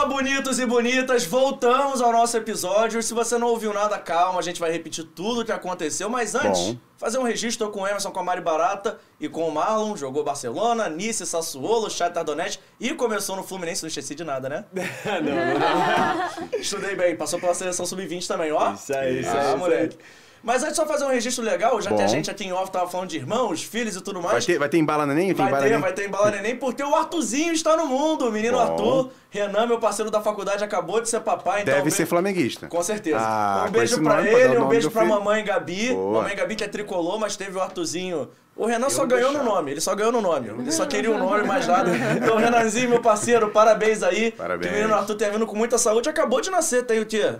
Fala, bonitos e bonitas! Voltamos ao nosso episódio. Se você não ouviu nada, calma, a gente vai repetir tudo o que aconteceu. Mas antes, Bom. fazer um registro com o Emerson, com a Mari Barata e com o Marlon. Jogou Barcelona, Nice, Sassuolo, Shakhtar Donetsk e começou no Fluminense. Não esqueci de nada, né? não, não, Estudei bem, passou pela seleção sub-20 também, ó. Isso aí, isso ah, aí, isso moleque. Mas antes, só fazer um registro legal, já que a Bom. gente aqui em off tava falando de irmãos, filhos e tudo Vai mais. ter, vai ter embala neném? Tem Vai embala ter, neném? vai ter embala neném, porque o Arthurzinho está no mundo. O menino Bom. Arthur, Renan, meu parceiro da faculdade, acabou de ser papai. Então Deve um ser flamenguista. Com certeza. Ah, um com beijo pra nome, ele, um beijo pra filho. mamãe Gabi. Boa. Mamãe Gabi que é tricolor, mas teve o Arthurzinho. O Renan só não ganhou deixava. no nome, ele só ganhou no nome. Ele só queria o nome, mais nada. Então, Renanzinho, meu parceiro, parabéns aí. Parabéns. Que o menino Arthur vindo com muita saúde. Acabou de nascer, tem o quê?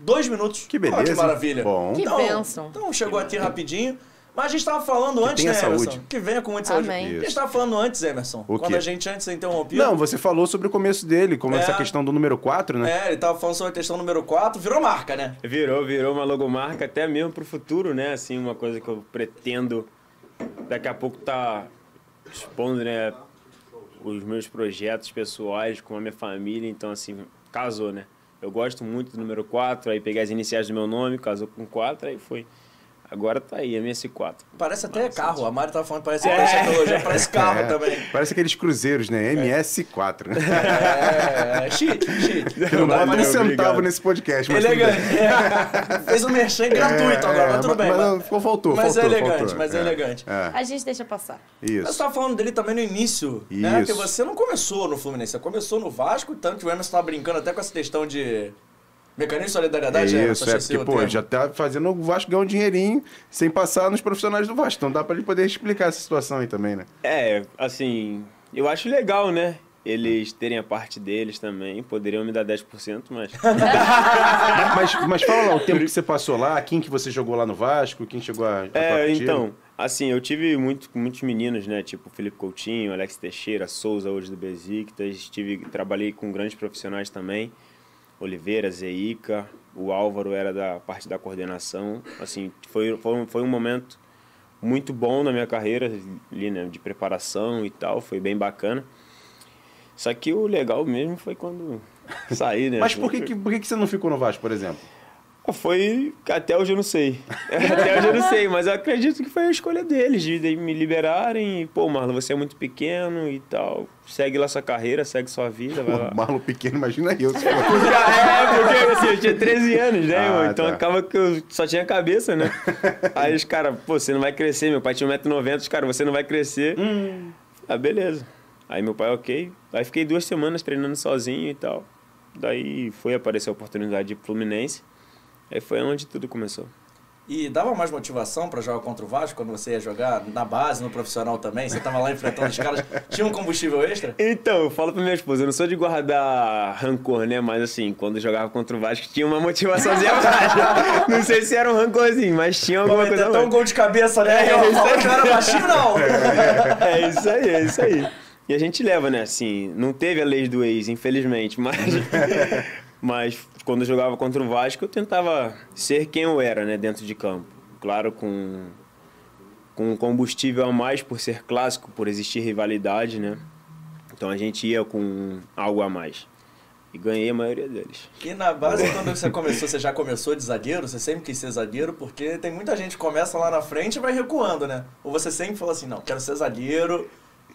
Dois minutos. Que beleza, Olha que maravilha. Bom. Que então, bênção. Então chegou aqui rapidinho. Mas a gente tava falando antes, tenha né, saúde. Emerson? Que venha com muita saúde. Amém. A gente Isso. tava falando antes, Emerson. O quando quê? a gente antes interrompeu. Não, você falou sobre o começo dele, como É. essa questão do número 4, né? É, ele tava falando sobre a questão número 4, virou marca, né? Virou, virou uma logomarca até mesmo pro futuro, né? Assim, uma coisa que eu pretendo daqui a pouco tá expondo, né? Os meus projetos pessoais com a minha família, então assim, casou, né? Eu gosto muito do número 4, aí peguei as iniciais do meu nome, casou com 4, aí foi. Agora tá aí, MS4. Parece até carro. A Mari tava falando, parece parece tecnologia, parece carro É, também. Parece aqueles cruzeiros, né? MS4, né? É, é, chique, chique. Que não bota um centavo obrigado. nesse podcast, mas Elegante. É. Fez um merchan gratuito É, agora, é, mas tudo bem. Mas, mas- não, ficou, faltou, mas é faltou, elegante, faltou. mas é elegante. É, A gente deixa passar. Mas isso. você tava falando dele também no início, né? Isso. Porque você não começou no Fluminense, você começou no Vasco, tanto que o Emerson tava brincando até com essa questão de mecanismo de solidariedade. né? Isso, é porque, pô, já tá fazendo o Vasco ganhar um dinheirinho sem passar nos profissionais do Vasco. Então dá pra ele poder explicar essa situação aí também, né? É, assim, eu acho legal, né? Eles terem a parte deles também. Poderiam me dar 10%, mas. Mas, mas fala lá, o tempo que você passou lá, quem que você jogou lá no Vasco, quem chegou a, a É, então, assim, eu tive muito, muitos meninos, né? Tipo Felipe Coutinho, Alex Teixeira, Souza, hoje do Besiktas. Tive, trabalhei com grandes profissionais também. Oliveira, Zeica, o Álvaro era da parte da coordenação. Assim, foi, foi, um- foi um momento muito bom na minha carreira, ali, né, de preparação e tal. Foi bem bacana. Só que o legal mesmo foi quando saí, né? Mas por que, que, por que, que você não ficou no Vasco, por exemplo? Foi. Até hoje eu não sei. Até hoje eu não sei, mas eu acredito que foi a escolha deles, de, de me liberarem. E, Pô, Marlon, você é muito pequeno e tal. Segue lá sua carreira, segue sua vida, vai lá. Marlon pequeno, imagina eu. se for. É, porque assim, eu tinha 13 anos, né, Ah, irmão? Então tá. acaba que eu só tinha cabeça, né? Aí os caras, pô, você não vai crescer. Meu pai tinha 1,90m, os caras, você não vai crescer. Ah, beleza. Aí meu pai, ok. Aí fiquei duas semanas treinando sozinho e tal. Daí foi aparecer a oportunidade de Fluminense. Aí foi onde tudo começou. E dava mais motivação pra jogar contra o Vasco quando você ia jogar na base, no profissional também? Você tava lá enfrentando os caras, tinha um combustível extra? Então, eu falo pra minha esposa, eu não sou de guardar rancor, né? Mas assim, quando eu jogava contra o Vasco, tinha uma motivaçãozinha a mais. Não sei se era um rancorzinho, mas tinha alguma Pô, coisa a até um gol de cabeça, né? É, eu aí. que eu era baixinho, não. É isso aí, é isso aí. E a gente leva, né? Assim, não teve a lei do ex, infelizmente, mas. Mas quando eu jogava contra o Vasco, eu tentava ser quem eu era, né? Dentro de campo. Claro, com. Com combustível a mais por ser clássico, por existir rivalidade, né? Então a gente ia com algo a mais. E ganhei a maioria deles. E na base, quando você começou, você já começou de zagueiro? Você sempre quis ser zagueiro? Porque tem muita gente que começa lá na frente e vai recuando, né? Ou você sempre falou assim, não, quero ser zagueiro,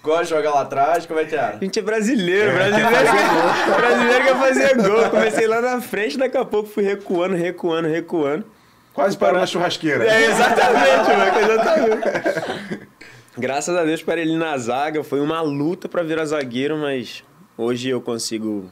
gosto de jogar lá atrás, como é que era? A gente é brasileiro, brasileiro, brasileiro quer fazer gol. Comecei lá na frente, daqui a pouco fui recuando, recuando, recuando. Quase parou na churrasqueira. É, exatamente, moleque, exatamente. Graças a Deus para ele na zaga, foi uma luta para virar zagueiro, mas hoje eu consigo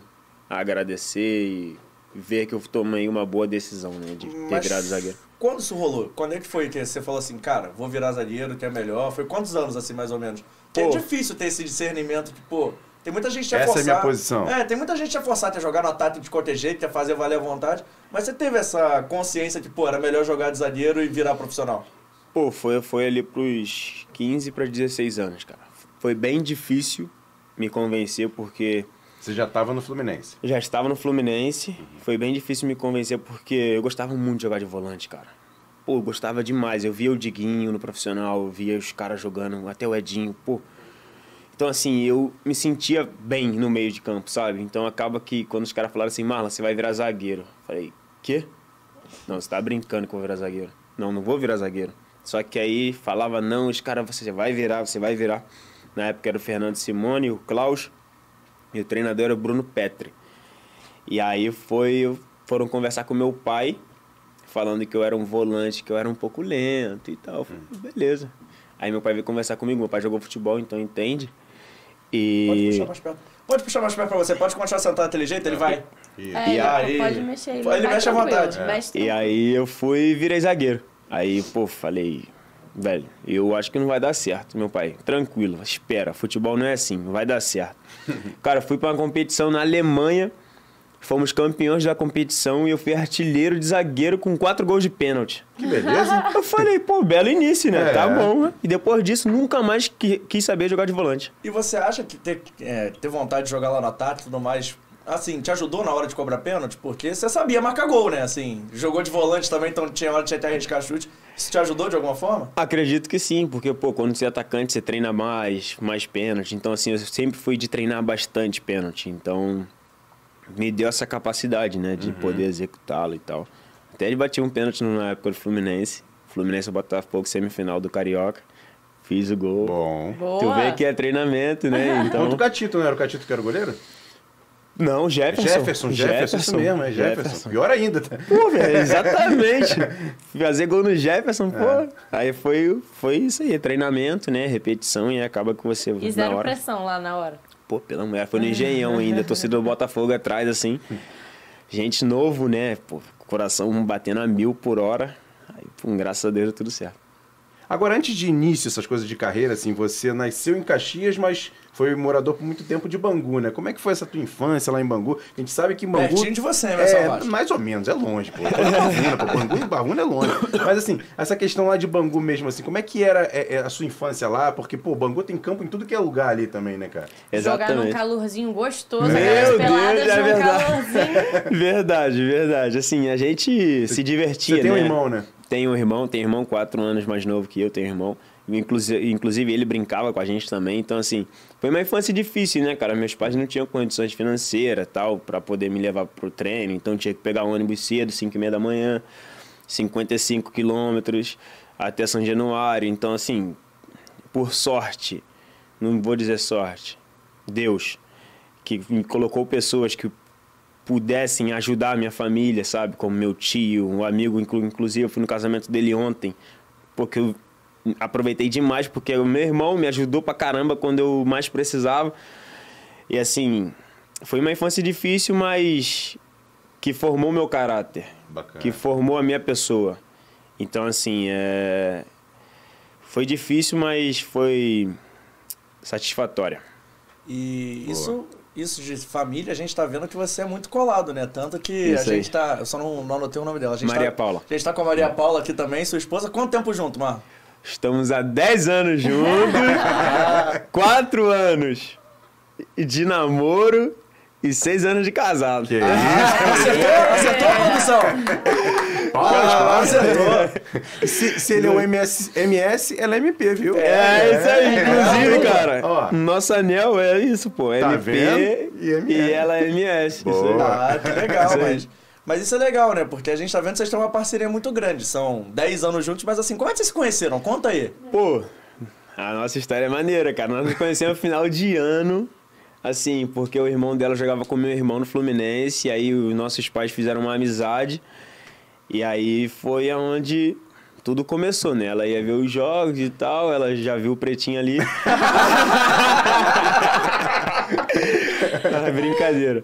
agradecer e ver que eu tomei uma boa decisão, né, de ter Mas virado zagueiro. Quando isso rolou? Quando é que foi que você falou assim, cara, vou virar zagueiro, que é melhor? Foi quantos anos, assim, mais ou menos? É difícil ter esse discernimento que, pô, tem muita gente que é Essa é a forçar... minha posição. É, tem muita gente é forçada a jogar no ataque de qualquer jeito, quer fazer valer a vontade. Mas você teve essa consciência que, pô, era melhor jogar de zagueiro e virar profissional? Pô, foi, foi ali pros 15 para 16 anos, cara. Foi bem difícil me convencer porque Você já tava no Fluminense. Eu já estava no Fluminense, foi bem difícil me convencer porque eu gostava muito de jogar de volante, cara. Pô, eu gostava demais. Eu via o Diguinho no profissional, eu via os caras jogando, até o Edinho, pô. Então, assim, eu me sentia bem no meio de campo, sabe? Então, acaba que quando os caras falaram assim, Marlon, você vai virar zagueiro. Eu falei, quê? Não, você tá brincando que eu vou virar zagueiro. Não, não vou virar zagueiro. Só que aí falava, não, os caras, você vai virar, você vai virar. Na época era o Fernando Simone, o Klaus, e o treinador era o Bruno Petri. E aí foi, foram conversar com meu pai, falando que eu era um volante, que eu era um pouco lento e tal. Eu falei, beleza. Aí meu pai veio conversar comigo, meu pai jogou futebol, então entende. Pode E puxar mais perto. Pode puxar mais perto pra você. Pode continuar sentado daquele jeito, ele vai. É, E aí? pode mexer. Ele vai mexe à vontade. mexe E aí eu fui e virei zagueiro. Aí, pô, falei, velho, eu acho que não vai dar certo, meu pai. Tranquilo, espera, futebol não é assim, vai dar certo. Cara, fui pra uma competição na Alemanha, fomos campeões da competição e eu fui artilheiro de zagueiro com quatro gols de pênalti. Que beleza. Eu falei, pô, belo início, né? É. Tá bom, né? E depois disso, nunca mais qui- quis saber jogar de volante. E você acha que ter, é, ter vontade de jogar lá no ataque e tudo mais, assim, te ajudou na hora de cobrar pênalti? Porque você sabia marcar gol, né? Assim, jogou de volante também, então tinha hora de que arriscar chute. Isso te ajudou de alguma forma? Acredito que sim, porque, pô, quando você é atacante, você treina mais, mais pênalti. Então, assim, eu sempre fui de treinar bastante pênalti. Então, me deu essa capacidade, né, de poder executá-lo e tal. Até ele batia um pênalti na época do Fluminense. Fluminense Botafogo, semifinal do Carioca. Fiz o gol. Bom. Boa. Tu vê que é treinamento, né? Então... Contra o Catito, não era o Catito que era o goleiro? Não, Jefferson. Jefferson, Jefferson, isso mesmo, é Jefferson. Pior ainda. tá? Pô, velho, exatamente. Fazer gol no Jefferson, pô. É. Aí foi, foi isso aí, treinamento, né? Repetição e acaba que você. E na zero hora, pressão lá na hora. Pô, pela mulher, foi no engenhão ainda, torcida do Botafogo atrás, assim. Gente novo, né? Pô, coração batendo a mil por hora. Aí, pô, graças a Deus deu tudo certo. Agora, antes de início, essas coisas de carreira, assim, você nasceu em Caxias, mas foi morador por muito tempo de Bangu, né? Como é que foi essa tua infância lá em Bangu? A gente sabe que Bangu... Pertinho de você, né, É, mais ou menos, é longe, pô. Bavuna, pô. Bangu e é longe. Mas assim, essa questão lá de Bangu mesmo, assim, como é que era é, é, a sua infância lá? Porque, pô, Bangu tem campo em tudo que é lugar ali também, né, cara? Jogar num Exatamente. calorzinho gostoso, Meu aquelas Deus, peladas é num verdade. calorzinho. Verdade, verdade. Assim, a gente se divertia, Você tem um né? irmão, né? Tenho um irmão, tem irmão quatro anos mais novo que eu, tenho irmão. Inclusive, ele brincava com a gente também. Então, assim, foi uma infância difícil, né, cara? Meus pais não tinham condições financeiras tal para poder me levar pro treino. Então, tinha que pegar um ônibus cedo, 5 e meia da manhã, 55 quilômetros até São Januário. Então, assim, por sorte, não vou dizer sorte, Deus, que me colocou pessoas que pudessem ajudar a minha família, sabe? Como meu tio, um amigo, inclu- inclusive eu fui no casamento dele ontem, porque eu aproveitei demais, porque o meu irmão me ajudou pra caramba quando eu mais precisava. E assim, foi uma infância difícil, mas que formou meu caráter, Bacana. que formou a minha pessoa. Então, assim, é... foi difícil, mas foi satisfatória. E isso, isso de família, a gente tá vendo que você é muito colado, né? Tanto que Isso a aí. gente tá. Eu só não, não anotei o nome dela. A gente Maria tá, Paula. A gente tá com a Maria Paula aqui também, sua esposa. Quanto tempo junto, Mar? Estamos há 10 anos juntos, 4 anos de namoro e 6 anos de casado. Que Acertou, acertou a produção! Ah, acertou! Se, se ele é o MS, MS, ela é MP, viu? É, isso aí, inclusive, cara. Ó. Nosso anel é isso, pô. Tá MP vendo? E e, ela é MS. Isso aí. Boa. Ah, que legal, Isso aí. mas. Mas isso é legal, né? Porque a gente tá vendo que vocês têm uma parceria muito grande. São 10 anos juntos, mas assim, como é que vocês se conheceram? Conta aí. Pô, a nossa história é maneira, cara. Nós nos conhecemos no final de ano, assim, porque o irmão dela jogava com o meu irmão no Fluminense, e aí os nossos pais fizeram uma amizade, e aí foi aonde tudo começou, né? Ela ia ver os jogos e tal, ela já viu o pretinho ali. Ah, Brincadeira.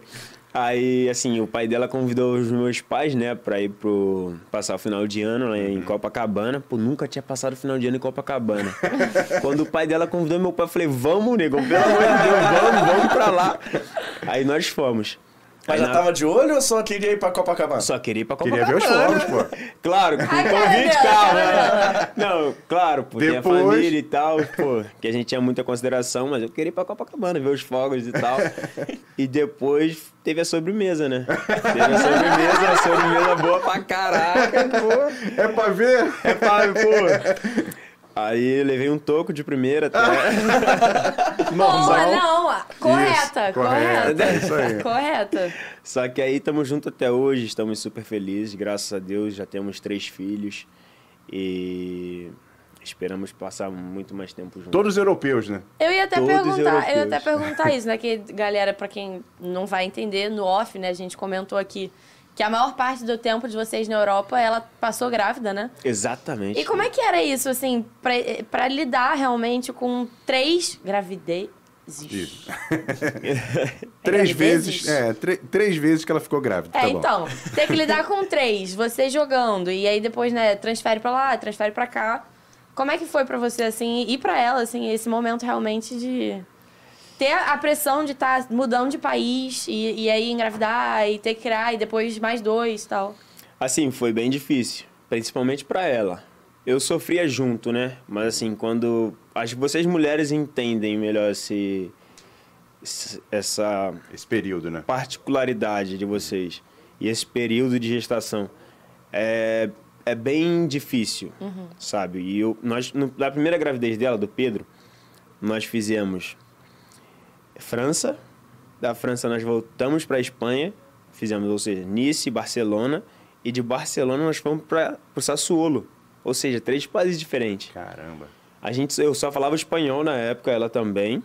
Aí, assim, o pai dela convidou os meus pais, né, pra ir pro. passar o final de ano lá em Copacabana. Pô, nunca tinha passado o final de ano em Copacabana. Quando o pai dela convidou meu pai, eu falei, vamos, nego, pelo amor de Deus, vamos, vamos pra lá. Aí nós fomos. Mas Aí já na- tava de olho ou só queria ir pra Copacabana? Só queria ir pra Queria Copacabana. ver os fogos, pô. Claro, com convite, calma. cara né? Não, claro, pô, tem a Depois- família e tal, pô, que a gente tinha muita consideração, mas eu queria ir pra Copacabana, ver os fogos e tal. E depois teve a sobremesa, né? Teve a sobremesa, a sobremesa boa pra caraca, pô. É pra ver? É pra, pô. Aí levei um toco de primeira até. Boa, não. Correta, Isso, correta, correta. é isso aí. Correta. Só que aí estamos juntos até hoje, estamos super felizes, graças a Deus, já temos três filhos e esperamos passar muito mais tempo juntos. Todos europeus, né? Eu ia até Todos perguntar, eu ia até europeus. perguntar isso, né? Que, galera, pra quem não vai entender, no off, né, a gente comentou aqui que a maior parte do tempo de vocês na Europa, ela passou grávida, né? Exatamente. E como é que era isso, assim, pra, pra lidar realmente com três. É Três vezes, é, três vezes que ela ficou grávida. É, tá bom. então, ter que lidar com três, você jogando, e aí depois, né, transfere pra lá, transfere pra cá. Como é que foi pra você, assim, e pra ela, assim, esse momento realmente de ter a pressão de estar mudando de país e, e aí engravidar e ter que criar e depois mais dois e tal? Assim, foi bem difícil, principalmente pra ela. Eu sofria junto, né? Mas assim, quando acho que vocês mulheres entendem melhor esse essa Esse período, né? particularidade de vocês e esse período de gestação é, é bem difícil, sabe? E eu, nós, no- na primeira gravidez dela, do Pedro, nós fizemos França, da França nós voltamos para Espanha, fizemos, ou seja, Nice, Barcelona, e de Barcelona nós fomos para o Sassuolo, ou seja, três países diferentes. Caramba. A gente, eu só falava espanhol na época, ela também.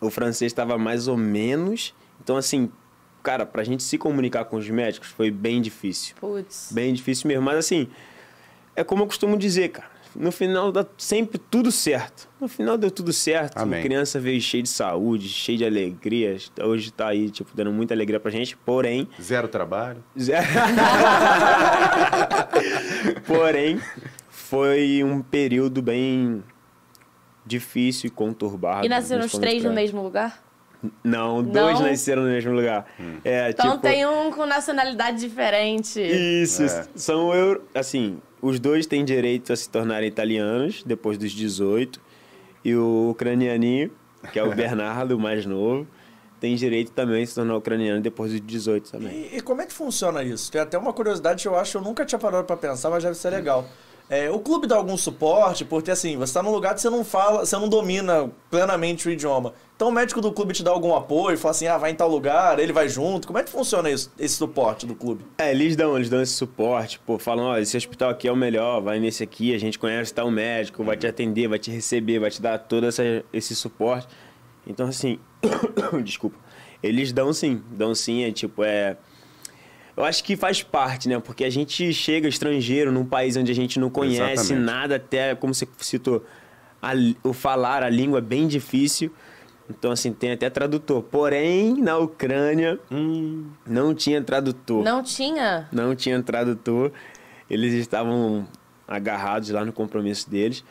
O francês estava mais ou menos. Então, assim, cara, pra gente se comunicar com os médicos foi bem difícil. Putz. Bem difícil mesmo. Mas, assim, é como eu costumo dizer, cara. No final dá sempre tudo certo. No final deu tudo certo. Amém. A criança veio cheia de saúde, cheia de alegria. Hoje tá aí, tipo, dando muita alegria pra gente. Porém, Zero trabalho. Zé- Porém, foi um período bem difícil e conturbado. E nasceram os três no mesmo lugar? Não, dois Não? nasceram no mesmo lugar. É, Então tipo, tem um com nacionalidade diferente. Isso, É. são eu, assim, os dois têm direito a se tornarem italianos depois dos 18 e o ucranianinho, que é o Bernardo, o mais novo, tem direito também a se tornar ucraniano depois dos 18 também. E, e como é que funciona isso? Tem até uma curiosidade que eu acho que eu nunca tinha parado pra pensar, mas deve ser legal. É, o clube dá algum suporte, porque assim, você tá num lugar que você não fala, você não domina plenamente o idioma. Então o médico do clube te dá algum apoio, fala assim, ah, vai em tal lugar, ele vai junto. Como é que funciona isso, esse suporte do clube? É, eles dão, eles dão esse suporte, pô, falam, ó, esse hospital aqui é o melhor, vai nesse aqui, a gente conhece tal médico, vai te atender, vai te receber, vai te dar todo essa, esse suporte. Então, assim, desculpa, eles dão sim, dão sim, é tipo, é... Eu acho que faz parte, né? Porque a gente chega estrangeiro num país onde a gente não conhece Exatamente. nada, até, como você citou, a o falar a língua é bem difícil. Então, assim, tem até tradutor. Porém, na Ucrânia, não tinha tradutor. Não tinha? Não tinha tradutor. Eles estavam agarrados lá no compromisso deles.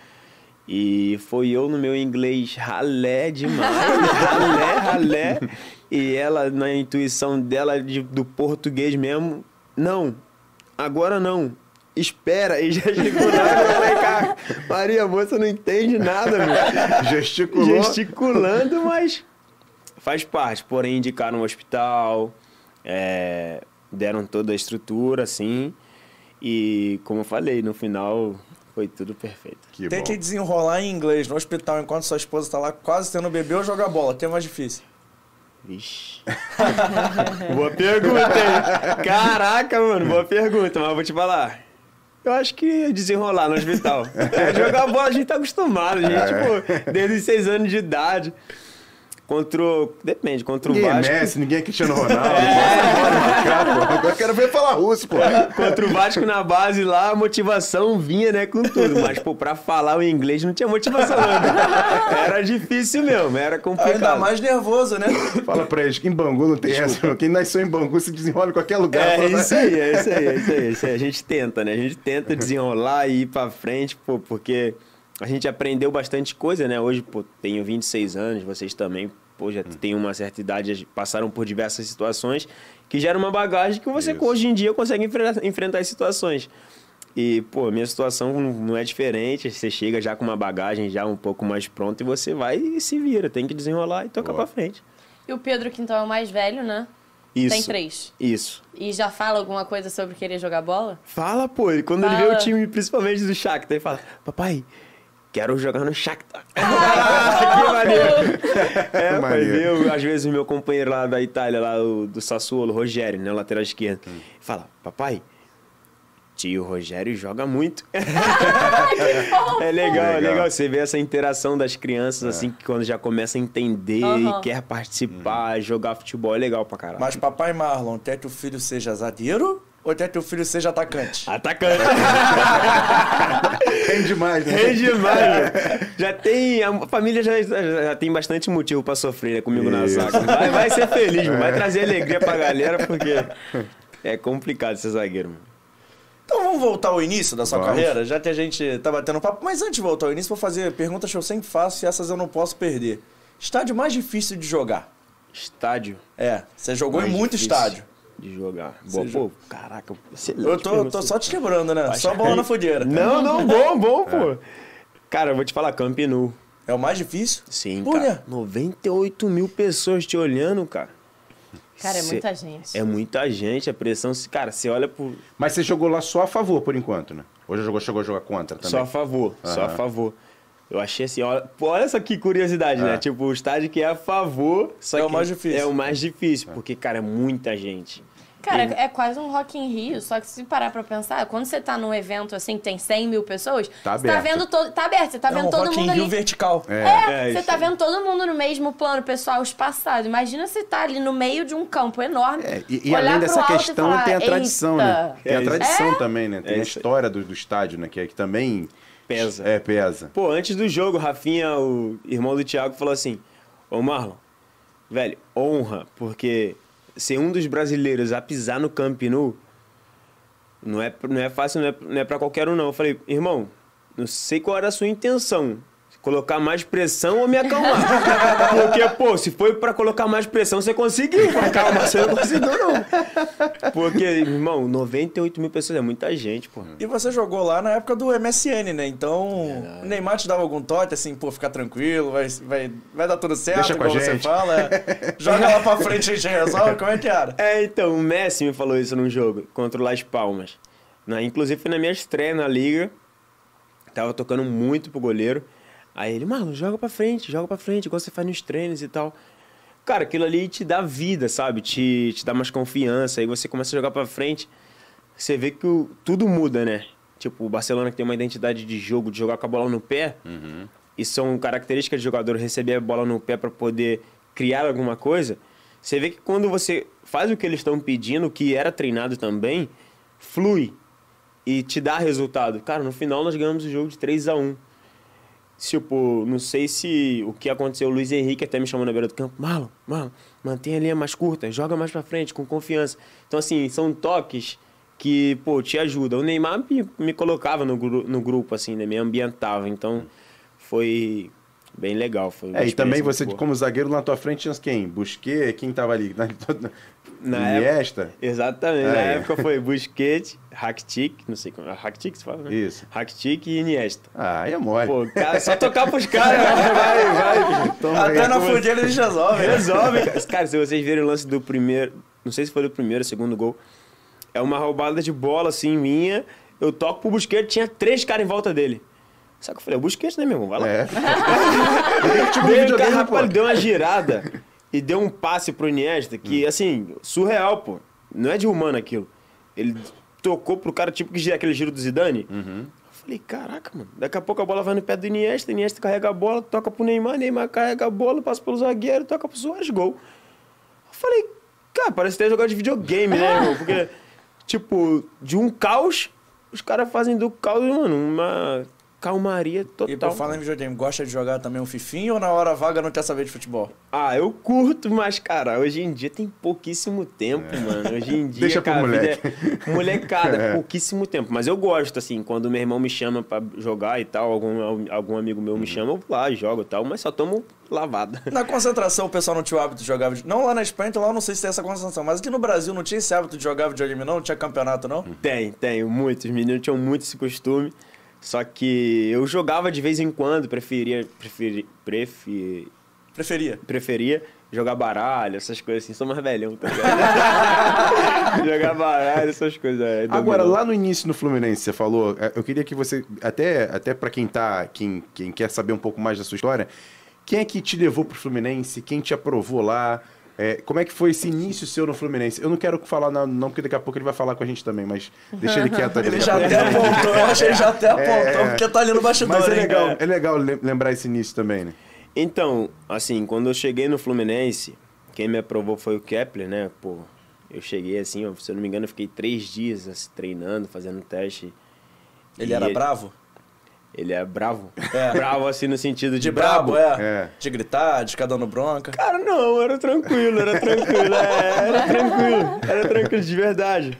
E foi eu no meu inglês ralé demais. ralé, ralé. E ela, na intuição dela de- do português mesmo, não, agora não. Espera, e gesticulando. Eu falei, cara, Maria, a moça não entende nada, meu Gesticulou. gesticulando, mas faz parte. Porém, indicaram um hospital, é, deram toda a estrutura, assim. E, como eu falei, no final foi tudo perfeito. Que Tem bom. que desenrolar em inglês no hospital enquanto sua esposa tá lá quase tendo bebê ou jogar bola, que é mais difícil. Vixe. boa pergunta, hein? Caraca, mano, boa pergunta, mas eu vou te falar. Eu acho que desenrolar no hospital. É, jogar bola a gente tá acostumado, a gente, pô, desde os seis anos de idade. Contra o... Depende, contra o Ninguém é Vasco. Messi, ninguém é Cristiano Ronaldo. Pô. Agora eu quero ver falar russo, pô. Contra o Vasco na base lá, a motivação vinha, né, com tudo. Mas, pô, pra falar o inglês não tinha motivação, não. Era difícil mesmo, era complicado. Ainda mais nervoso, né? Fala pra eles que em Bangu não tem essa. Quem nasceu em Bangu se desenrola em qualquer lugar. É Fala, isso aí, é isso aí, é isso aí, é isso aí. A gente tenta, né? A gente tenta desenrolar e ir pra frente, pô, porque a gente aprendeu bastante coisa, né? Hoje, pô, tenho 26 anos, vocês também, pô, já têm uma certa idade, passaram por diversas situações que gera uma bagagem que você Isso. hoje em dia consegue enfrentar, enfrentar as situações. E, pô, minha situação não- é diferente, você chega já com uma bagagem já um pouco mais pronta e você vai e se vira, tem que desenrolar e tocar Boa. pra frente. E o Pedro, que então é o mais velho, né? Isso. Tem três. Isso. E já fala alguma coisa sobre querer jogar bola? Fala, pô. E quando ele vê Fala. o time, principalmente do Shakhtar, ele fala, papai, quero jogar no Shakhtar. que maneiro. É, pai, Maneiro. meu, às vezes o meu companheiro lá da Itália, lá o, do Sassuolo, Rogério, né, lateral esquerdo, fala, papai, tio Rogério joga muito. é legal, é Legal. legal você ver essa interação das crianças, assim, que quando já começa a entender e quer participar, jogar futebol, é legal pra caralho. Mas papai Marlon, quer que o filho seja zagueiro ou que o filho seja atacante? Atacante. Rende demais, né? Rende demais, velho. Já tem. A família já, já, tem bastante motivo pra sofrer né, comigo na Isso. zaga. Vai, vai ser feliz, mano. Vai trazer alegria pra galera, porque é complicado ser zagueiro, mano. Então vamos voltar ao início da sua Vamos. carreira, já que a gente tá batendo papo. Mas antes de voltar ao início, vou fazer perguntas que eu sempre faço e essas eu não posso perder. Estádio mais difícil de jogar? Estádio. É, você jogou mais em muito difícil estádio. De jogar. Boa, Você pô, caraca, excelente. Eu tô, tô só te quebrando, né? Só bola na fogueira. Não, não, bom, bom, pô. Cara, eu vou te falar, Camp Nou. É o mais difícil? Sim, Por quê? cara. 98 mil pessoas te olhando, cara. Cara, é Cê- muita gente. É muita gente, a pressão. Cara, você olha pro. Mas você jogou lá só a favor, por enquanto, né? Hoje jogou, chegou a jogar contra também. Só a favor, só a favor. Eu achei assim, olha, pô, olha só que curiosidade, né? É. Tipo, o estádio que é a favor, só É o mais difícil. É o mais difícil, porque, cara, é muita gente. Cara, é quase um Rock in Rio, só que se parar pra pensar, quando você tá num evento assim que tem 100 mil pessoas, Tá você tá aberto. vendo todo. Tá aberto, você tá É vendo um todo Rock in mundo Rio ali. vertical. É. É, É, você isso tá aí. vendo todo mundo no mesmo plano, pessoal espaçado. Imagina você tá ali no meio de um campo enorme. É, e, e além dessa e questão, falar, tem a tradição, né? Tem a É tradição também, né? Tem É a história do, do estádio, né? Que, é- que também... Pesa. É, pesa. Pô, antes do jogo, Rafinha, o irmão do Thiago, falou assim: Ô Marlon, velho, honra, porque ser um dos brasileiros a pisar no Camp Nou não é, não é fácil, não é, não é pra qualquer um, não. Eu falei, irmão, não sei qual era a sua intenção. Colocar mais pressão ou me acalmar? Porque, pô, se foi pra colocar mais pressão, você conseguiu. Pra acalmar, você não conseguiu, não. Porque, irmão, 98 mil pessoas é muita gente, pô. E você jogou lá na época do MSN, né? Então, o Neymar te dava algum toque, assim, pô, fica tranquilo, vai, vai, vai dar tudo certo, Deixa com a igual você fala. é. Joga lá pra frente, a gente resolve, como é que era? É, então, o Messi me falou isso num jogo contra o Las Palmas. Na, inclusive foi na minha estreia na liga. Tava tocando muito pro goleiro. Aí ele, mano, joga pra frente, joga pra frente, igual você faz nos treinos e tal. Cara, aquilo ali te dá vida, sabe? Te, te dá mais confiança. Aí você começa a jogar pra frente. Você vê que o- tudo muda, né? Tipo, o Barcelona que tem uma identidade de jogo, de jogar com a bola no pé. E são características de jogador receber a bola no pé para poder criar alguma coisa. Você vê que quando você faz o que eles estão pedindo, o que era treinado também, flui e te dá resultado. Cara, no final nós ganhamos o jogo de 3 a 1 Tipo, não sei se o que aconteceu, o Luiz Henrique até me chamou na beira do campo. Marlon, Marlon, mantém a linha mais curta, joga mais pra frente, com confiança. Então, assim, são toques que, pô, te ajudam. O Neymar me, me colocava no, no grupo, assim, né? Me ambientava. Então, foi bem legal. Foi É, e também você, como zagueiro, na tua frente tinha quem? Busquet, quem tava ali? Na, Na Iniesta? Exatamente. Na É. época foi Busquets, Rakitic, não sei como. Rakitic se fala, né? Isso. Rakitic e Iniesta. Ah, aí é mole. Pô, cara, só tocar pros caras, vai, vai. Toma. Até na fogueira eles resolvem. né? Resolve, cara. Cara, se vocês verem o lance do primeiro, não sei se foi do primeiro, segundo gol, é uma roubada de bola assim minha. Eu toco pro Busquets, tinha três caras em volta dele. Só que eu falei, o Busquets, né, meu irmão? Vai lá. É. tipo Deu, videogame, cara, rapaz, ele deu uma girada e deu um passe pro Iniesta que, Hum. assim, surreal, pô. Não é de humano aquilo. Ele tocou pro cara, tipo que gira- aquele giro do Zidane. Uhum. Eu falei, caraca, mano. Daqui a pouco a bola vai no pé do Iniesta, Iniesta carrega a bola, toca pro Neymar, Neymar carrega a bola, passa pelo zagueiro, toca pro Soares, gol. Eu falei, cara, parece ter jogado de videogame, né, irmão? Porque, tipo, de um caos, os caras fazem do caos, mano, uma calmaria total. E por falar em videogame, gosta de jogar também um fifinho ou na hora vaga não quer saber de futebol? Ah, eu curto, mas, cara, hoje em dia tem pouquíssimo tempo, mano. Hoje em dia, É. Deixa pro cara, a vida moleque. é molecada, É. pouquíssimo tempo. Mas eu gosto, assim, quando meu irmão me chama pra jogar e tal, algum, algum amigo meu me Uhum. chama, eu vou lá, jogo e tal, mas só tomo lavada. Na concentração, o pessoal não tinha o hábito de jogar videogame. Não lá na Espanha, então lá eu não sei se tem essa concentração. Mas aqui no Brasil não tinha esse hábito de jogar videogame, não? Não tinha campeonato, não? Tem, tem, muitos. Os meninos tinham muito esse costume. Só que eu jogava de vez em quando, preferia. Preferi, prefi- Preferia. preferia jogar baralho, essas coisas assim. Sou mais velhão, tá ligado? jogar baralho, essas coisas. é, Agora, lá no início no Fluminense, você falou, é, eu queria que você, até, até para quem tá, quem, quem quer saber um pouco mais da sua história, quem é que te levou pro Fluminense? Quem te aprovou lá? É, como é que foi esse início seu no Fluminense? Eu não quero falar não, não, porque daqui a pouco ele vai falar com a gente também, mas deixa ele quieto ali. Ele já até apontou, eu achei que ele já até apontou, É. porque tá ali no bastidor, Mas é legal, é legal lem- lembrar esse início também, né? Então, assim, quando eu cheguei no Fluminense, quem me aprovou foi o Kepler, né? Pô, eu cheguei assim, ó, se eu não me engano, eu fiquei três dias assim, treinando, fazendo teste. Ele era bravo? Ele é bravo. É. Bravo, assim, no sentido de, De brabo, é. É. De gritar, de ficar dando bronca. Cara, não, era tranquilo, era tranquilo, é, era tranquilo, era tranquilo, de verdade.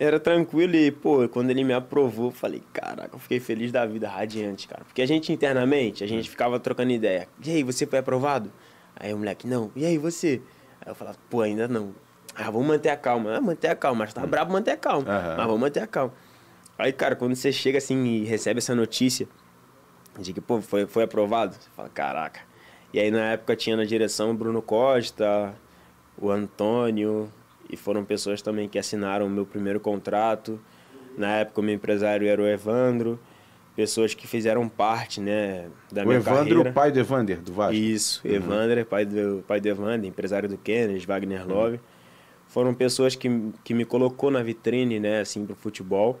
Era tranquilo e, pô, quando ele me aprovou, eu falei, caraca, eu fiquei feliz da vida, radiante, cara. Porque a gente internamente, a gente ficava trocando ideia. E aí, você foi aprovado? Aí o moleque, não. E aí, você? Aí eu falava, pô, ainda não. Ah, vamos manter a calma. Ah, manter a calma, mas tá brabo manter a calma. Aham. Mas vamos manter a calma. Aí, cara, quando você chega assim e recebe essa notícia de que, pô, foi, foi aprovado, você fala, caraca. E aí, na época, tinha na direção o Bruno Costa, o Antônio, e foram pessoas também que assinaram o meu primeiro contrato. Na época, o meu empresário era o Evandro, pessoas que fizeram parte, né, da O minha Evandro, carreira. o pai do Evander, do Vasco. Isso, Evander, pai do, pai do Evander, empresário do Kennedy, Wagner Love. Foram pessoas que, que me colocou na vitrine, né, assim, pro futebol.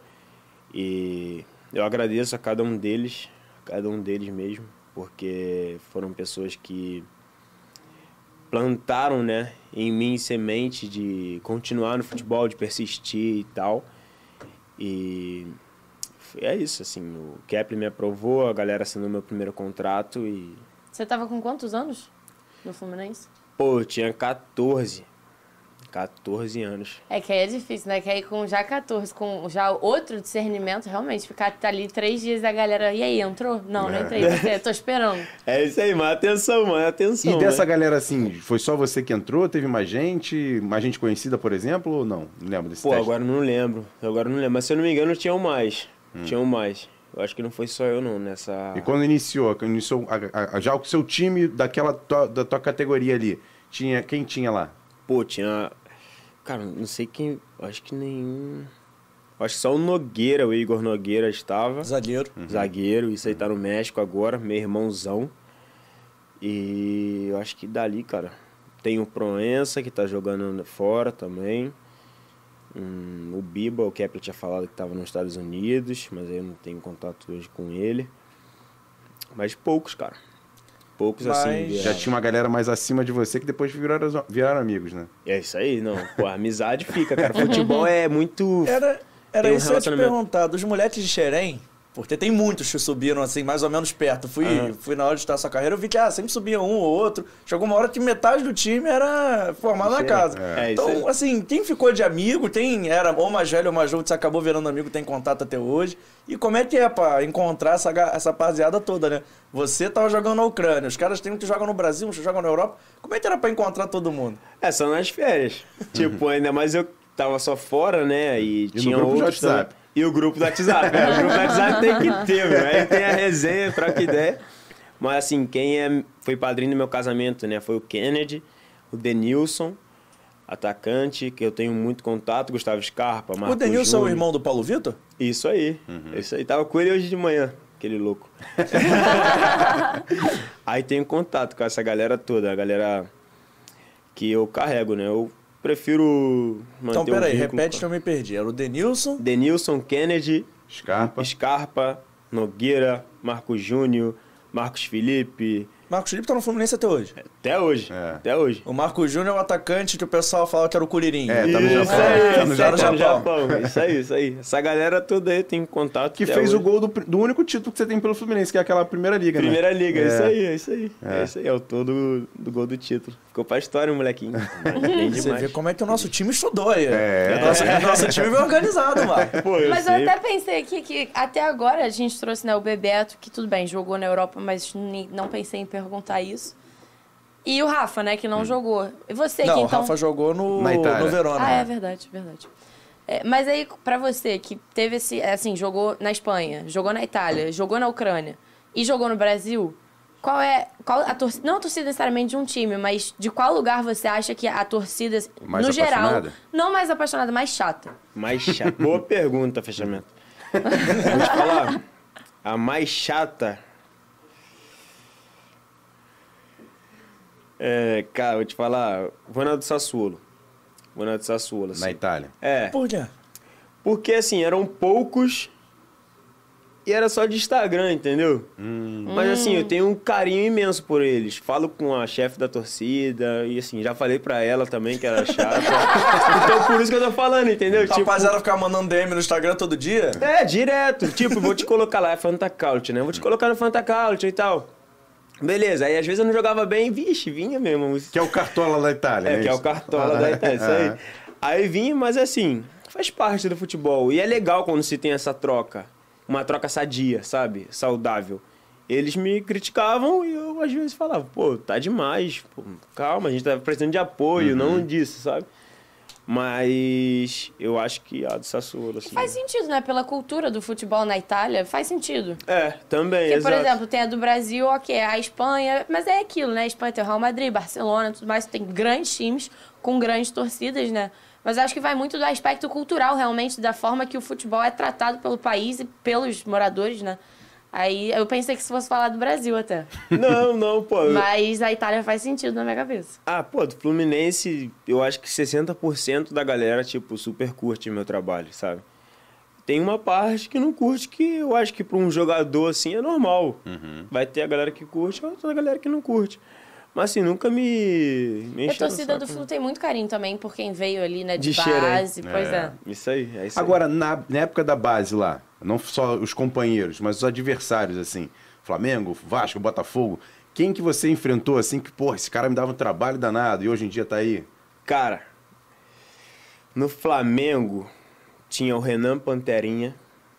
E eu agradeço a cada um deles, a cada um deles mesmo, porque foram pessoas que plantaram, né, em mim semente de continuar no futebol, de persistir e tal. E é isso, assim, o Kepler me aprovou, a galera assinou meu primeiro contrato e Você tava com quantos anos no Fluminense? Pô, eu tinha 14. 14 anos. É que aí é difícil, né? Que aí com já 14, com já outro discernimento, realmente, ficar ali três dias e a galera. E aí, entrou? Não, não entrei. Você, tô esperando. É isso aí, mas atenção, mano, atenção. E dessa né? galera, assim, foi só você que entrou? Teve mais gente? Mais gente conhecida, por exemplo, ou não? Não lembro desse Pô, teste. agora não lembro. Agora não lembro. Mas se eu não me engano, tinham mais. Hum. Tinham mais. Eu acho que não foi só eu, não, nessa. E quando iniciou, quando iniciou a- a- já o seu time daquela tua, da tua categoria ali, tinha, quem tinha lá? Pô, tinha. Cara, não sei quem. Acho que nenhum. Acho que só o Nogueira, o Igor Nogueira estava. Zagueiro. Zagueiro, isso aí tá no México agora, meu irmãozão. E eu acho que dali, cara, tem o Proença que tá jogando fora também. Hum, o Biba, o Kepler tinha falado que tava nos Estados Unidos, mas eu não tenho contato hoje com ele. Mas poucos, cara. Poucos Mas assim. já tinha uma galera mais acima de você que depois viraram, viraram amigos, né? É isso aí, não. Pô, a amizade fica, cara. Futebol é muito. Era, era um isso que eu ia te perguntar. Dos moleques de Xerém, porque tem muitos que subiram assim, mais ou menos perto. Fui, Aham. fui na hora de estar sua carreira, eu vi que ah, sempre subia um ou outro. Chegou uma hora que metade do time era formado na casa. É, isso então, aí. assim, quem ficou de amigo, tem, era ou mais velho ou mais novo, você acabou virando amigo, tem contato até hoje. E como é que é pra encontrar essa, essa rapaziada toda, né? Você tava jogando na Ucrânia, os caras tem um que jogam no Brasil, uns que jogam na Europa. Como é que era pra encontrar todo mundo? É, só nas férias. tipo, ainda mais eu tava só fora, né? E, no tinha grupo de outros WhatsApp. E o grupo do WhatsApp. é, o grupo do WhatsApp tem que ter, meu. Aí tem a resenha, troca ideia. Mas assim, quem é, foi padrinho do meu casamento, né? Foi o Kennedy, o Denilson, atacante, que eu tenho muito contato, Gustavo Scarpa, Marco o Denilson é o irmão do Paulo Vitor? Isso aí. Isso aí. Tava com ele hoje de manhã, aquele louco. aí tenho contato com essa galera toda, a galera que eu carrego, né? Eu prefiro manter Então, peraí, um repete que eu me perdi. Era o Denilson, Denilson, Kennedy, Scarpa. Scarpa, Nogueira, Marcos Júnior, Marcos Felipe. Marcos Felipe tá no Fluminense até hoje. Até hoje. É. Até hoje. O Marcos Júnior é o atacante que o pessoal fala que era o Curirim. É, tá no Isso Japão. aí, Tá no isso aí, Japão. tá no Japão. Isso aí, isso aí. Essa galera toda aí tem contato. Que fez hoje. o gol do, do único título que você tem pelo Fluminense, que é aquela primeira liga, né? Primeira liga, é isso É. aí, é isso aí. É, isso aí, é o todo do, gol do título. Ficou pra história, molequinho. Bem Você demais. vê como é que o nosso time estudou aí. É. O nosso, o nosso time veio organizado, mano. Pô, eu Mas eu sei. até pensei aqui que até agora a gente trouxe né, o Bebeto, que tudo bem, jogou na Europa, mas não pensei em perguntar isso. E o Rafa, né, que não jogou. E você Não, que o então. Rafa jogou no, Na Itália. no Verona. Ah, né? é verdade, verdade. É, mas aí, pra você que teve esse. Assim, jogou na Espanha, jogou na Itália, jogou na Ucrânia e jogou no Brasil, qual é qual a torcida, não a torcida necessariamente de um time, mas de qual lugar você acha que a torcida Mais no geral, apaixonada? não mais apaixonada, mais chata? Mais chata. Boa pergunta, fechamento. Vou te falar. A mais chata. É, cara, vou te falar. Vou na do Sassuolo. Vou na do Sassuolo. Assim. Na Itália. É. Por quê? Porque assim, eram poucos e era só de Instagram, entendeu? Mas assim, eu tenho um carinho imenso por eles. Falo com a chefe da torcida e assim, já falei pra ela também que era chata. então por isso que eu tô falando, entendeu? Tipo, Rapaziada ficar mandando DM no Instagram todo dia? É, direto. Tipo, vou te colocar lá, é Fantacault, né? Vou te colocar no Fantacault e tal. Beleza, aí às vezes eu não jogava bem, vixe, vinha mesmo. Que é o Cartola da Itália, É, né? que é o cartola da Itália, isso aí. Aham. Aí vinha, mas assim, faz parte do futebol. E é legal quando se tem essa troca. Uma troca sadia, sabe? Saudável. Eles me criticavam e eu às vezes falava, pô, tá demais, pô, calma, a gente tá precisando de apoio, não disso, sabe? Mas eu acho que a do Sassuolo, assim. Faz sentido, né? Pela cultura do futebol na Itália, faz sentido. É, também, Porque, por exato. exemplo, tem a do Brasil, ok, a Espanha, mas é aquilo, né? A Espanha tem o Real Madrid, Barcelona, tudo mais, tem grandes times com grandes torcidas, né? Mas acho que vai muito do aspecto cultural, realmente, da forma que o futebol é tratado pelo país e pelos moradores, né? Aí eu pensei que se fosse falar do Brasil até. Não, não, pô. Mas a Itália faz sentido na minha cabeça. Ah, pô, do Fluminense, eu acho que 60% da galera, tipo, super curte meu trabalho, sabe? Tem uma parte que não curte, que eu acho que pra um jogador assim é normal. Vai ter a galera que curte e outra galera que não curte. Mas assim, nunca me. me a torcida do saco, Flu tem muito carinho também por quem veio ali, né? De, De base, pois é. não. Isso aí, é isso aí. Agora, na, na época da base lá, não só os companheiros, mas os adversários, assim, Flamengo, Vasco, Botafogo, quem que você enfrentou, assim, que, porra, esse cara me dava um trabalho danado e hoje em dia tá aí? Cara, no Flamengo tinha o Renan Panterinha,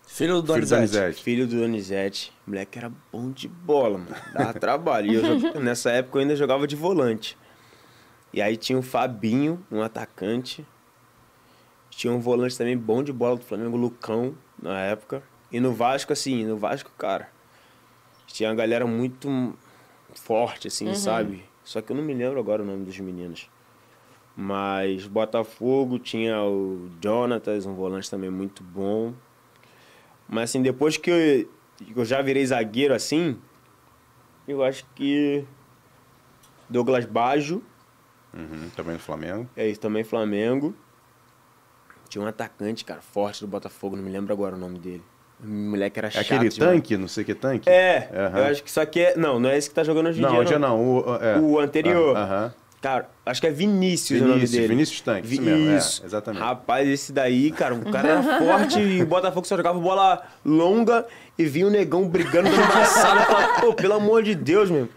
Filho do Filho do Donizete. Filho do Donizete. O moleque era bom de bola, mano. Dava trabalho. E eu nessa época eu ainda jogava de volante. E aí tinha o Fabinho, um atacante. Tinha um volante também bom de bola do Flamengo, o Lucão, na época. E no Vasco, assim, no Vasco, cara, tinha uma galera muito forte, assim, sabe? Só que eu não me lembro agora o nome dos meninos. Mas Botafogo tinha o Jonatas, um volante também muito bom. Mas assim, depois que eu, eu já virei zagueiro assim, eu acho que Douglas Baggio, Uhum, também no Flamengo. é isso também Flamengo. Tinha um atacante, cara, forte do Botafogo, não me lembro agora o nome dele. O moleque era É chato. aquele demais. tanque, não sei que tanque? É, Aham. eu acho que só que é. Não, não é esse que tá jogando hoje em Não, dia. hoje é não. O, é. O anterior. Aham. Cara, acho que é Vinícius, o nome Vinícius, dele. Vinícius Tanque, isso Vi- mesmo, é, isso. exatamente. Rapaz, esse daí, cara, o cara era forte e o Botafogo só jogava bola longa e vinha o negão brigando dando embaçada. Falava, pô, pelo amor de Deus, mesmo.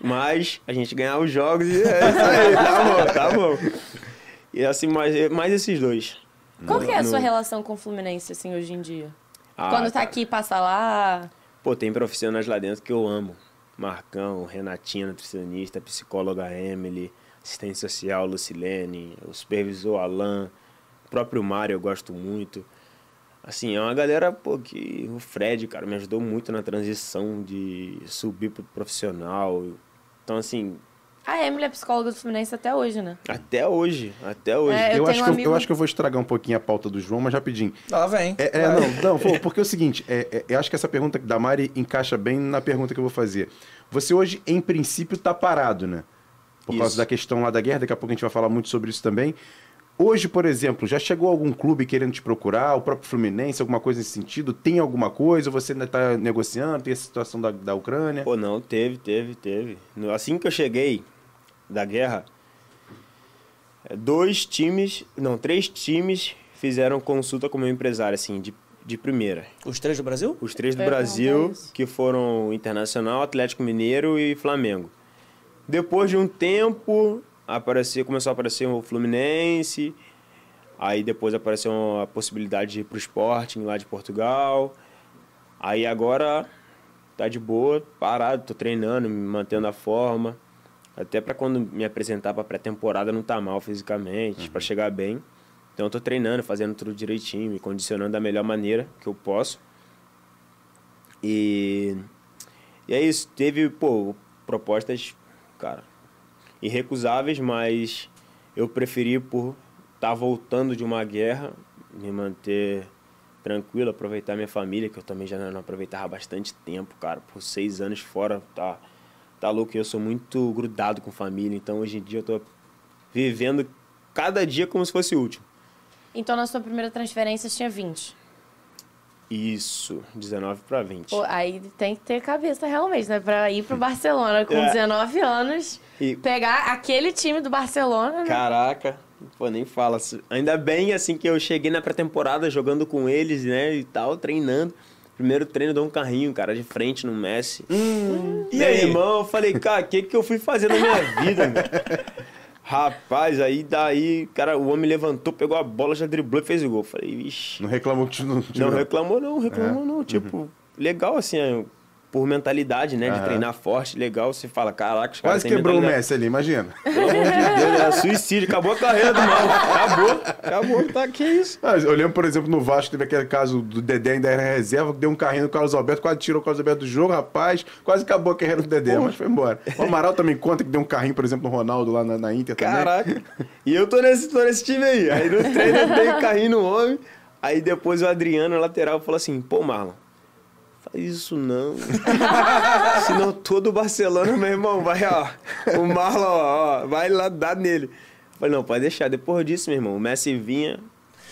Mas a gente ganhava os jogos e é isso aí, tá bom, tá bom. E assim, mais, mais esses dois. Qual que é a No- sua relação com o Fluminense, assim, hoje em dia? Ah, Quando tá cara. aqui, passa lá. Pô, tem profissionais lá dentro que eu amo. Marcão, Renatinha, nutricionista, psicóloga Emily, assistente social Lucilene, o supervisor Alan, o próprio Mário eu gosto muito. Assim, é uma galera, pô, que o Fred, cara, me ajudou muito na transição de subir pro profissional. Então, assim, A Emily é psicóloga do Fluminense até hoje, né? até hoje, até hoje. É, eu Eu, acho um que eu, amigo- eu acho que eu vou estragar um pouquinho a pauta do João, mas rapidinho. Lá vem. É, é, não, não, porque é o seguinte, é, é, eu acho que essa pergunta da Mari encaixa bem na pergunta que eu vou fazer. Você hoje, em princípio, tá parado, né? Por causa Isso. da questão lá da guerra, daqui a pouco a gente vai falar muito sobre isso também. Hoje, por exemplo, já chegou algum clube querendo te procurar, o próprio Fluminense, alguma coisa nesse sentido? Tem alguma coisa? Você ainda tá negociando? Tem a situação da, da Ucrânia? Pô, não, teve, teve, teve. Assim que eu cheguei da guerra, é, dois times, não, três times fizeram consulta com o meu empresário, assim, de, de primeira. Os três do Brasil? Os três do perguntar Brasil, isso. que foram Internacional, Atlético Mineiro e Flamengo. Depois de um tempo, apareceu, começou a aparecer o Fluminense, aí depois apareceu a possibilidade de ir pro Sporting lá de Portugal. Aí agora tá de boa, parado, tô treinando, me mantendo a forma. Até para quando me apresentar para pré-temporada não tá mal fisicamente, pra chegar bem. Então eu tô treinando, fazendo tudo direitinho, me condicionando da melhor maneira que eu posso. E E é isso, teve, pô, propostas, cara, irrecusáveis, mas eu preferi por estar tá voltando de uma guerra, me manter tranquilo, aproveitar minha família, que eu também já não aproveitava há bastante tempo, cara, por seis anos fora, tá, tá louco, eu sou muito grudado com família, então hoje em dia eu tô vivendo cada dia como se fosse o último. Então na sua primeira transferência tinha 20? Isso, 19 para 20. Pô, aí tem que ter cabeça realmente, né? Pra ir pro Barcelona com é. 19 anos, e... pegar aquele time do Barcelona. Né? Caraca, pô, nem fala. Ainda bem, assim, que eu cheguei na pré-temporada jogando com eles, né, e tal, treinando. Primeiro treino deu um carrinho, cara, de frente no Messi. Hum, e aí, irmão, eu falei, cara, o que, que eu fui fazer na minha vida, meu? Rapaz, aí daí, cara, o homem levantou, pegou a bola, já driblou e fez o gol. Falei, vixi. Não reclamou que não Não reclamou, não, reclamou, é? não. Tipo, uhum. legal assim, por mentalidade, né? De treinar forte, legal. Você fala, caraca, os caras Quase quebrou o Messi ali, imagina. Pelo amor de Deus, é suicídio. Acabou a carreira do mal. Acabou. Acabou. Tá, que isso? Ah, eu lembro, por exemplo, no Vasco, teve aquele caso do Dedé ainda era reserva, que deu um carrinho no Carlos Alberto, quase tirou o Carlos Alberto do jogo, rapaz. Quase acabou a carreira do Dedé, mas foi embora. O Amaral também conta que deu um carrinho, por exemplo, no Ronaldo lá na, na Inter também. Caraca. E eu tô nesse, tô nesse time aí. Aí no treino eu dei carrinho no homem. Aí depois o Adriano, lateral, falou assim, pô, Marlon, isso não. Senão todo o Barcelona, meu irmão, vai, ó. O Marlon, ó, vai lá dar nele. falei, não, pode deixar. Depois disso, meu irmão, o Messi vinha.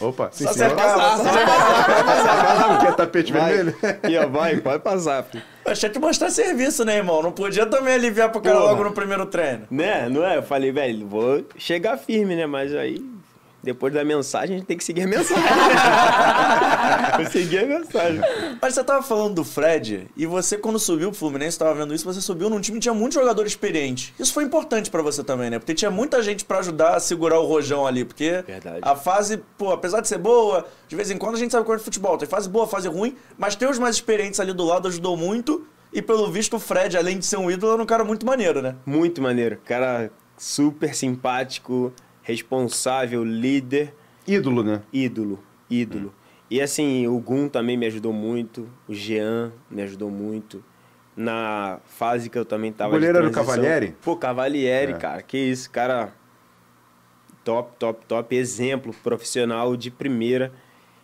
Opa, sim, só você passar, só você passar. Quer tapete vai. vermelho? Aqui, ó, vai, pode passar, filho. Achei que mostrar serviço, né, irmão? Não podia também aliviar pro cara Porra. logo no primeiro treino. Né, não é? Eu falei, velho, vou chegar firme, né? Mas aí depois da mensagem, a gente tem que seguir a mensagem. Seguir a mensagem. Mas você tava falando do Fred, e você, quando subiu pro Fluminense, tava vendo isso, você subiu num time que tinha muito jogador experiente. Isso foi importante para você também, né? Porque tinha muita gente para ajudar a segurar o rojão ali. Porque Verdade. a fase, pô, apesar de ser boa, de vez em quando a gente sabe qual é de futebol. Tem fase boa, fase ruim, mas ter os mais experientes ali do lado ajudou muito. E pelo visto, o Fred, além de ser um ídolo, era um cara muito maneiro, né? Muito maneiro. Cara super simpático responsável, líder. Ídolo, né? Ídolo, ídolo. Hum. E assim, o Gun também me ajudou muito, o Jean me ajudou muito. Na fase que eu também tava. O goleiro era o Cavalieri? Pô, Cavalieri, é. cara, que isso, cara. Top, top, top. Exemplo profissional de primeira.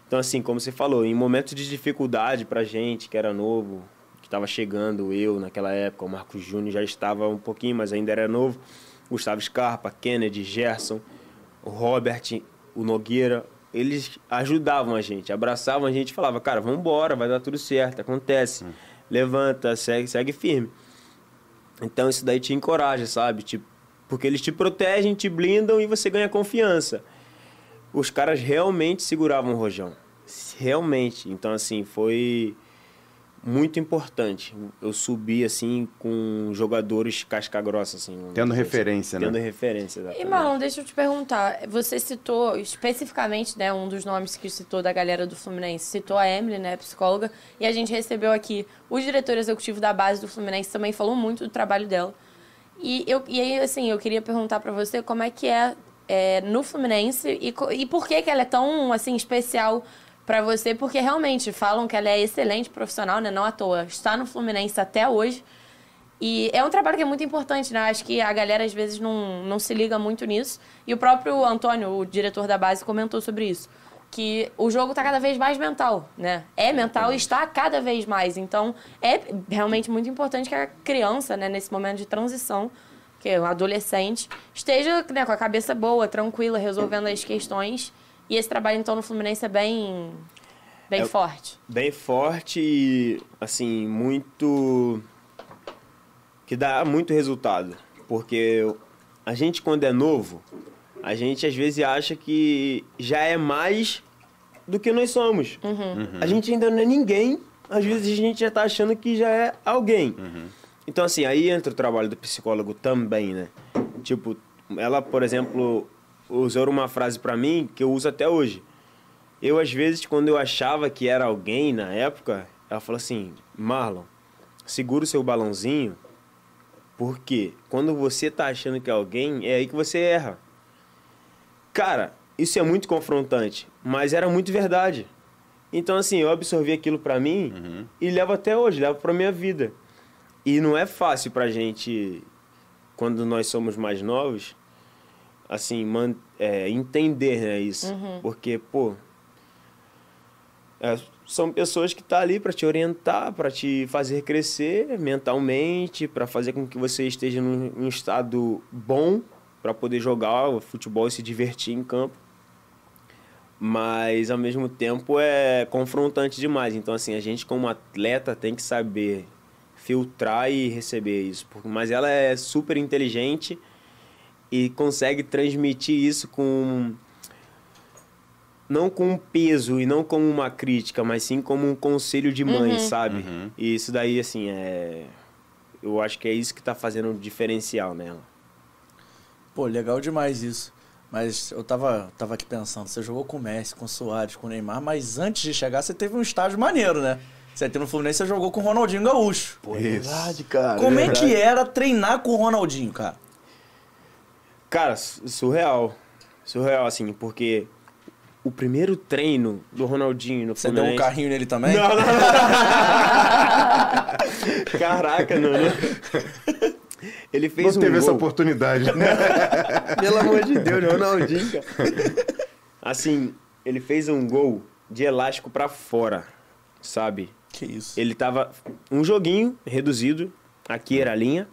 Então, assim, como você falou, em momentos de dificuldade pra gente, que era novo, que tava chegando, eu naquela época, o Marcos Júnior já estava um pouquinho, mas ainda era novo Gustavo Scarpa, Kennedy, Gerson, o Robert, o Nogueira, eles ajudavam a gente, abraçavam a gente e falavam, cara, vamos embora, vai dar tudo certo, acontece. Hum. Levanta, segue, segue firme. Então isso daí te encoraja, sabe? Tipo, porque eles te protegem, te blindam e você ganha confiança. Os caras realmente seguravam o rojão. Realmente. Então, assim, foi muito importante. Eu subi, assim, com jogadores casca-grossa, assim. Tendo referência, assim. né? Tendo referência, exatamente. E, Marlon, deixa eu te perguntar. Você citou, especificamente, né, um dos nomes que citou da galera do Fluminense, citou a Emily, né, psicóloga, e a gente recebeu aqui o diretor executivo da base do Fluminense também falou muito do trabalho dela. E, eu, e aí, assim, eu queria perguntar para você como é que é, é no Fluminense e, e por que, que ela é tão, assim, especial para você, porque realmente falam que ela é excelente profissional, né? Não à toa. Está no Fluminense até hoje. E é um trabalho que é muito importante, né? Acho que a galera às vezes não, não se liga muito nisso. E o próprio Antônio, o diretor da base, comentou sobre isso. Que o jogo está cada vez mais mental, né? É mental e está cada vez mais. Então, é realmente muito importante que a criança, né, nesse momento de transição, que é um adolescente, esteja né, com a cabeça boa, tranquila, resolvendo as questões e esse trabalho, então, no Fluminense é bem, bem é forte. Bem forte e, assim, muito... Que dá muito resultado. Porque a gente, quando é novo, a gente às vezes acha que já é mais do que nós somos. Uhum. Uhum. A gente ainda não é ninguém, às vezes a gente já está achando que já é alguém. Uhum. Então, assim, aí entra o trabalho do psicólogo também, né? Tipo, ela, por exemplo, usou uma frase para mim que eu uso até hoje. Eu, às vezes, quando eu achava que era alguém na época, ela falou assim: Marlon, segura o seu balãozinho, porque quando você tá achando que é alguém, é aí que você erra. Cara, isso é muito confrontante, mas era muito verdade. Então, assim, eu absorvi aquilo para mim uhum. e levo até hoje, levo pra minha vida. E não é fácil pra gente, quando nós somos mais novos, assim, man, é, entender né, isso. Porque, pô, é, são pessoas que estão tá ali para te orientar, para te fazer crescer mentalmente, para fazer com que você esteja num, num estado bom para poder jogar o futebol e se divertir em campo. Mas ao mesmo tempo é confrontante demais. Então assim, a gente como atleta tem que saber filtrar e receber isso. Mas ela é super inteligente e consegue transmitir isso com não com um peso e não como uma crítica, mas sim como um conselho de mãe, Uhum. sabe? E isso daí, assim, é. Eu acho que é isso que tá fazendo um diferencial nela. Pô, legal demais isso. Mas eu tava, tava aqui pensando, você jogou com o Messi, com o Soares, com o Neymar, mas antes de chegar você teve um estágio maneiro, né? Você aqui no Fluminense você jogou com o Ronaldinho Gaúcho. Pô, é Isso. verdade, cara. Como é verdade. que era treinar com o Ronaldinho, cara? Cara, su- surreal. Surreal, assim, porque o primeiro treino do Ronaldinho no Você deu um carrinho nele também? Não, não, não. Caraca, não, não. Ele fez Não um teve essa gol. oportunidade. Pelo amor de Deus, Ronaldinho, cara. Assim, ele fez um gol de elástico pra fora, sabe? Que isso. Ele tava um joguinho reduzido, aqui era a linha.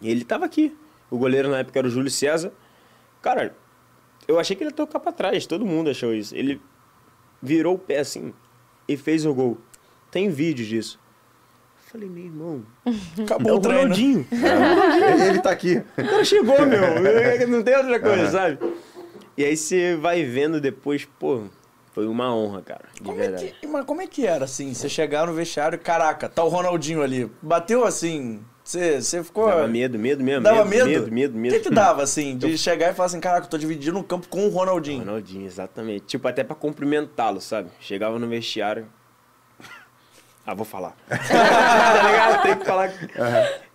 E ele tava aqui. O goleiro na época era o Júlio César. Cara, eu achei que ele ia tocar pra trás, todo mundo achou isso. Ele virou o pé assim e fez o gol. Tem vídeo disso. Eu Falei, meu irmão, é Acabou o o treino. Ronaldinho. Ele tá aqui. O cara chegou, meu. Não tem outra coisa, sabe? E aí você vai vendo depois, pô, foi uma honra, cara. De Como é, verdade. que, mas como é que era, assim? Você chegar no vestiário, caraca, tá o Ronaldinho ali. Bateu assim, você, você ficou... Dava medo, medo mesmo. Dava medo? Medo, medo, medo. O que que dava, assim, de chegar e falar assim, caraca, eu tô dividindo um campo com o Ronaldinho? Ronaldinho, exatamente. Tipo, até pra cumprimentá-lo, sabe? Chegava no vestiário. Ah, vou falar. tá ligado? Tem que falar.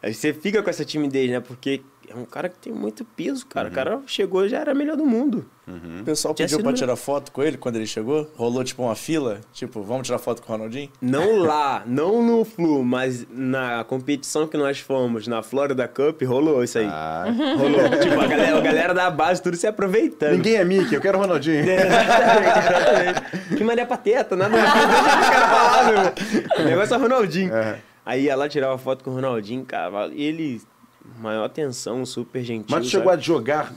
Aí você fica com essa timidez, né? Porque é um cara que tem muito peso, cara. O cara chegou e já era melhor do mundo. O pessoal pediu pra tirar foto com ele quando ele chegou? Rolou, tipo, uma fila? Tipo, vamos tirar foto com o Ronaldinho? Não lá, não no Flu, mas na competição que nós fomos, na Florida Cup, rolou isso aí. Ah, Rolou. tipo, a galera, a galera da base, tudo se aproveitando. ninguém é Mickey, eu quero o Ronaldinho. Exatamente, exatamente. Que mané pateta, nada. Deixa o cara falar, meu. O negócio é o Ronaldinho. É. Aí ia lá, tirava foto com o Ronaldinho, cara. E ele, maior atenção, super gentil. Mas tu chegou sabe? a jogar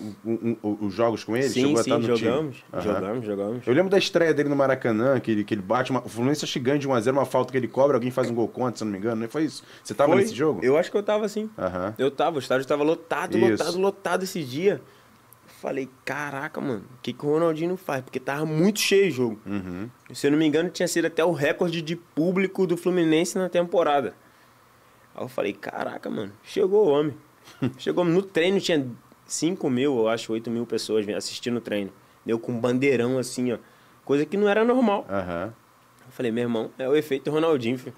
os jogos com ele? Sim, chegou a sim, jogamos. Jogamos, jogamos. Eu lembro da estreia dele no Maracanã, que ele, que ele bate uma. O Fluminense acho que ganha de 1x0, uma falta que ele cobra, alguém faz um gol contra, se eu não me engano, não foi isso? Você tava Foi? nesse jogo? Eu acho que eu tava assim. Aham. Eu tava, o estádio tava lotado, Isso. lotado, lotado esse dia. Falei, caraca, mano, o que, que o Ronaldinho faz? Porque tava muito cheio o jogo. Uhum. Se eu não me engano, tinha sido até o recorde de público do Fluminense na temporada. Aí eu falei, caraca, mano, chegou o homem. Chegou no treino, tinha 5 mil, eu acho, 8 mil pessoas assistindo o treino. Deu com um bandeirão assim, ó. Coisa que não era normal. Aham. Eu falei, meu irmão, é o efeito Ronaldinho, filho.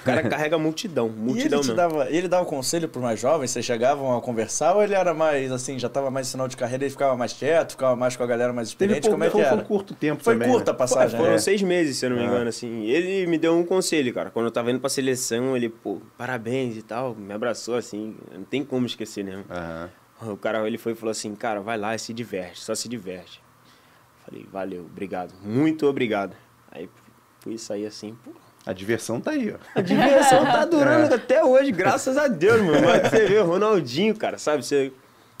O cara carrega multidão, E ele multidão mesmo. dava, ele dava conselho pros mais jovens? Vocês chegavam a conversar ou ele era mais, assim, já tava mais em sinal de carreira e ficava mais quieto, ficava mais com a galera mais Teve experiente? pouco, Como é que foi, foi era? um curto tempo Foi também. curta a né? passagem, Foram né? seis meses, se eu não me Ah. engano, assim. Ele me deu um conselho, cara. Quando eu tava indo pra seleção, ele, pô, parabéns e tal, me abraçou assim. Não tem como esquecer, né? Aham. O cara, ele foi e falou assim, cara, vai lá e se diverte, só se diverte. Falei, valeu, obrigado, muito obrigado. Aí fui sair assim, pô, A diversão tá aí, ó. a diversão tá durando até hoje, graças a Deus, mano. Mas você vê o Ronaldinho, cara, sabe? Você,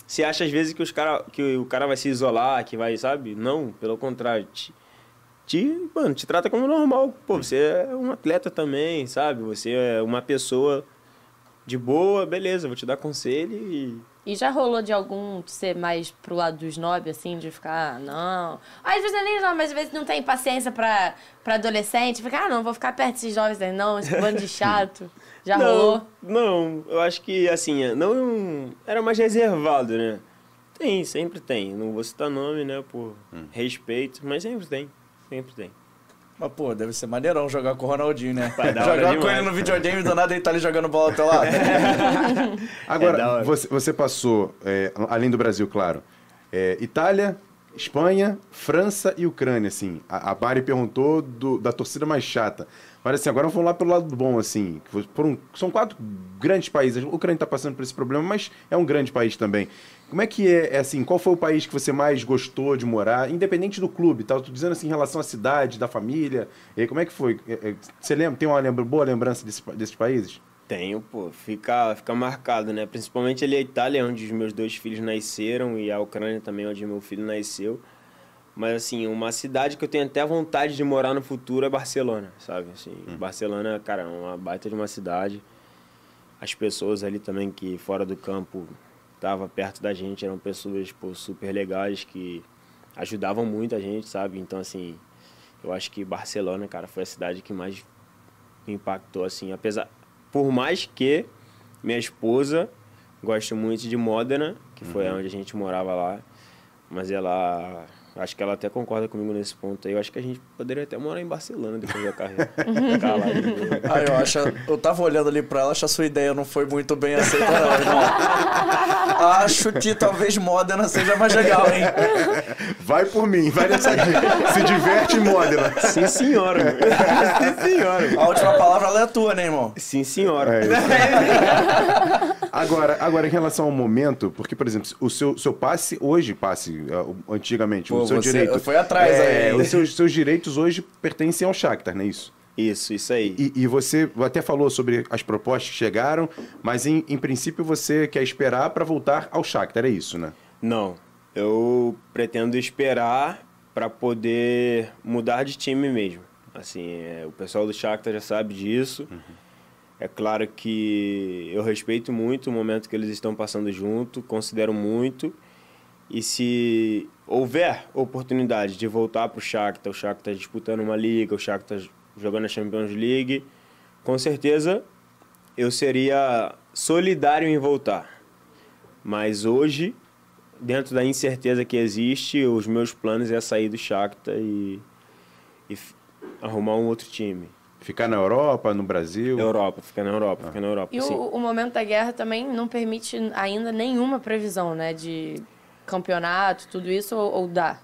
você acha às vezes que, os cara, que o cara vai se isolar, que vai, sabe? Não, pelo contrário. Te, te, mano, te trata como normal. Pô, você é um atleta também, sabe? Você é uma pessoa de boa, beleza, vou te dar conselho e E já rolou de algum ser mais pro lado do snob, assim, de ficar, ah, não. Às vezes nem não, mas às vezes não tem paciência pra, pra adolescente. Fica, ah, não, vou ficar perto desses jovens aí, não, esse bando de chato. Já não, rolou? Não, eu acho que assim, não era mais reservado, né? Tem, sempre tem. Não vou citar nome, né, por respeito, mas sempre tem. Sempre tem. Mas, pô, deve ser maneirão jogar com o Ronaldinho, né? Jogar com ele no videogame do nada ele tá ali jogando bola ao teu lado. Agora, É da hora. você, você passou, é, além do Brasil, claro, é, Itália, Espanha, França e Ucrânia, assim. A, a Mari perguntou do- da torcida mais chata. Mas assim, agora vamos lá pelo lado bom, assim. foram- são quatro grandes países. A Ucrânia está passando por esse problema, mas é um grande país também. Como é que é, é, assim, qual foi o país que você mais gostou de morar, independente do clube, tá? Eu tô dizendo assim, em relação à cidade, da família. E como é que foi? É, é, Você lembra, tem uma lembra- boa lembrança desse desses países? Tenho, pô, fica, fica marcado, né? Principalmente ali a Itália, onde os meus dois filhos nasceram, e a Ucrânia também, onde meu filho nasceu. Mas, assim, uma cidade que eu tenho até vontade de morar no futuro é Barcelona, sabe? Assim, Barcelona, cara, é uma baita de uma cidade. As pessoas ali também que fora do campo estavam perto da gente eram pessoas, pô, super legais que ajudavam muito a gente, sabe? Então, assim, eu acho que Barcelona, cara, foi a cidade que mais me impactou, assim, apesar... Por mais que minha esposa goste muito de Modena, que foi onde a gente morava lá, mas ela... Acho que ela até concorda comigo nesse ponto aí. Eu acho que a gente poderia até morar em Barcelona depois da carreira. Boa. Ah, eu acho. Eu tava olhando ali pra ela, acho que a sua ideia não foi muito bem aceita, não, irmão. Acho que talvez Modena seja mais legal, hein? Vai por mim, vai nessa dica. Se diverte em Modena. Sim, senhora. meu. Sim, senhora. A última palavra ela é tua, né, irmão? Sim, senhora. É. Agora, agora, em relação ao momento, porque, por exemplo, o seu, seu passe, hoje, passe, o- antigamente, Pô, o seu você direito. foi atrás é, aí. Os seus, seus direitos hoje pertencem ao Shakhtar, não é isso? Isso, isso aí. E, e você até falou sobre as propostas que chegaram, mas em, em princípio você quer esperar para voltar ao Shakhtar, é isso, né? Não, eu pretendo esperar para poder mudar de time mesmo. Assim, é, o pessoal do Shakhtar já sabe disso. É claro que eu respeito muito o momento que eles estão passando junto, considero muito. E se houver oportunidade de voltar para o Shakhtar, o Shakhtar disputando uma liga, o Shakhtar jogando a Champions League, com certeza eu seria solidário em voltar. Mas hoje, dentro da incerteza que existe, os meus planos é sair do Shakhtar e, e arrumar um outro time. Ficar na Europa, no Brasil. Europa, ficar na Europa, ficar na Europa. E sim. o, o momento da guerra também não permite ainda nenhuma previsão, né? De campeonato, tudo isso, ou, ou dá?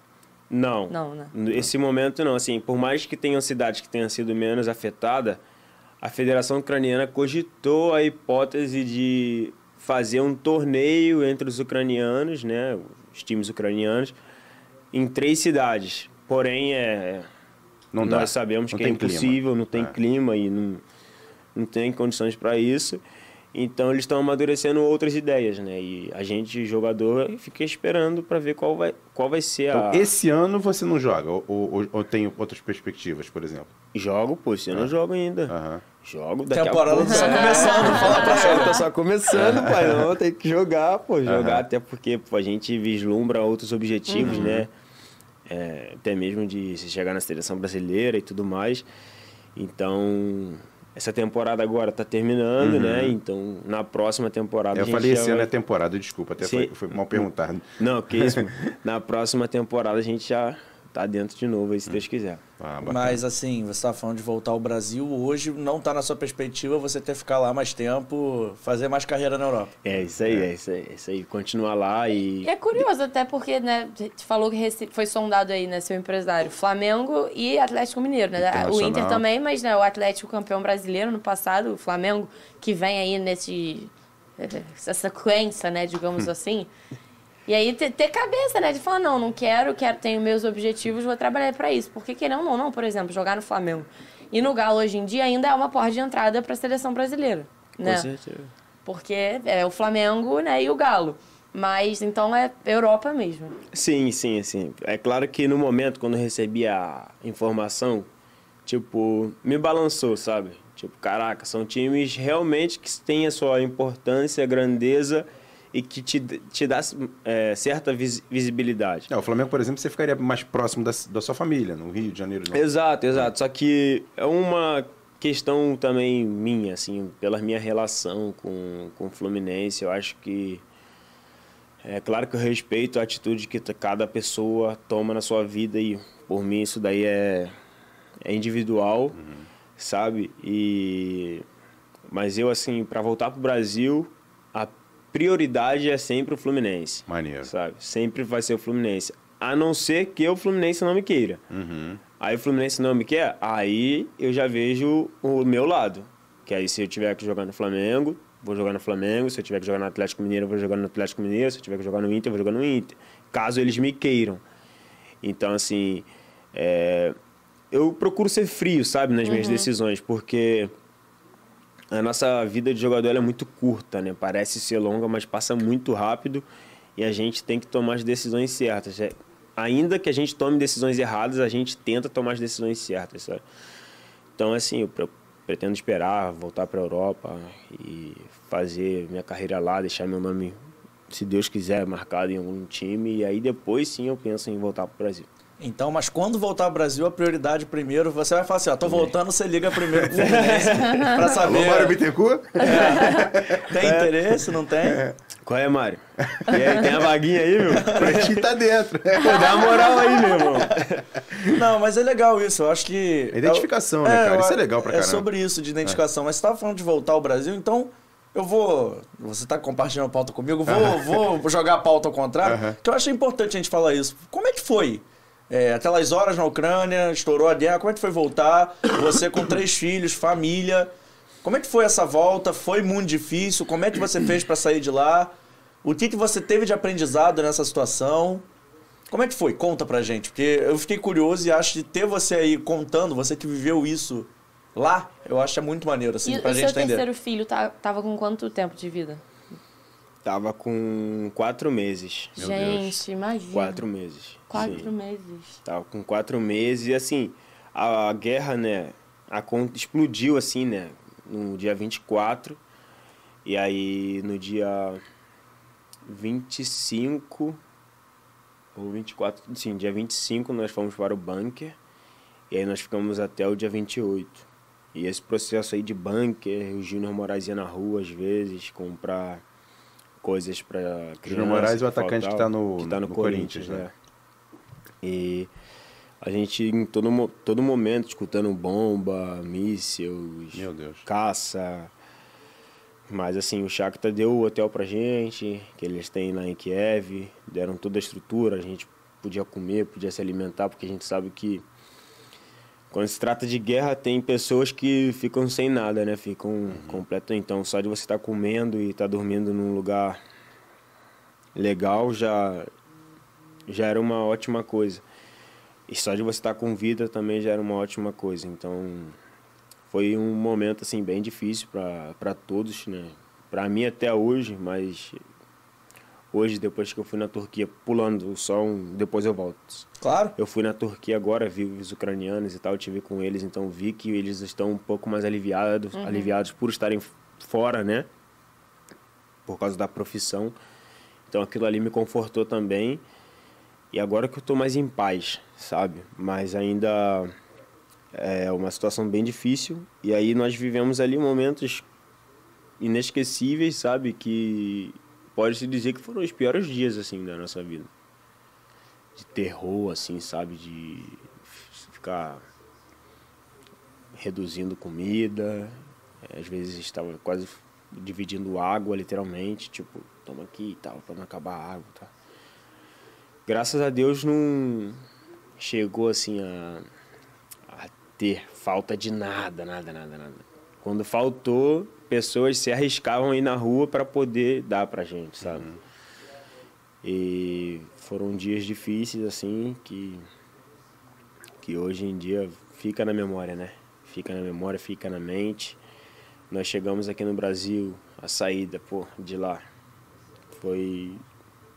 Não. Não, né? Esse momento não, assim, por mais que tenham cidades que tenham sido menos afetadas, a Federação Ucraniana cogitou a hipótese de fazer um torneio entre os ucranianos, né, os times ucranianos, em três cidades. Porém, é, Não nós dá. sabemos Não que é tem clima. impossível, não tem É. clima e não, não tem condições para isso. Então eles estão amadurecendo outras ideias, né? E a gente, jogador, fica esperando para ver qual vai, qual vai ser a. Então, esse ano você não joga? Ou, ou- ou tem outras perspectivas, por exemplo? Jogo, pô, esse ano eu jogo ainda. Aham. Jogo daqui Temporada a pouco. tá só começando, fala pra É, ele. tá só começando, pai. Não, tem que jogar, pô. Jogar Aham. até porque pô, a gente vislumbra outros objetivos, né? É, até mesmo de se chegar na seleção brasileira e tudo mais. Então, essa temporada agora tá terminando, né? Então, na próxima temporada a Eu falei esse ano é temporada, desculpa, até foi, foi mal perguntado. Não, que isso. na próxima temporada a gente já tá dentro de novo aí, se Deus quiser. Ah. Mas assim, você tá falando de voltar ao Brasil. Hoje não tá na sua perspectiva você ter que ficar lá mais tempo, fazer mais carreira na Europa. É isso aí, é, isso aí, é isso aí. Continuar lá e. E é curioso até porque, né, você falou que foi sondado aí, né, seu empresário, Flamengo e Atlético Mineiro, né? O. Inter também, mas né, o Atlético campeão brasileiro no passado, o Flamengo que vem aí nesse essa sequência, né, digamos assim. E aí ter, ter cabeça, né, de falar não, não quero, quero tenho meus objetivos, vou trabalhar pra isso. Porque querendo ou não, por exemplo, jogar no Flamengo e no Galo hoje em dia ainda é uma porta de entrada pra seleção brasileira, né? Com certeza. Porque é o Flamengo, né, e o Galo. Mas então é Europa mesmo. Sim, sim, sim. É claro que no momento, quando eu recebi a informação, tipo, me balançou, sabe? Tipo, caraca, são times realmente que têm a sua importância, grandeza e que te, te dá é, certa vis- visibilidade. É, o Flamengo, por exemplo, você ficaria mais próximo da, da sua família, no Rio de Janeiro. Não. Exato, exato. Só que é uma questão também minha, assim, pela minha relação com, com o Fluminense. Eu acho que. É claro que eu respeito a atitude que cada pessoa toma na sua vida e, por mim, isso daí é, é individual, sabe? E. Mas eu, assim, para voltar pro Brasil, a prioridade é sempre o Fluminense Maneiro. sabe? Sempre vai ser o Fluminense. a não ser que o Fluminense não me queira. Aí o Fluminense não me quer, aí eu já vejo o meu lado. Que aí se eu tiver que jogar no Flamengo, vou jogar no Flamengo. Se eu tiver que jogar no Atlético Mineiro, vou jogar no Atlético Mineiro. Se eu tiver que jogar no Inter, eu vou jogar no Inter. Caso eles me queiram. Então, assim, é, eu procuro ser frio, sabe, nas minhas decisões, porque a nossa vida de jogador é muito curta, né? Parece ser longa, mas passa muito rápido e a gente tem que tomar as decisões certas. É, ainda que a gente tome decisões erradas, a gente tenta tomar as decisões certas, sabe? Então, assim, eu pre- pretendo esperar, voltar para a Europa e fazer minha carreira lá, deixar meu nome, se Deus quiser, marcado em algum time. E aí depois sim eu penso em voltar para o Brasil. Então, mas quando voltar ao Brasil, a prioridade primeiro, você vai falar assim, ó, tô voltando, você liga primeiro pro Fluminense pra Alô, saber. Mário Bittencourt? Tem interesse, não tem? Qual é, Mário? E aí, tem a vaguinha aí, meu? Pretinho tá dentro. Pô, dá uma moral aí, meu irmão. Não, mas é legal isso. Eu acho que. É identificação, né, cara? eu- Isso é legal pra É caramba. sobre isso, de identificação. Mas você tava falando de voltar ao Brasil, então eu vou. Você tá compartilhando a pauta comigo, vou, vou jogar a pauta ao contrário. Aham. Que eu acho importante a gente falar isso. Como é que foi? É, aquelas horas na Ucrânia, estourou a guerra, como é que foi voltar? Você com três filhos, família. Como é que foi essa volta? Foi muito difícil? Como é que você fez pra sair de lá? O que, que você teve de aprendizado nessa situação? Como é que foi? Conta pra gente, porque eu fiquei curioso e acho que ter você aí contando, você que viveu isso lá, eu acho que é muito maneiro, assim, E pra o gente seu entender. terceiro filho tá- tava com quanto tempo de vida? Tava com quatro meses. Meu Gente, imagina. Quatro meses. Quatro Sim. meses. Tava com quatro meses e assim, a, a guerra, né, a, explodiu assim, né, no dia 24. E aí no dia 25 ou 24, sim, dia 25 nós fomos para o bunker. E aí nós ficamos até o dia 28. E esse processo aí de bunker, o Júnior Moraes ia na rua às vezes comprar coisas para criança. Moraes é o atacante que faltava, tá no- que tá no, no Corinthians, Corinthians, né? E a gente em todo, todo momento escutando bomba, mísseis, caça. Mas assim, o Shakhtar deu o hotel pra gente, que eles têm lá em Kiev, deram toda a estrutura, a gente podia comer, podia se alimentar, porque a gente sabe que quando se trata de guerra tem pessoas que ficam sem nada, né? Ficam completo, então só de você estar comendo e estar dormindo num lugar legal já já era uma ótima coisa. E só de você estar com vida também já era uma ótima coisa. Então, foi um momento assim bem difícil para todos, né? Para mim até hoje, mas hoje depois que eu fui na Turquia pulando só um, depois eu volto. Claro. Eu fui na Turquia agora, vi os ucranianos e tal, tive com eles, então vi que eles estão um pouco mais aliviados, aliviados por estarem fora, né? Por causa da profissão. Então aquilo ali me confortou também. E agora que eu tô mais em paz, sabe? Mas ainda é uma situação bem difícil. E aí nós vivemos ali momentos inesquecíveis, sabe? Que pode-se dizer que foram os piores dias, assim, da nossa vida. De terror, assim, sabe? De ficar reduzindo comida. Às vezes estava quase dividindo água, literalmente. Tipo, toma aqui e tal, pra não acabar a água tal. Graças a Deus não chegou, assim, a, a ter falta de nada, nada, nada, nada. Quando faltou, pessoas se arriscavam aí na rua para poder dar pra gente, sabe? E foram dias difíceis, assim, que, que hoje em dia fica na memória, né? Fica na memória, fica na mente. Nós chegamos aqui no Brasil, a saída, pô, de lá. Foi.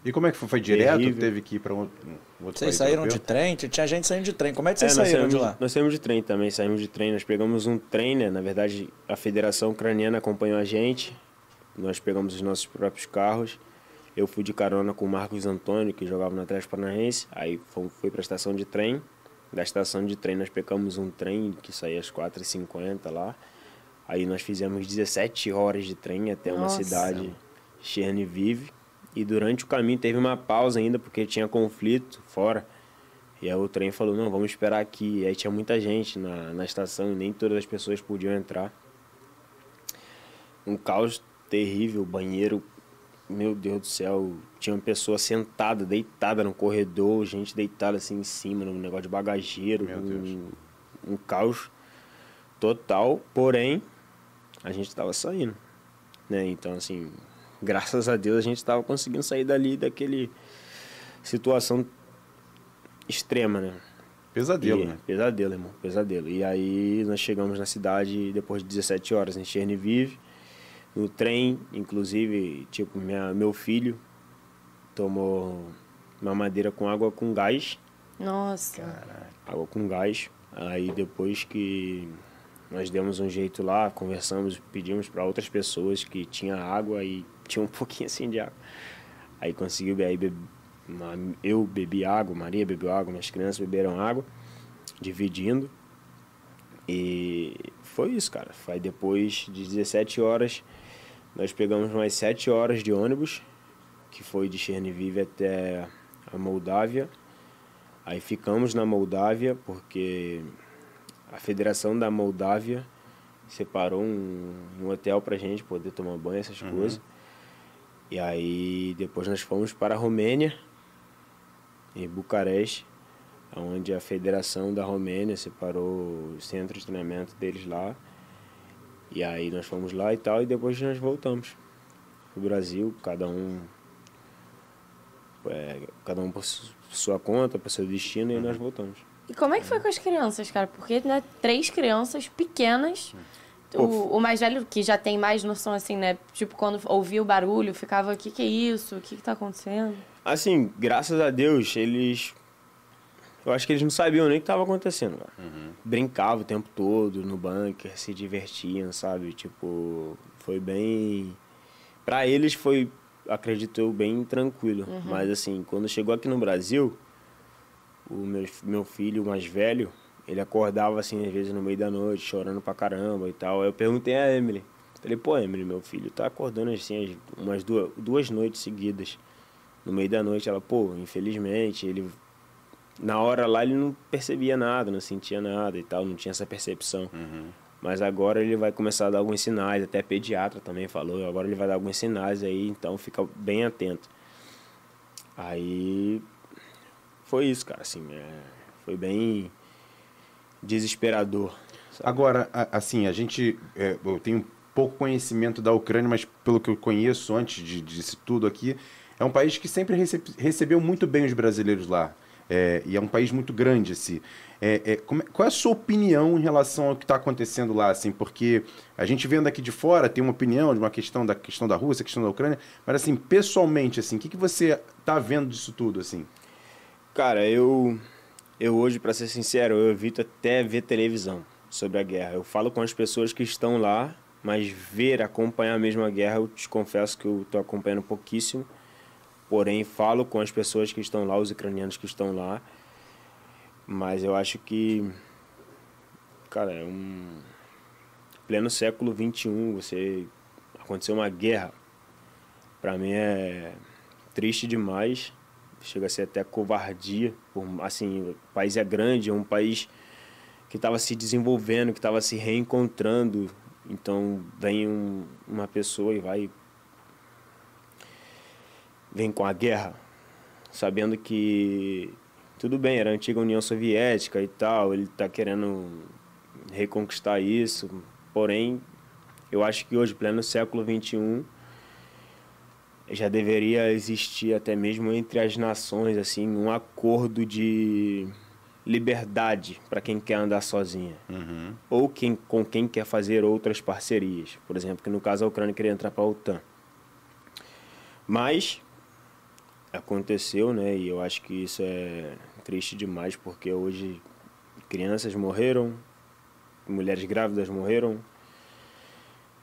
E como é que foi? Foi direto? Terrível. Teve que ir pra um, um outro Vocês país saíram de europeu? trem? Tinha gente saindo de trem. Como é que vocês É, saíram de lá? Nós saímos de trem também, saímos de trem. Nós pegamos um trem, né? Na verdade, a Federação Ucraniana acompanhou a gente. Nós pegamos os nossos próprios carros. Eu fui de carona com o Marcos Antônio, que jogava no Atlético Paranaense. Aí fui, fui para a estação de trem. Da estação de trem nós pegamos um trem que saía às 4h50 lá. Aí nós fizemos 17 horas de trem até uma Nossa. cidade, Cherniviv. E durante o caminho teve uma pausa ainda, porque tinha conflito fora. E aí o trem falou, não, vamos esperar aqui. E aí tinha muita gente na, na estação e nem todas as pessoas podiam entrar. Um caos terrível, banheiro meu Deus do céu, tinha uma pessoa sentada, deitada no corredor, gente deitada assim em cima, no negócio de bagageiro, um, um caos total, porém, a gente estava saindo, né? Então, assim, graças a Deus a gente estava conseguindo sair dali daquele situação extrema, né? Pesadelo, E- né? Pesadelo, irmão. Pesadelo. E aí nós chegamos na cidade depois de 17 horas em Cherniviv. No trem, inclusive, tipo, minha, meu filho tomou uma madeira com água com gás. Nossa. Água com gás. Aí depois que nós demos um jeito lá, conversamos, pedimos para outras pessoas que tinha água e tinha um pouquinho assim de água. Aí conseguiu aí be- eu bebi água, Maria bebeu água, minhas crianças beberam água, dividindo. E foi isso, cara. Foi depois de 17 horas, nós pegamos mais 7 horas de ônibus, que foi de Cherniviv até a Moldávia. Aí ficamos na Moldávia porque a Federação da Moldávia separou um, um hotel pra gente poder tomar banho, essas coisas. E aí depois nós fomos para a Romênia, em Bucareste, onde a Federação da Romênia separou o centro de treinamento deles lá. E aí nós fomos lá e tal, e depois nós voltamos pro Brasil, cada um é, cada um por su- sua conta, por seu destino, e nós voltamos. E como é que foi com as crianças, cara? Porque, né, três crianças pequenas. O, o mais velho, que já tem mais noção, assim, né? Tipo, quando ouvia o barulho, ficava, o que que é isso? O que que tá acontecendo? Assim, graças a Deus, eles. Eu acho que eles não sabiam nem o que estava acontecendo, cara. Brincavam o tempo todo no bunker, se divertiam, sabe? Tipo, foi bem. Pra eles foi, acredito eu, bem tranquilo. Mas assim, quando chegou aqui no Brasil, o meu, meu filho mais velho, ele acordava assim, às vezes no meio da noite, chorando pra caramba e tal. Aí eu perguntei a Emily. Falei, pô, Emily, meu filho tá acordando assim as- umas duas, duas noites seguidas. No meio da noite, ela, pô, infelizmente, ele. Na hora lá ele não percebia nada, não sentia nada e tal, não tinha essa percepção. Mas agora ele vai começar a dar alguns sinais, até pediatra também falou, agora ele vai dar alguns sinais aí, então fica bem atento. Aí foi isso, cara, assim, é, foi bem desesperador. sabe? Agora, assim, a gente. é, eu tenho pouco conhecimento da Ucrânia, mas pelo que eu conheço antes de, disso tudo aqui, é um país que sempre receb- recebeu muito bem os brasileiros lá. É, e é um país muito grande, assim. É, é, como é- qual é a sua opinião em relação ao que está acontecendo lá, assim? Porque a gente vendo aqui de fora tem uma opinião de uma questão da questão da Rússia, questão da Ucrânia, mas assim, pessoalmente, assim, o que, que você tá vendo disso tudo, assim? Cara, eu eu hoje, pra ser sincero, eu evito até ver televisão sobre a guerra. Eu falo com as pessoas que estão lá, mas ver, acompanhar mesmo a guerra, eu te confesso que eu tô acompanhando pouquíssimo. Porém, falo com as pessoas que estão lá, os ucranianos que estão lá. Mas eu acho que cara, é um pleno século 21, você aconteceu uma guerra. Pra mim é triste demais chega a ser até covardia. Por, assim, o país é grande, é um país que estava se desenvolvendo, que estava se reencontrando. Então vem um- uma pessoa e vai. vem com a guerra, sabendo que tudo bem, era a antiga União Soviética e tal, ele está querendo reconquistar isso, porém, eu acho que hoje, pleno século XXI, já deveria existir até mesmo entre as nações assim um acordo de liberdade para quem quer andar sozinha. Ou quem com quem quer fazer outras parcerias. Por exemplo que no caso a Ucrânia queria entrar para a OTAN. Mas aconteceu né e eu acho que isso é triste demais porque hoje crianças morreram mulheres grávidas morreram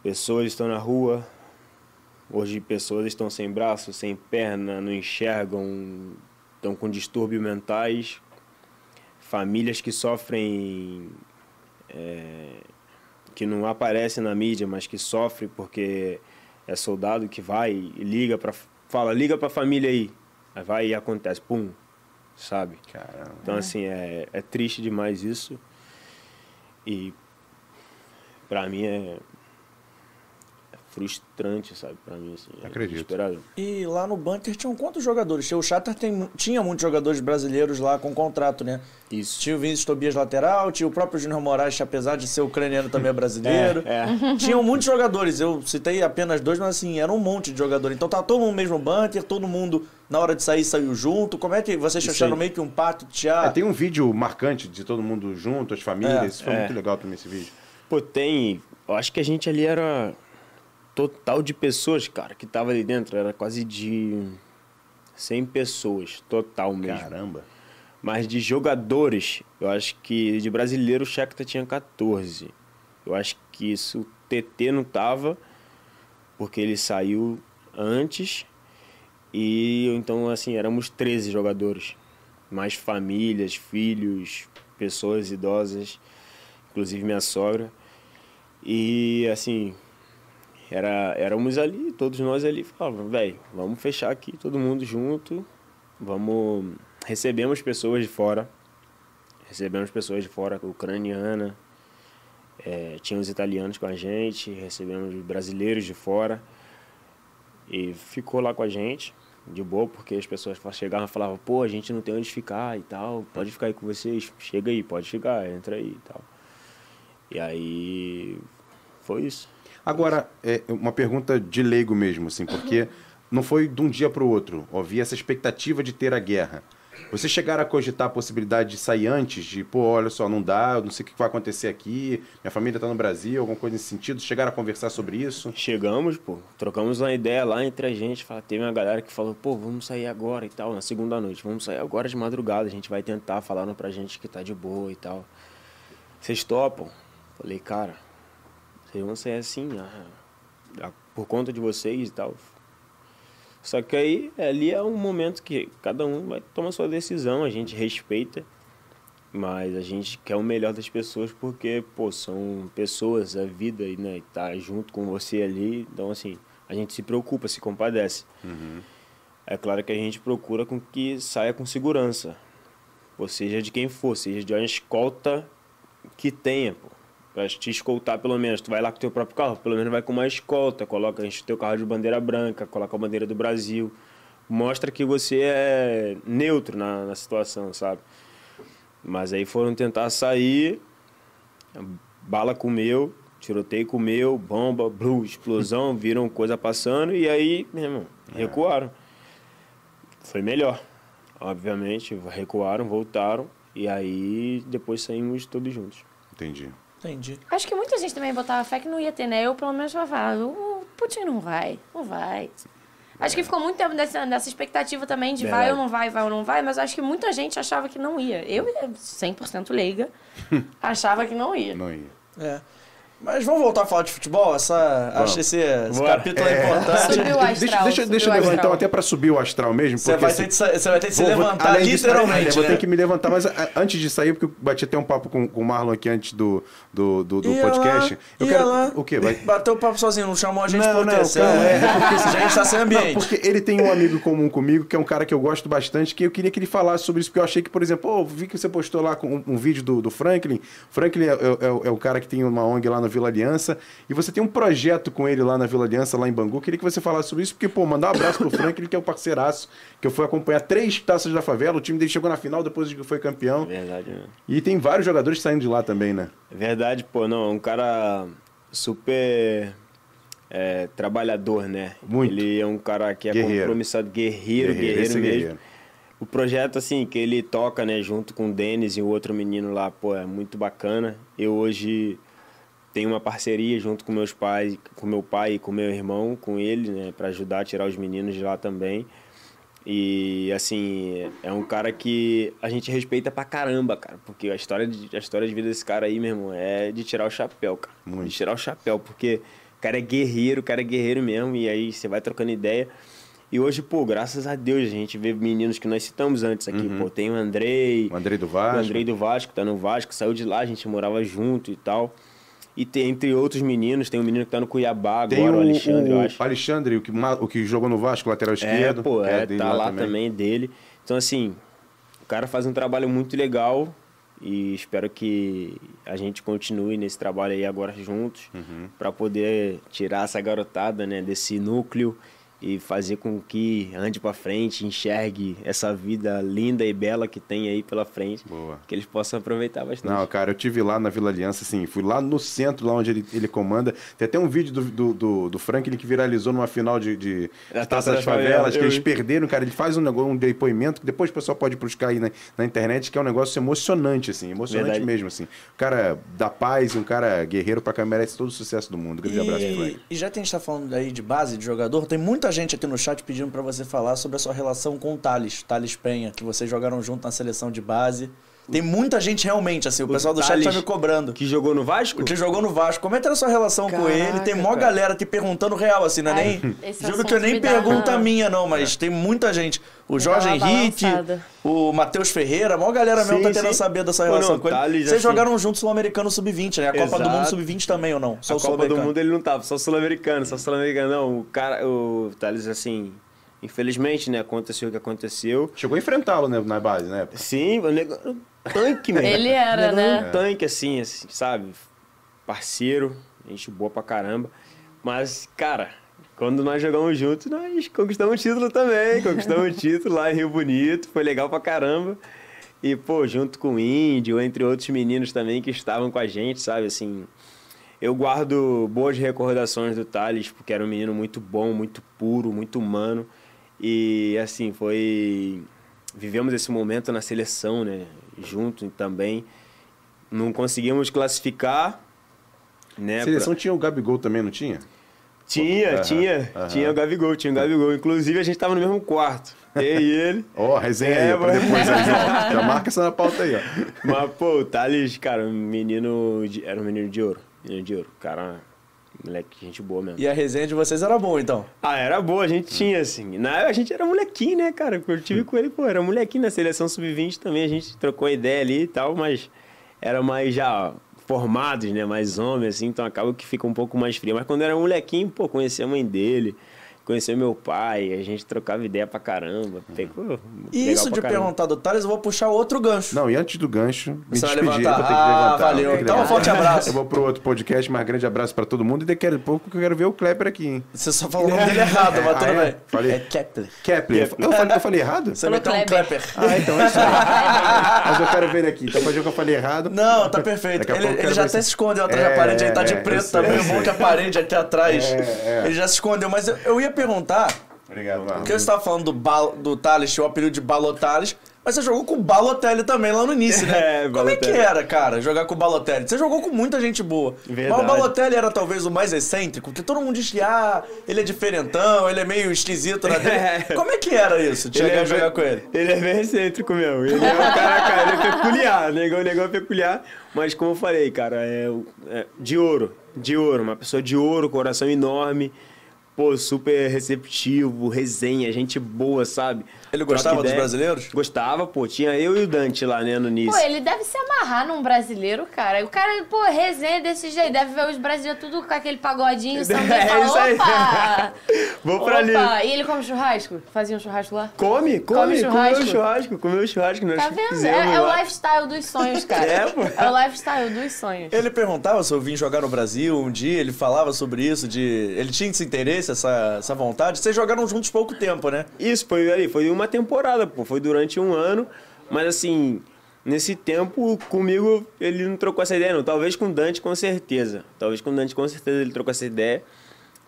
pessoas estão na rua Hoje pessoas estão sem braço, sem perna, não enxergam, estão com distúrbios mentais. Famílias que sofrem, é, que não aparecem na mídia, mas que sofrem porque é soldado que vai e liga para fala liga para a família aí, aí vai e acontece, pum, sabe? Caramba. Então assim é, é triste demais isso e para mim é frustrante, sabe, pra mim, assim. é Acredito. E lá no bunker tinham quantos jogadores? Tinha O Shatter tem, tinha muitos jogadores brasileiros lá com contrato, né? Isso. Tinha o Vinícius Tobias lateral, tinha o próprio Júnior Moraes, que apesar de ser ucraniano também é brasileiro. É, é. Tinham muitos jogadores, eu citei apenas dois, mas assim, era um monte de jogador. Então tá todo mundo no mesmo bunker, todo mundo na hora de sair saiu junto. Como é que vocês Isso acharam aí. meio que um pacto de teatro? É, tem um vídeo marcante de todo mundo junto, as famílias. É, Isso foi é. muito legal também esse vídeo. Pô, tem. Eu acho que a gente ali era. Total de pessoas, cara, que tava ali dentro. Era quase de 100 pessoas, total mesmo. Caramba. Mas de jogadores, eu acho que de brasileiro o Shakhtar tinha 14. Eu acho que isso o TT não tava, porque ele saiu antes. E então, assim, éramos 13 jogadores. Mais famílias, filhos, pessoas idosas, inclusive minha sogra. E assim, era, éramos ali, todos nós ali, falávamos, velho, vamos fechar aqui todo mundo junto, vamos. Recebemos pessoas de fora, recebemos pessoas de fora, ucraniana, é, tinha os italianos com a gente, recebemos brasileiros de fora, e ficou lá com a gente, de boa, porque as pessoas chegavam e falavam, pô, a gente não tem onde ficar e tal, pode ficar aí com vocês, chega aí, pode ficar, entra aí e tal. E aí, foi isso. Agora, é uma pergunta de leigo mesmo, assim, porque não foi de um dia para o outro. Havia essa expectativa de ter a guerra. Vocês chegaram a cogitar a possibilidade de sair antes, de, pô, olha só, não dá, eu não sei o que vai acontecer aqui, minha família está no Brasil, alguma coisa nesse sentido? Chegaram a conversar sobre isso? Chegamos, pô, trocamos uma ideia lá entre a gente. Fala, teve uma galera que falou, pô, vamos sair agora e tal, na segunda noite. Vamos sair agora de madrugada, a gente vai tentar, falaram pra gente que tá de boa e tal. Vocês topam? Falei, cara, vocês vão sair assim, ah, ah, por conta de vocês e tal. Só que aí, ali é um momento que cada um vai tomar sua decisão, a gente respeita. Mas a gente quer o melhor das pessoas porque, pô, são pessoas, a vida, e, né, tá junto com você ali. Então, assim, a gente se preocupa, se compadece. É claro que a gente procura com que saia com segurança. Ou seja, de quem for, seja de uma escolta que tenha, pô. Pra te escoltar, pelo menos. Tu vai lá com o teu próprio carro, pelo menos vai com uma escolta. Coloca enche o teu carro de bandeira branca, coloca a bandeira do Brasil. Mostra que você é neutro na, na situação, sabe? Mas aí foram tentar sair, bala comeu, tiroteio comeu, bomba, blu, explosão, viram coisa passando e aí, meu irmão, recuaram. Foi melhor. Obviamente, recuaram, voltaram e aí depois saímos todos juntos. Entendi. Entendi. Acho que muita gente também botava fé que não ia ter, né? Eu, pelo menos, falava, o Putin não vai, não vai. Acho que ficou muito tempo nessa, nessa expectativa também de vai ou não vai, vai ou não vai, mas acho que muita gente achava que não ia. Eu, 100% leiga, achava que não ia. Não ia. É. Mas vamos voltar a falar de futebol? Essa, Vamos. acho esse, esse capítulo é, importante. Subiu o astral. deixa deixa, deixa eu levantar astral. até para subir o astral mesmo. Você vai, assim- ter de, você vai ter de se Vou- vou- levantar disso, literalmente. é, vou né? ter que me levantar, mas a- antes de sair, porque eu bati até um papo com, com o Marlon aqui antes do, do, do, do podcast. lá, eu quero. lá. O quê? Vai. Bateu o papo sozinho, não chamou a gente Não, por não, terceiro. calma, é, é porque a gente tá sem Não, ambiente. porque ele tem um amigo comum comigo, que é um cara que eu gosto bastante, que eu queria que ele falasse sobre isso, porque eu achei que, por exemplo, oh, vi que você postou lá com um, um vídeo do, do Franklin. Franklin é, é- é o- é o cara que tem uma ONG lá na Vila Aliança, e você tem um projeto com ele lá na Vila Aliança, lá em Bangu. Queria que você falasse sobre isso, porque, pô, mandar um abraço pro Franklin, que é o parceiraço, que eu fui acompanhar três taças da favela, o time dele chegou na final depois de que foi campeão. Verdade, né? E tem vários jogadores saindo de lá também, né? Verdade, pô, não, é um cara super é, trabalhador, né? Muito. Ele é um cara que é Guerreiro. compromissado, guerreiro, guerreiro, é mesmo. guerreiro. O projeto, assim, que ele toca, né, junto com o Denis e o outro menino lá, pô, é muito bacana. Eu hoje tenho uma parceria junto com meus pais, com meu pai e com meu irmão, com ele, né, para ajudar a tirar os meninos de lá também. E, assim, é um cara que a gente respeita pra caramba, cara, porque a história de, a história de vida desse cara aí, meu irmão, é de tirar o chapéu, cara. Muito. De tirar o chapéu, porque o cara é guerreiro, o cara é guerreiro mesmo, e aí você vai trocando ideia. E hoje, pô, graças a Deus, a gente vê meninos que nós citamos antes aqui, pô, tem o Andrei, O Andrei do o Vasco. Andrei do Vasco, tá no Vasco, saiu de lá, a gente morava junto e tal. E tem, entre outros meninos, tem um menino que tá no Cuiabá agora, Tem o Alexandre, eu acho. Alexandre, o que, o que jogou no Vasco, lateral É, esquerdo. pô, que é, dele tá lá também. dele. Então, assim, o cara faz um trabalho muito legal e espero que a gente continue nesse trabalho aí agora juntos para poder tirar essa garotada, né, desse núcleo e fazer com que ande para frente, enxergue essa vida linda e bela que tem aí pela frente, Boa. que eles possam aproveitar bastante. Não, cara, eu tive lá na Vila Aliança, assim, fui lá no centro, lá onde ele, ele comanda. Tem até um vídeo do, do, do, do Franklin que viralizou numa final de, de, Da Taça das Favelas, que eles perderam, cara. Ele faz um, negócio, um depoimento que depois o pessoal pode buscar aí na, na internet, que é um negócio emocionante, assim, emocionante Verdade. mesmo, assim. O cara da paz, um cara guerreiro pra cá, merece todo o sucesso do mundo. Grande abraço, Franklin. E, e já que a gente tá falando aí de base, de jogador, tem muita gente aqui no chat pedindo pra você falar sobre a sua relação com o Thales, Thales Penha, que vocês jogaram junto na seleção de base. Tem muita gente realmente, assim, o, pessoal do chat tá Thales, me cobrando. Que jogou no Vasco? Que jogou no Vasco. Como é que era a sua relação com ele? Tem mó cara. galera te perguntando real, assim, não é Ai, nem. Juro que eu nem dá pergunta uma- minha, não, mas tem muita gente. O Jorge dá Henrique, balançada. o Matheus Ferreira, a maior galera mesmo Sim, tá querendo sim. saber Pô, relação não, com ele. Thales, Vocês assim- jogaram junto Sul-Americano Sub-20, né? A Copa do Mundo Exato. Sub-20 também, ou não? Só a o Copa do. Mundo ele não tava, só sul-americano, só sul-americano. Não, o cara, o Thales, assim, infelizmente, né, aconteceu o que aconteceu. Chegou a enfrentá-lo né, na base, né? Sim, o nego... era um tanque, mesmo. Ele era, né? Um tanque, assim, assim, sabe? Parceiro, gente boa pra caramba. Mas, cara, quando nós jogamos juntos, nós conquistamos o título também. Conquistamos o título lá em Rio Bonito, foi legal pra caramba. E, pô, junto com o Índio, entre outros meninos também que estavam com a gente, sabe? Assim, eu guardo boas recordações do Thales, porque era um menino muito bom, muito puro, muito humano. E, assim, foi. Vivemos esse momento na seleção, né? Junto também. Não conseguimos classificar, né? A seleção tinha o Gabigol também, não tinha? Tinha, Aham, tinha. aham. Tinha o Gabigol, tinha o Gabigol. Inclusive, a gente tava no mesmo quarto. Eu e ele. Ó, resenha É, aí, pra mano. depois aí, ó. Já marca essa na pauta aí, ó. Mas, pô, o Thales, cara, um menino. De, era um menino de ouro. Menino de ouro. Cara, moleque, gente boa mesmo. E a resenha de vocês era boa, então. Ah, era boa, a gente tinha, assim. Na, a gente era molequinho, né, cara? Eu tive com ele, pô, era molequinho na seleção sub-20 também. A gente trocou ideia ali e tal, mas era mais já formados, né? Mais homens, assim, então acaba que fica um pouco mais frio. Mas quando era molequinho, pô, conhecia a mãe dele, conhecia meu pai, a gente trocava ideia pra caramba. Pegou, E legal isso de caramba. perguntar do Thales, eu vou puxar outro gancho. Não, e antes do gancho, me Você vai despedir. levantar? vou ter que Ah, levantar, valeu. vou ter que Então, um forte abraço. Eu vou pro outro podcast, mas grande abraço pra todo mundo. E daqui a pouco que eu quero ver o Klepper aqui, hein? Você só falou o nome dele errado, mas Ah, tudo é? bem. Falei. É Kepler. Kepler. Eu falei, eu falei errado? Você Falou meteu um Kleber. Klepper. Ah, então é isso aí. Mas eu quero ver ele aqui. Então pode ver que eu falei errado. Não, tá perfeito. Ele, eu ele já até se- escondeu atrás É, da parede, ele tá de é, eu preto também. eu É que a parede aqui atrás. É, é. Ele já se escondeu, mas eu, eu ia perguntar. Obrigado, Marlon. Porque você estava falando do, Bal, do Thales, tinha o apelido de Balotales, mas você jogou com o Balotelli também lá no início, né? É, Como é que Balotelli. era, cara, jogar com o Balotelli? Você jogou com muita gente boa. Mas Verdade. o Balotelli era talvez o mais excêntrico, porque todo mundo diz que, ah, ele é diferentão, ele é meio esquisito na dele. Como é que era isso, de chegar é jogar com ele? Ele é bem excêntrico mesmo. Ele é um cara, cara, ele é peculiar. Negão, negão é peculiar. Mas como eu falei, cara, é, é de ouro. De ouro. Uma pessoa de ouro, coração enorme. Pô, super receptivo, resenha, gente boa, sabe? Ele gostava dos brasileiros? Gostava, pô. Tinha eu e o Dante lá, né, no início. Pô, ele deve se amarrar num brasileiro, cara. O cara, pô, resenha desse jeito. Deve ver os brasileiros tudo com aquele pagodinho, samba É fala, isso aí. opa! Vou pra ali. Opa! E ele come churrasco? Fazia um churrasco lá? Come, come, Come churrasco. comeu churrasco, comeu churrasco. Nós Tá vendo? É, é o lifestyle dos sonhos, cara. É, pô. É o lifestyle dos sonhos. Ele perguntava se eu vim jogar no Brasil um dia, ele falava sobre isso, de. Ele tinha esse interesse, essa, essa vontade. Vocês jogaram juntos pouco tempo, né? Isso, foi ali, foi uma temporada, pô, foi durante um ano, mas assim, nesse tempo, comigo, ele não trocou essa ideia, não. Talvez com o Dante, com certeza. Talvez com o Dante, com certeza, ele trocou essa ideia,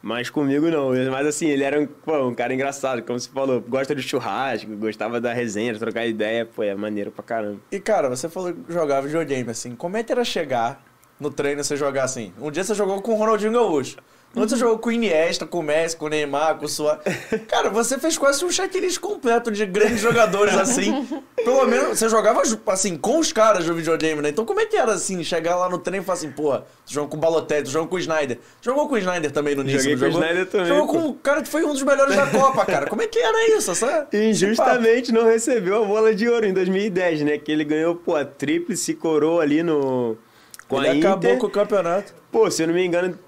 mas comigo não. Mas assim, ele era um, pô, um cara engraçado, como você falou, gosta do churrasco, gostava da resenha, de trocar ideia, pô, é maneiro pra caramba. E cara, você falou que jogava videogame assim. Como é que era chegar no treino você jogar assim? Um dia você jogou com o Ronaldinho Gaúcho. No outro você jogou com o Iniesta, com o Messi, com o Neymar, com o Suárez. Cara, você fez quase um checklist completo de grandes jogadores assim. Pelo menos você jogava assim com os caras do videogame, né? Então como é que era assim, chegar lá no treino e falar assim, pô, tu jogou com o Balotelli, tu jogou com o Snyder. Jogou com o Snyder também no início, Joguei não com o jogou? Snyder também, Jogou pô. com um cara que foi um dos melhores da Copa, cara. Como é que era isso? Essa, injustamente não recebeu a bola de ouro em 2010, né? Que ele ganhou, pô, a tríplice coroa ali no... Com Ele a Inter. acabou com o campeonato. Pô, se eu não me engano,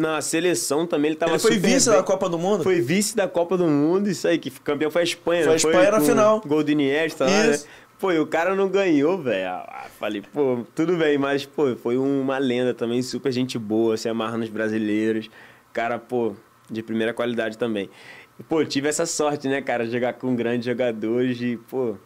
na seleção também ele tava Ele foi vice bem. da Copa do Mundo? Foi vice da Copa do Mundo, isso aí, que campeão foi a Espanha, Foi a Espanha na Com final. Gol do Iniesta lá, né? Pô, e o cara não ganhou, velho. Ah, Falei, pô, tudo bem, mas, pô, foi uma lenda também, super gente boa, se amarra nos brasileiros. Cara, pô, de primeira qualidade também. E, pô, tive essa sorte, né, cara, de jogar com grandes jogadores e, pô,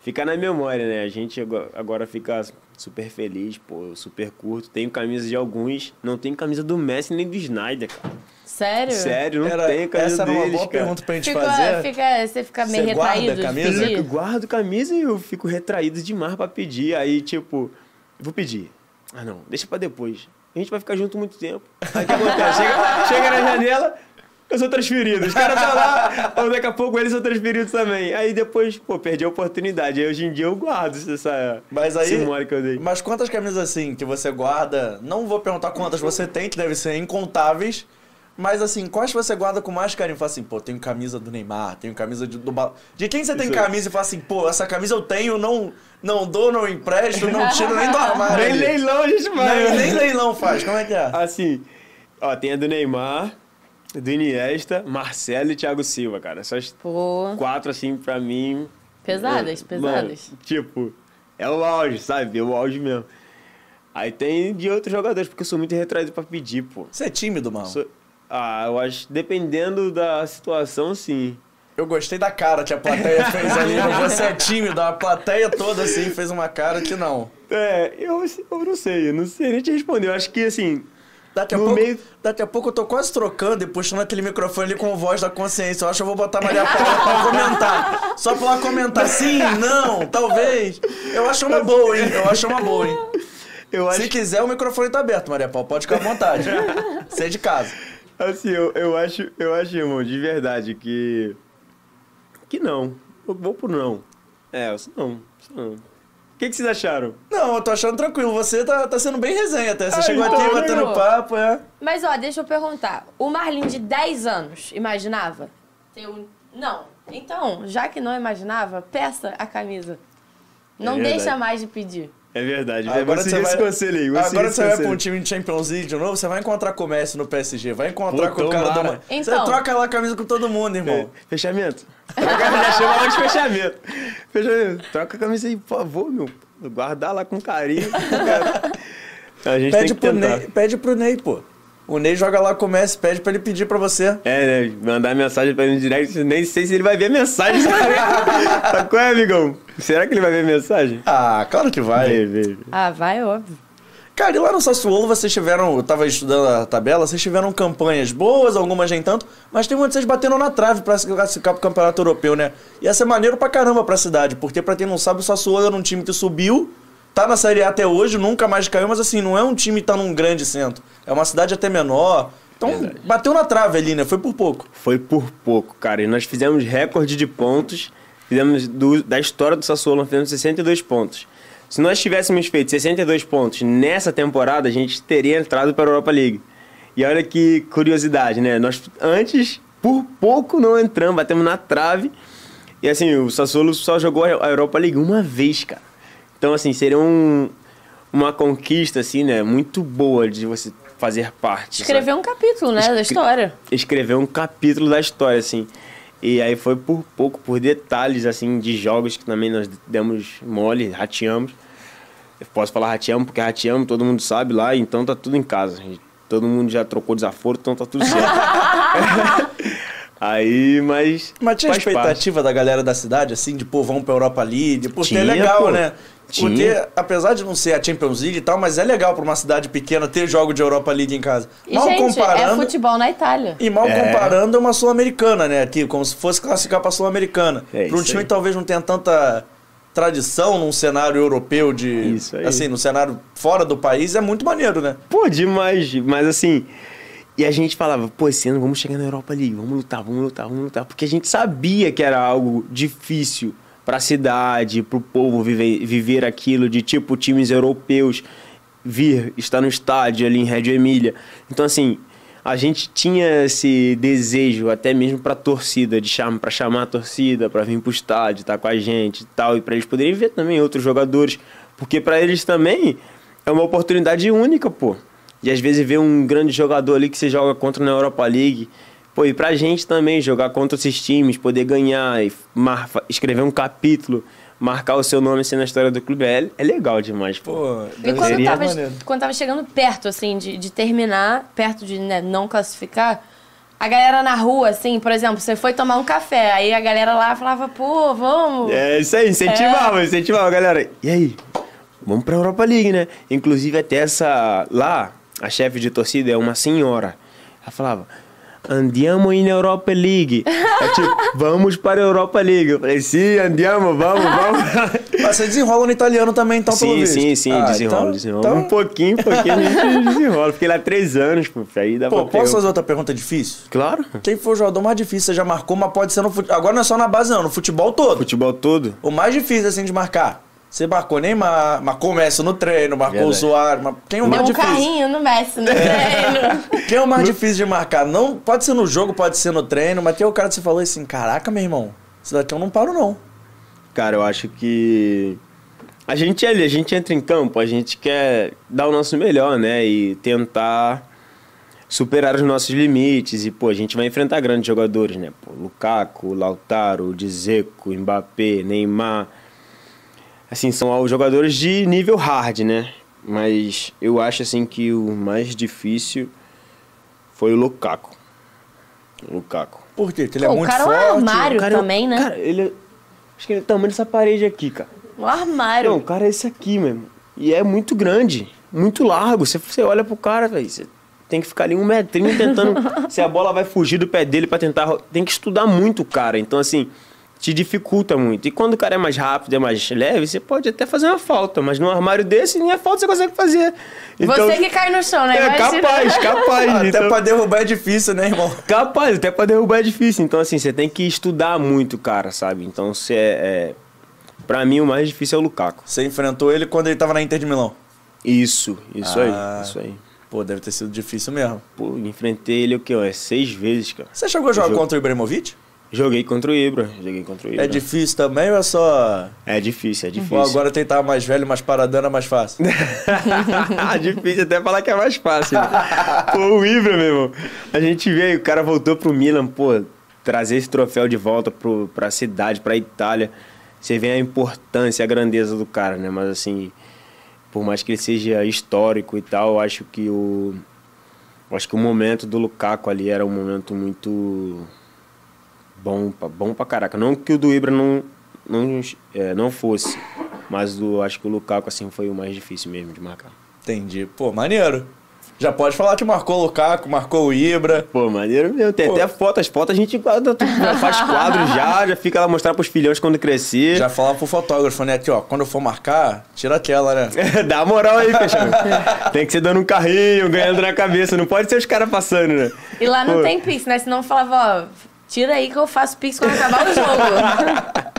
fica na memória, né? A gente agora fica super feliz, pô, super curto. Tenho camisa de alguns, não tenho camisa do Messi nem do Snyder, cara. Sério? Sério, não Era- tenho camisa essa era uma deles, boa cara. pergunta pra gente Fica, fazer. fica, você fica meio Você guarda retraído a camisa? Eu guardo camisa e eu fico retraído demais pra pedir. Aí, tipo, vou pedir. Ah, não, deixa pra depois. A gente vai ficar junto muito tempo. Aí o que acontece? Chega, chega na janela, eu sou transferido. Os caras estão lá, ou daqui a pouco eles são transferidos também. Aí depois, pô, perdi a oportunidade. Aí hoje em dia eu guardo essa, Mas aí. esse mole que eu dei. Mas quantas camisas assim que você guarda? Não vou perguntar quantas você tem, que deve ser incontáveis. Mas assim, quais você guarda com mais carinho? Fala assim, pô, tenho camisa do Neymar, tenho camisa de, do Ba- De quem você tem Isso. camisa e fala assim, pô, essa camisa eu tenho, não, não dou, não empresto, não tiro nem do armário. Nem leilão a gente Nem, vai. nem leilão faz, como é que é? Assim, ó, tem a do Neymar, do Iniesta, Marcelo e Thiago Silva, cara. Essas Pô, quatro, assim, pra mim. pesadas, é, pesadas. mano, tipo, é o auge, sabe? É o auge mesmo. Aí tem de outros jogadores, porque eu sou muito retraído pra pedir, pô. Você é tímido, mano. Sou- Ah, eu acho, dependendo da situação, sim. Eu gostei da cara que a plateia fez ali. Você é tímido, a plateia toda assim fez uma cara que não. É, eu, eu não sei, eu não sei nem te responder. Eu acho que, assim, Daqui a, No pouco, meio- daqui a pouco eu tô quase trocando e puxando aquele microfone ali com voz da consciência. Eu acho que eu vou botar a Maria Paula pra comentar. Só pra ela comentar sim, não, talvez. Eu acho uma boa, hein? Eu acho uma boa, hein? eu acho Se quiser, o microfone tá aberto, Maria Paula. Pode ficar à vontade. Você é de casa. Assim, eu, eu acho, eu acho, irmão, de verdade, que. Que não. Eu vou por não. É, eu não. O que, que vocês acharam? Não, eu tô achando tranquilo. Você tá, tá sendo bem resenha até. Você Ai, chegou então, aqui né, batendo papo, é. Mas ó, deixa eu perguntar. O Marlin de 10 anos, imaginava? Um... Não. Então, já que não imaginava, peça a camisa. Não verdade. deixa mais de pedir. É verdade. Agora você vai, conselho aí. agora você vai pra um time de Champions League de novo, você vai encontrar com o Messi no PSG, vai encontrar Pô, com o cara do... tomara. Você Então. troca lá a camisa com todo mundo, irmão. É, Fechamento. Troca- Já chama logo de fechamento. Fechamento. Troca a camisa aí, por favor, meu. Guardar lá com carinho. A gente Pede tem que pro, tentar. Ney, pede pro Ney, pô. O Ney joga lá com o Messi, pede pra ele pedir pra você. É, né? Mandar mensagem pra ele no direct, nem sei se ele vai ver a mensagem. tá qual é, amigão? Será que ele vai ver a mensagem? Ah, claro que vai. Vê, vê, vê. Ah, vai, óbvio. Cara, e lá no Sassuolo vocês tiveram, eu tava estudando a tabela, vocês tiveram campanhas boas, algumas nem tanto, mas tem muitas vocês bateram na trave pra se classificar pro Campeonato Europeu, né? Ia ser maneiro pra caramba pra cidade, porque pra quem não sabe, o Sassuolo era um time que subiu, tá na Série A até hoje, nunca mais caiu, mas assim, não é um time que tá num grande centro, é uma cidade até menor. Então, Verdade. bateu na trave ali, né? Foi por pouco. Foi por pouco, cara. E nós fizemos recorde de pontos. Fizemos do- da história do Sassuolo, nós fizemos 62 pontos. Se nós tivéssemos feito 62 pontos nessa temporada, a gente teria entrado para a Europa League. E olha que curiosidade, né? Nós antes, por pouco, não entramos, batemos na trave. E assim, o Sassuolo só jogou a Europa League uma vez, cara. Então, assim, seria um, uma conquista, assim, né? Muito boa de você fazer parte. sabe? Escrever um capítulo, né, da história. escrever um capítulo da história, assim. E aí foi por pouco, por detalhes, assim, de jogos que também nós demos mole, rateamos. Eu posso falar rateamos, porque rateamos, todo mundo sabe lá, então tá tudo em casa. Todo mundo já trocou desaforo, então tá tudo certo. aí, mas. Mas tinha faz parte. expectativa da galera da cidade, assim, de pô, vamos pra Europa League, porque é Tinha, legal, pô. né? Tinha. Porque, apesar de não ser a Champions League e tal, mas é legal pra uma cidade pequena ter jogo de Europa League em casa. E, mal gente, é comparando. futebol na Itália. E mal É. comparando é uma Sul-Americana, né? Aqui, como se fosse classificar pra Sul-Americana. É pra um time aí. que talvez não tenha tanta tradição num cenário europeu de. Isso aí. Assim, no cenário fora do país, é muito maneiro, né? Pô, demais, mas assim. E a gente falava, pô, esse ano vamos chegar na Europa League, vamos lutar, vamos lutar, vamos lutar. Porque a gente sabia que era algo difícil pra cidade, pro povo viver, viver aquilo, de tipo times europeus vir, estar no estádio ali em Reggio Emília. Então, assim, a gente tinha esse desejo, até mesmo pra torcida, de pra chamar a torcida, pra vir pro estádio, estar com a gente e tal, e pra eles poderem ver também outros jogadores. Porque pra eles também é uma oportunidade única, pô. E às vezes ver um grande jogador ali que você joga contra na Europa League. Pô, e pra gente também jogar contra esses times, poder ganhar e mar- escrever um capítulo, marcar o seu nome assim na história do clube é, é legal demais, pô. E quando ser tava, quando tava chegando perto, assim, de, de terminar, perto de né, não classificar, a galera na rua, assim, por exemplo, você foi tomar um café, aí a galera lá falava, pô, vamos. É isso aí, incentivava, É. incentivava, galera. E aí? Vamos pra Europa League, né? Inclusive até essa. Lá, a chefe de torcida é uma senhora. Ela falava. Andiamo in Europa League. É tipo, vamos para a Europa League. Eu falei, sim, andiamo, vamos, vamos. Mas você desenrola no italiano também, então, pelo sim, visto. sim, sim, Ah, desenrola, então- desenrola. então- Um pouquinho, um pouquinho a gente desenrola. Fiquei lá três anos, pô. Aí dá Pô, pra posso fazer outra pergunta difícil? Claro. Quem foi o jogador mais difícil você já marcou, mas pode ser no futebol. Agora não é só na base, não, no futebol todo. Futebol todo. O mais difícil, assim, de marcar. Você marcou Neymar, marcou o Messi no treino, marcou o Verdade. Soares. Mar... Quem é o Deu mais um difícil? carrinho no Messi, no treino. Quem é o mais difícil de marcar? Não, pode ser no jogo, pode ser no treino, mas tem o cara que você falou assim: caraca, meu irmão, esse daqui eu não paro, não. Cara, eu acho que a gente ali, a gente entra em campo, a gente quer dar o nosso melhor, né? E tentar superar os nossos limites. E, pô, a gente vai enfrentar grandes jogadores, né? Pô, Lukaku, Lautaro, Dzeko, Mbappé, Neymar. Assim, são os jogadores de nível hard, né? Mas eu acho, assim, que o mais difícil foi o Lukaku. O Lukaku. Por quê? Porque ele é Pô, o muito cara é um forte. armário. Cara, eu- também, né? Cara, ele... é- Acho que ele é o tamanho dessa parede aqui, cara. Um armário. Não, o cara é esse aqui mesmo. E é muito grande, muito largo. Você, você olha pro cara, velho, você tem que ficar ali um metrinho tentando. se a bola vai fugir do pé dele pra tentar. Tem que estudar muito o cara. Então, assim, te dificulta muito. E quando o cara é mais rápido, é mais leve, você pode até fazer uma falta. Mas num armário desse, nem a falta você consegue fazer. Você que cai no chão, né? É Imagina. capaz, capaz. Até então- pra derrubar é difícil, né, irmão? Capaz, até pra derrubar é difícil. Então, assim, você tem que estudar muito, cara, sabe? Então, você é. é... Pra mim, o mais difícil é o Lukaku. Você enfrentou ele quando ele tava na Inter de Milão. Isso, isso Ah. aí, isso aí. Pô, deve ter sido difícil mesmo. Pô, enfrentei ele o quê? Seis vezes, cara. Você chegou a jogar Jogo. contra o Ibrahimovic? Joguei contra o Ibra. Joguei contra o Ibra. É difícil também ou é só. É difícil, é difícil. Ou agora tentar mais velho, mais paradana é mais fácil? difícil até falar que é mais fácil. né? pô, o Ibra, meu irmão. A gente veio, o cara voltou pro Milan, pô, trazer esse troféu de volta pro, pra cidade, pra Itália. Você vê a importância, a grandeza do cara, né? Mas assim, por mais que ele seja histórico e tal, eu acho que o. eu acho que o momento do Lukaku ali era um momento muito bom, pra- bom pra caraca. Não que o do Ibra não, não, é, não fosse, mas o, acho que o Lukaku assim foi o mais difícil mesmo de marcar. Entendi. Pô, maneiro. Já pode falar que marcou o Lukaku, marcou o Ibra. Pô, maneiro mesmo. Tem Pô. até foto. As fotos a gente guarda já faz quadro já, já fica lá mostrar pros filhões quando crescer. Já falava pro fotógrafo, né? Aqui, ó, quando eu for marcar, tira aquela, né? Dá moral aí, fechado. Tem que ser dando um carrinho, ganhando na cabeça. Não pode ser os caras passando, né? E lá não Pô. tem Pix, né? Senão falava, ó, tira aí que eu faço Pix quando acabar o jogo.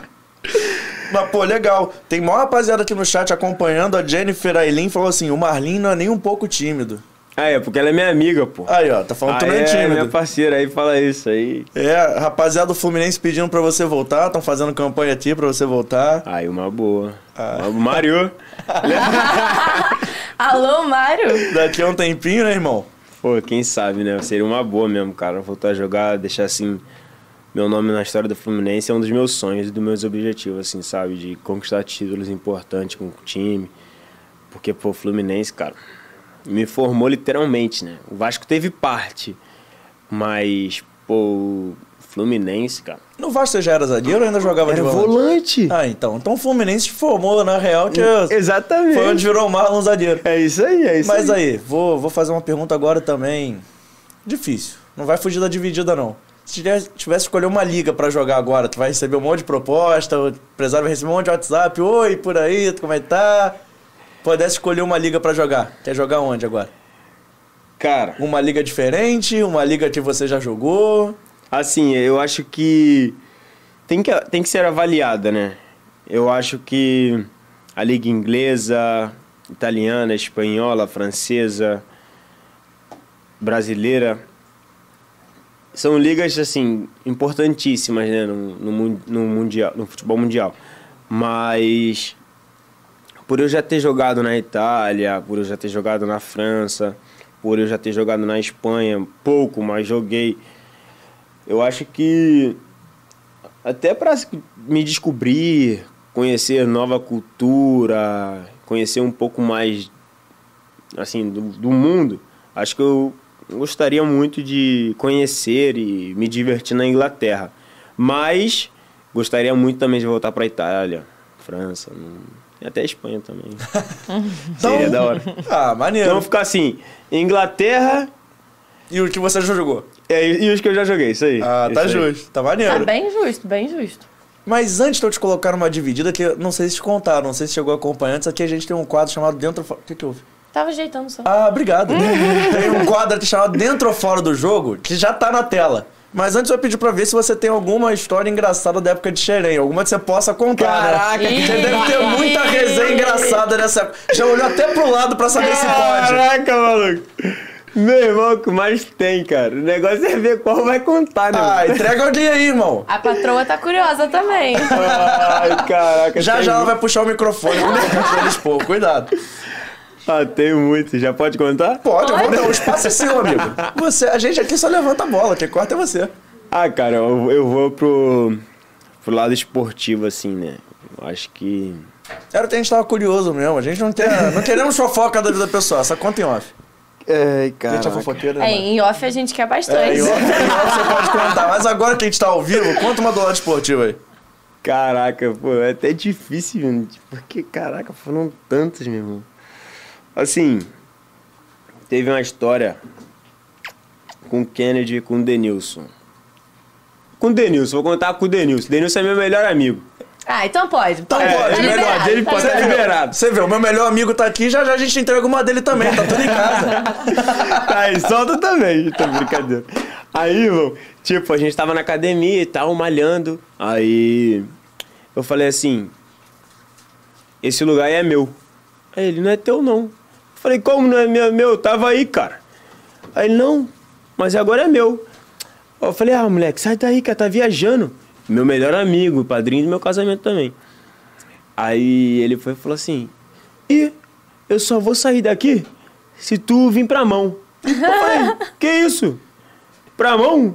Mas, pô, legal. Tem maior rapaziada aqui no chat acompanhando. A Jennifer Ailin falou assim: o Marlin não é nem um pouco tímido. Ah, é, porque ela é minha amiga, pô. Aí, ó, tá falando que Ah, tu não é, é, minha parceira, aí fala isso aí. É, rapaziada do Fluminense pedindo pra você voltar. Estão fazendo campanha aqui pra você voltar. Aí, uma boa. Ah. O Mário. Alô, Mário? Daqui a um tempinho, né, irmão? Pô, quem sabe, né? Seria uma boa mesmo, cara. Voltar a jogar, deixar assim. Meu nome na história do Fluminense é um dos meus sonhos e dos meus objetivos, assim, sabe? De conquistar títulos importantes com o time. Porque, pô, o Fluminense, cara, me formou literalmente, né? O Vasco teve parte. Mas, pô, Fluminense, cara. No Vasco você já era zagueiro ou ainda jogava Era de volante? volante. Ah, então. Então o Fluminense te formou, na real, que Exatamente. foi onde virou o Marlon zagueiro. É isso aí, é isso Mas aí. aí, vou, vou fazer uma pergunta agora também. Difícil. Não vai fugir da dividida, não. Se tivesse, escolher uma liga pra jogar agora, tu vai receber um monte de proposta, o empresário vai receber um monte de WhatsApp. Oi, por aí, como é que tá? Pudesse escolher uma liga pra jogar. Quer jogar onde agora? Cara, Uma liga diferente? Uma liga que você já jogou? Assim, eu acho que tem que, tem que ser avaliada, né? Eu acho que a liga inglesa, italiana, espanhola, francesa, brasileira são ligas assim importantíssimas, né, no, no, no mundial, no futebol mundial. Mas por eu já ter jogado na Itália, por eu já ter jogado na França, por eu já ter jogado na Espanha, pouco, mas joguei. Eu acho que até para me descobrir conhecer nova cultura, conhecer um pouco mais assim do, do mundo, acho que eu gostaria muito de conhecer e me divertir na Inglaterra. Mas gostaria muito também de voltar para Itália, França, e até Espanha também. Seria da hora. Ah, maneiro. Então ficar assim, Inglaterra E o que você já jogou? é, e os que eu já joguei, isso aí. Ah, tá Isso aí. justo. Tá maneiro. Tá bem justo, bem justo. Mas antes de eu te colocar numa dividida, que eu não sei se te contaram, não sei se chegou a acompanhar, antes aqui a gente tem um quadro chamado Dentro... O que que houve? Tava ajeitando só. Ah, obrigado. tem um quadro aqui chamado Dentro ou Fora do Jogo, que já tá na tela. Mas antes eu pedi pra ver se você tem alguma história engraçada da época de Xerém, alguma que você possa contar, Caraca, né? que Você deve ter muita resenha engraçada nessa época. Já olhou até pro lado pra saber se pode. Caraca, maluco. Meu irmão, o que mais tem, cara? O negócio é ver qual vai contar, né? Ah, entrega o dia aí, irmão. A patroa tá curiosa também. Ai, caraca. Já já ela vai puxar o microfone expor. Cuidado. Ah, tem muito. Já pode contar? Pode, eu vou dar. O espaço é seu, amigo. Você, a gente aqui só levanta a bola, quem corta é você. Ah, cara, eu, eu vou pro, pro lado esportivo, assim, né? Eu acho que. Era que a gente tava curioso mesmo. A gente não, tem, não queremos fofoca da vida pessoal, essa conta em off. Ai, A gente é fofoqueiro, né? É, em off a gente quer É, bastante. em off, em off você pode contar. Mas agora que a gente tá ao vivo, conta uma do lado esportivo aí. Caraca, pô, é até difícil, mano, porque, caraca, foram tantos, meu irmão. Assim, teve uma história com o Kennedy e com o Denilson. Com o Denilson, vou contar com o Denilson. Denilson é meu melhor amigo. Ah, então pode. Então pode. pode, tá melhor liberado, dele tá pode Você ser liberado. vê, liberado. Você vê, o meu melhor amigo tá aqui, já já a gente entrega uma dele também, tá tudo em casa. Tá aí, solta também. Tô brincadeira. Aí, irmão, tipo, a gente tava na academia e tal, malhando. Aí eu falei assim: esse lugar aí é meu. Aí ele, não é teu não. Falei, como não é meu? meu? Tava aí, cara. Aí ele, não, mas agora é meu. Eu falei, ah, moleque, sai daí, cara, tá viajando. Meu melhor amigo, padrinho do meu casamento também. Aí ele foi e falou assim: Ih, eu só vou sair daqui se tu vir pra mão. Eu falei, que isso? Pra mão?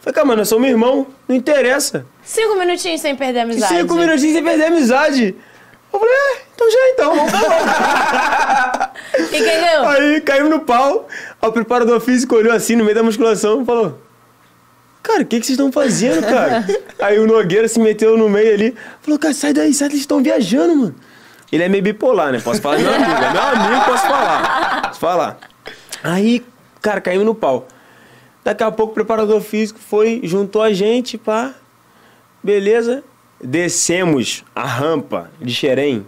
Falei, cara, mano, eu sou meu irmão, não interessa. Cinco minutinhos sem perder a amizade. Cinco minutinhos sem perder a amizade. Eu falei, é, então já então, vamos mão. E ganhou? Aí caímos no pau, o preparador físico olhou assim no meio da musculação e falou: Cara, o que, que vocês estão fazendo, cara? aí o Nogueira se meteu no meio ali, falou: Cara, sai daí, sai daí, vocês estão viajando, mano. Ele é meio bipolar, né? Posso falar, meu amigo, é meu amigo, posso falar. Posso falar. Aí, cara, caímos no pau. Daqui a pouco o preparador físico foi, juntou a gente, pá. Beleza. Descemos a rampa de Xerém,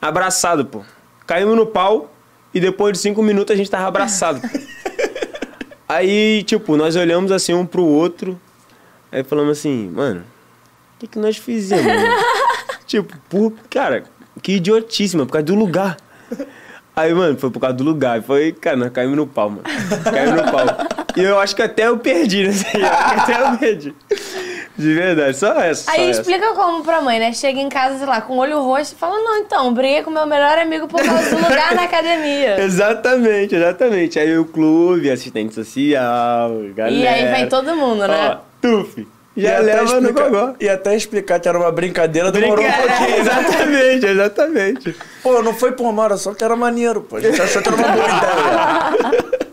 abraçado, pô. Caímos no pau e depois de cinco minutos a gente tava abraçado. pô. Aí, tipo, nós olhamos assim um pro outro. Aí falamos assim, mano, o que, que nós fizemos? tipo, por, cara, que idiotice, mano, por causa do lugar. Aí, mano, foi por causa do lugar. Foi, cara, nós caímos no pau, mano. Caímos no pau. E eu acho que até eu perdi que Até eu perdi. De verdade, só essa. só Aí essa. explica como pra mãe, né? Chega em casa, sei lá, com o olho roxo e fala: Não, então, briguei com meu melhor amigo por causa do lugar na academia. Exatamente, exatamente. Aí o clube, assistente social, galera. E aí vem todo mundo, né? Ó, tuf. Já E leva no explicar- gogó. E até explicar que era uma brincadeira, demorou um pouquinho. exatamente, exatamente. Pô, não foi por uma hora só que era maneiro, pô. A gente achou que era uma boa ideia.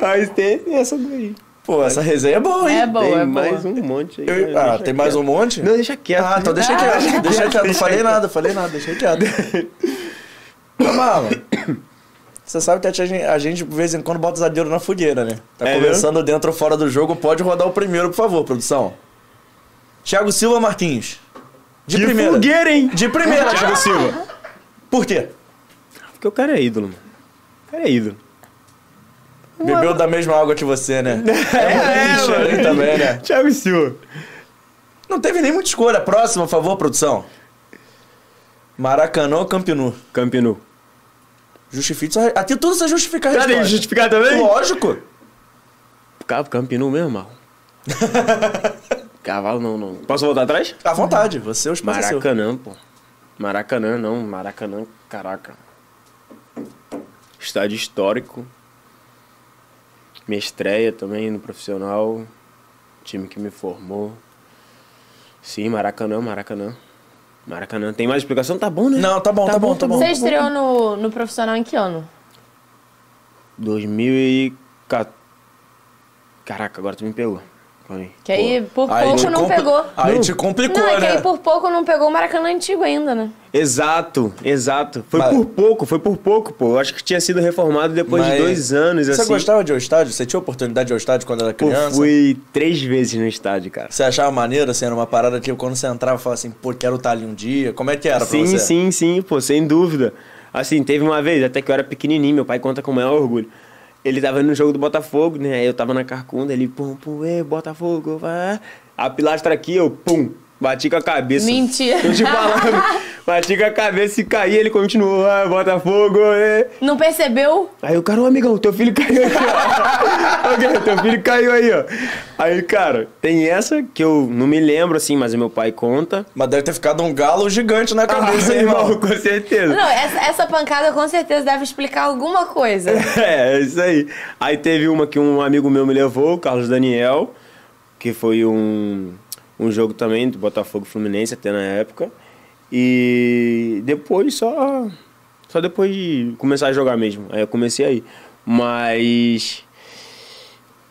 Mas tem essa daí. Pô, essa resenha é boa, hein? É boa, tem é boa. mais um monte aí. Eu- mas ah, deixa tem mais um quieto. monte? Não, deixa quieto. Ah, então deixa quieto. Deixa quieto. Não Deixa falei quieto. nada, falei nada, deixei quieto. Marlon, você sabe que a gente, a gente, de vez em quando, bota zagueiro na fogueira, né? Tá É começando dentro ou fora do jogo, pode rodar o primeiro, por favor, produção. Thiago Silva Martins. De, De primeira. fogueira, hein? De primeira, Thiago. Silva. Por quê? Porque o cara é ídolo, mano. O cara é ídolo. Bebeu da mesma água que você, né? É, muito mano. também, né? Thiago Silva. Não teve nem muita escolha. Próxima, por favor, produção. Maracanã ou Campinu? Campinu. Justifique. Aqui tudo você justifica a Tá, tem que resposta. justificar também? Lógico. Campinu mesmo, mal. Cavalo não, não. Posso voltar atrás? À vontade, você é o espaço é seu. Maracanã, pô. Maracanã não, Maracanã, caraca. Estádio histórico. Minha estreia também no profissional. Time que me formou. Sim, Maracanã, Maracanã. Maracanã. Tem mais explicação? Tá bom, né? Não, tá bom, tá bom, tá bom. Você estreou no, no profissional em que ano? 2014. Caraca, agora tu me pegou. Aí. Que aí por Aí pouco não pegou. Aí te complicou, não, é que né? aí por pouco não pegou o Maracanã antigo ainda, né? Exato, exato. Foi Mas- por pouco, foi por pouco, pô. Eu acho que tinha sido reformado depois Mas de dois anos, Você assim. gostava de ir ao estádio? Você tinha oportunidade de ir ao estádio quando era criança? fui três vezes no estádio, cara. Você achava maneiro, assim, era uma parada que quando você entrava, falava assim, pô, quero estar ali um dia. Como é que era pra sim, você? sim, sim, pô, sem dúvida. Assim, teve uma vez, até que eu era pequenininho, meu pai conta com o maior orgulho. Ele tava no jogo do Botafogo, né? Eu tava na carcunda, ele, pum, pum, ei, Botafogo, vai. A pilastra aqui, eu, pum, bati com a cabeça. Mentira. Tô te falando, bati com a cabeça e caí, ele continuou, ah, Botafogo, é. Não percebeu? Aí o cara, ô amigão, teu filho caiu aí, ó. Ok, teu filho caiu aí, ó. Aí, cara, tem essa que eu não me lembro, assim, mas o meu pai conta. Mas deve ter ficado um galo gigante na cabeça, Ah, hein, irmão? com certeza. Não, essa, essa pancada com certeza deve explicar alguma coisa. É, é isso aí. Aí teve uma que um amigo meu me levou, o Carlos Daniel, que foi um, um jogo também do Botafogo Fluminense até na época. E depois só. Só depois de começar a jogar mesmo. Aí eu comecei aí. Mas.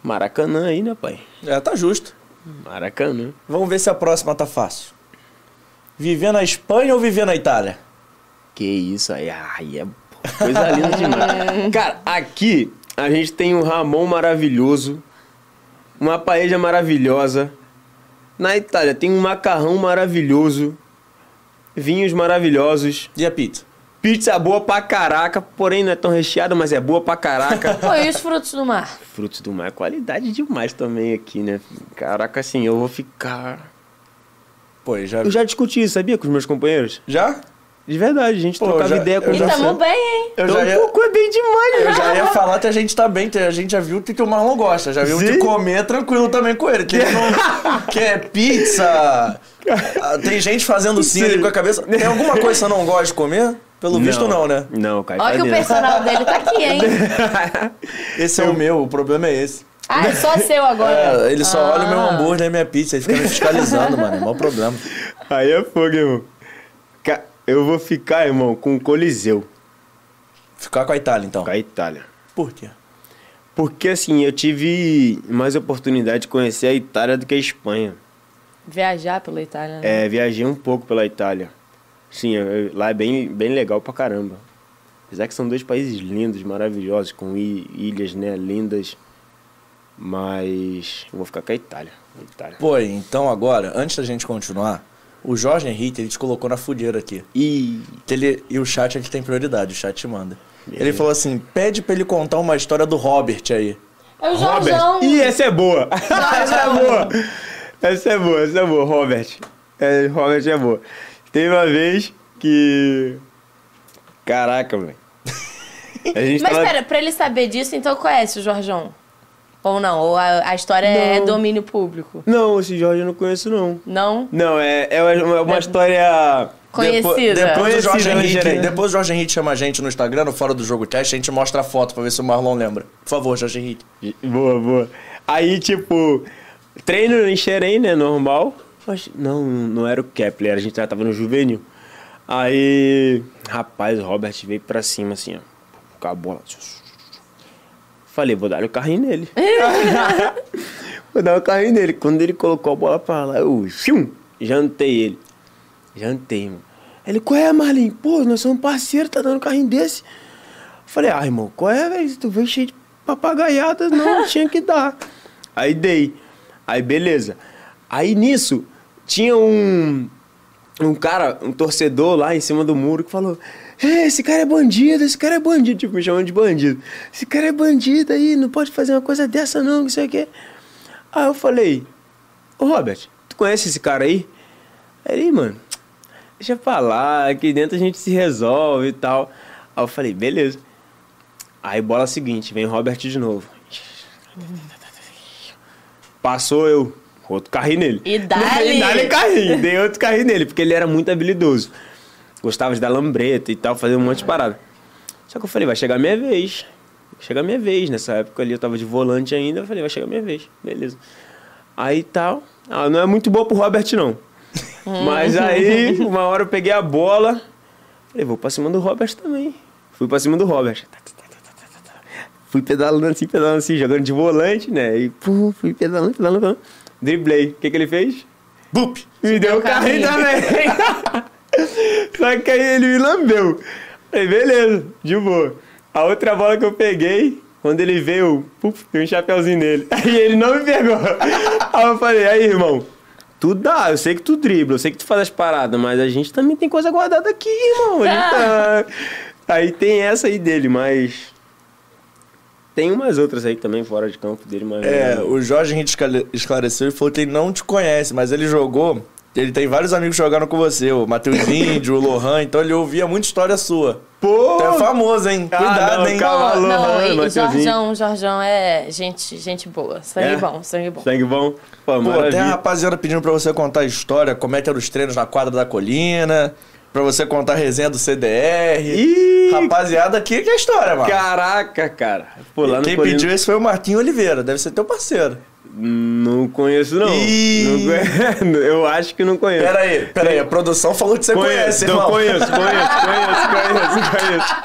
Maracanã aí, né, pai? É, tá justo. Maracanã. Vamos ver se a próxima tá fácil. Viver na Espanha ou viver na Itália? Que isso aí, ai, é coisa linda demais. Cara, aqui a gente tem um Ramon maravilhoso, uma paella maravilhosa. Na Itália tem um macarrão maravilhoso, vinhos maravilhosos, E a pizza? pizza boa pra caraca, porém não é tão recheada, mas é boa pra caraca. Pô, e os frutos do mar? Frutos do mar, qualidade demais também aqui, né? Caraca, assim, eu vou ficar. Pô, já... Eu já discuti isso, sabia, com os meus companheiros? Já? De verdade, a gente Pô, trocava já- ideia com E tamo sei. bem, hein? Eu Então, já ia... é bem demais, Eu né? já ia falar que a gente tá bem, a gente já viu o que, que o Marlon gosta. Já viu de Sim. comer tranquilo também com ele. Que ele não quer pizza. Ah, Tem gente fazendo ali com a cabeça. Tem alguma coisa que você não gosta de comer? Pelo visto, não, né? Não, cai Olha que o personal dele tá aqui, hein? Esse é o meu, o problema é esse. Ah, é só seu agora. É, ele só olha o meu Ah. hambúrguer e minha pizza, ele fica me fiscalizando, mano. É maior problema. Aí é fogo, irmão. Eu vou ficar, irmão, com o Coliseu, Ficar com a Itália, então. com a Itália. Por quê? Porque, assim, eu tive mais oportunidade de conhecer a Itália do que a Espanha. Viajar pela Itália, né? É, viajei um pouco pela Itália. Sim, eu- eu- lá é bem, bem legal pra caramba. Apesar que são dois países lindos, maravilhosos, com i- ilhas, né, lindas. Mas eu vou ficar com a Itália. A Itália. Pô, então agora, antes da gente continuar, o Jorge Henrique, ele te colocou na fudeira aqui. E ele, e o chat aqui tem prioridade, o chat manda. Ele falou assim: pede pra ele contar uma história do Robert aí. É o Robert. Jorjão. Ih, essa é boa. essa é boa. Essa é boa, essa é boa, Robert. É, Robert é boa. Teve uma vez que. Caraca, velho. Mas tava. pera, pra ele saber disso, então conhece o Jorjão? Ou não? Ou a, a história é Não. domínio público? Não, esse Jorge eu não conheço, não. Não? Não, é, é uma, uma história. Conhecida. Depois, depois, o Jorge né, Henrique, gerente? depois o Jorge Henrique chama a gente no Instagram, no Fora do Jogo Teste, a gente mostra a foto pra ver se o Marlon lembra. Por favor, Jorge Henrique. Boa, boa. Aí, tipo, treino em Xerém, né? Normal. Mas não, não era o Kepler, a gente já tava no juvenil. Aí, rapaz, o Robert veio pra cima, assim, ó. Com a bola. Falei, vou dar o carrinho nele. vou dar o carrinho nele. Quando ele colocou a bola pra lá, eu fium, jantei ele. Jantei, mano. Ele, qual é, Marlin? Pô, nós somos parceiros, tá dando carrinho desse. Falei, ah, irmão, qual é, velho? Tu veio cheio de papagaiada, não, tinha que dar. Aí dei. Aí beleza. Aí nisso, tinha um, um cara, um torcedor lá em cima do muro que falou: "É, esse cara é bandido, esse cara é bandido, tipo, me chamando de bandido. Esse cara é bandido aí, não pode fazer uma coisa dessa não, não sei o quê. Aí eu falei, ô Robert, tu conhece esse cara aí? Aí ele, mano, deixa pra lá, aqui dentro a gente se resolve e tal. Aí eu falei, beleza. Aí bola seguinte, vem o Robert de novo. Passou eu, outro carrinho nele. E dá-lhe. E dá-lhe carrinho, dei outro carrinho nele, porque ele era muito habilidoso. Gostava de dar lambreta e tal, fazer um monte de parada. Só que eu falei, vai chegar minha vez. Vai chegar minha vez. Nessa época ali eu tava de volante ainda, eu falei, vai chegar minha vez. Beleza. Aí tal. Ah, não é muito boa pro Robert, não. Mas aí, uma hora eu peguei a bola, falei, vou pra cima do Robert também. Fui pra cima do Robert. Fui pedalando assim, pedalando assim, jogando de volante, né? E pum, fui pedalando, pedalando, pedalando. Driblei. O que, que ele fez? Bup! Me deu o carrinho também. Só que aí ele me lambeu. Falei, beleza, de boa. A outra bola que eu peguei, quando ele veio, puf, dei um chapeuzinho nele. Aí ele não me pegou. Aí eu falei, aí, irmão, tu dá, eu sei que tu dribla, eu sei que tu faz as paradas, mas a gente também tem coisa guardada aqui, irmão. A gente tá... Aí tem essa aí dele, mas. Tem umas outras aí também fora de campo dele, mas. É, o Jorge a gente esclare- esclareceu e falou que ele não te conhece, mas ele jogou. Ele tem vários amigos que jogaram com você, o Matheus Índio, o Lohan, então ele ouvia muita história sua. Pô! Tu é famoso, hein? Ah, Cuidado, não, hein? calma. Pô, Alô, não, e. Jorjão, o Jorjão é gente, gente boa. Sangue É? bom, sangue bom. Sangue bom? Pô, Pô, tem a rapaziada pedindo pra você contar a história, como é que eram os treinos na quadra da colina, pra você contar a resenha do CDR. Ih! Rapaziada, aqui que é a história, mano. Caraca, cara. Pô, Quem Corinthians- pediu esse foi o Marquinho Oliveira, deve ser teu parceiro. Não conheço, não. Ih! Não Eu acho que não conheço. Pera aí, pera aí, a produção falou que você conhece, Conheço, não irmão. conheço, conheço, conheço, conheço, conheço.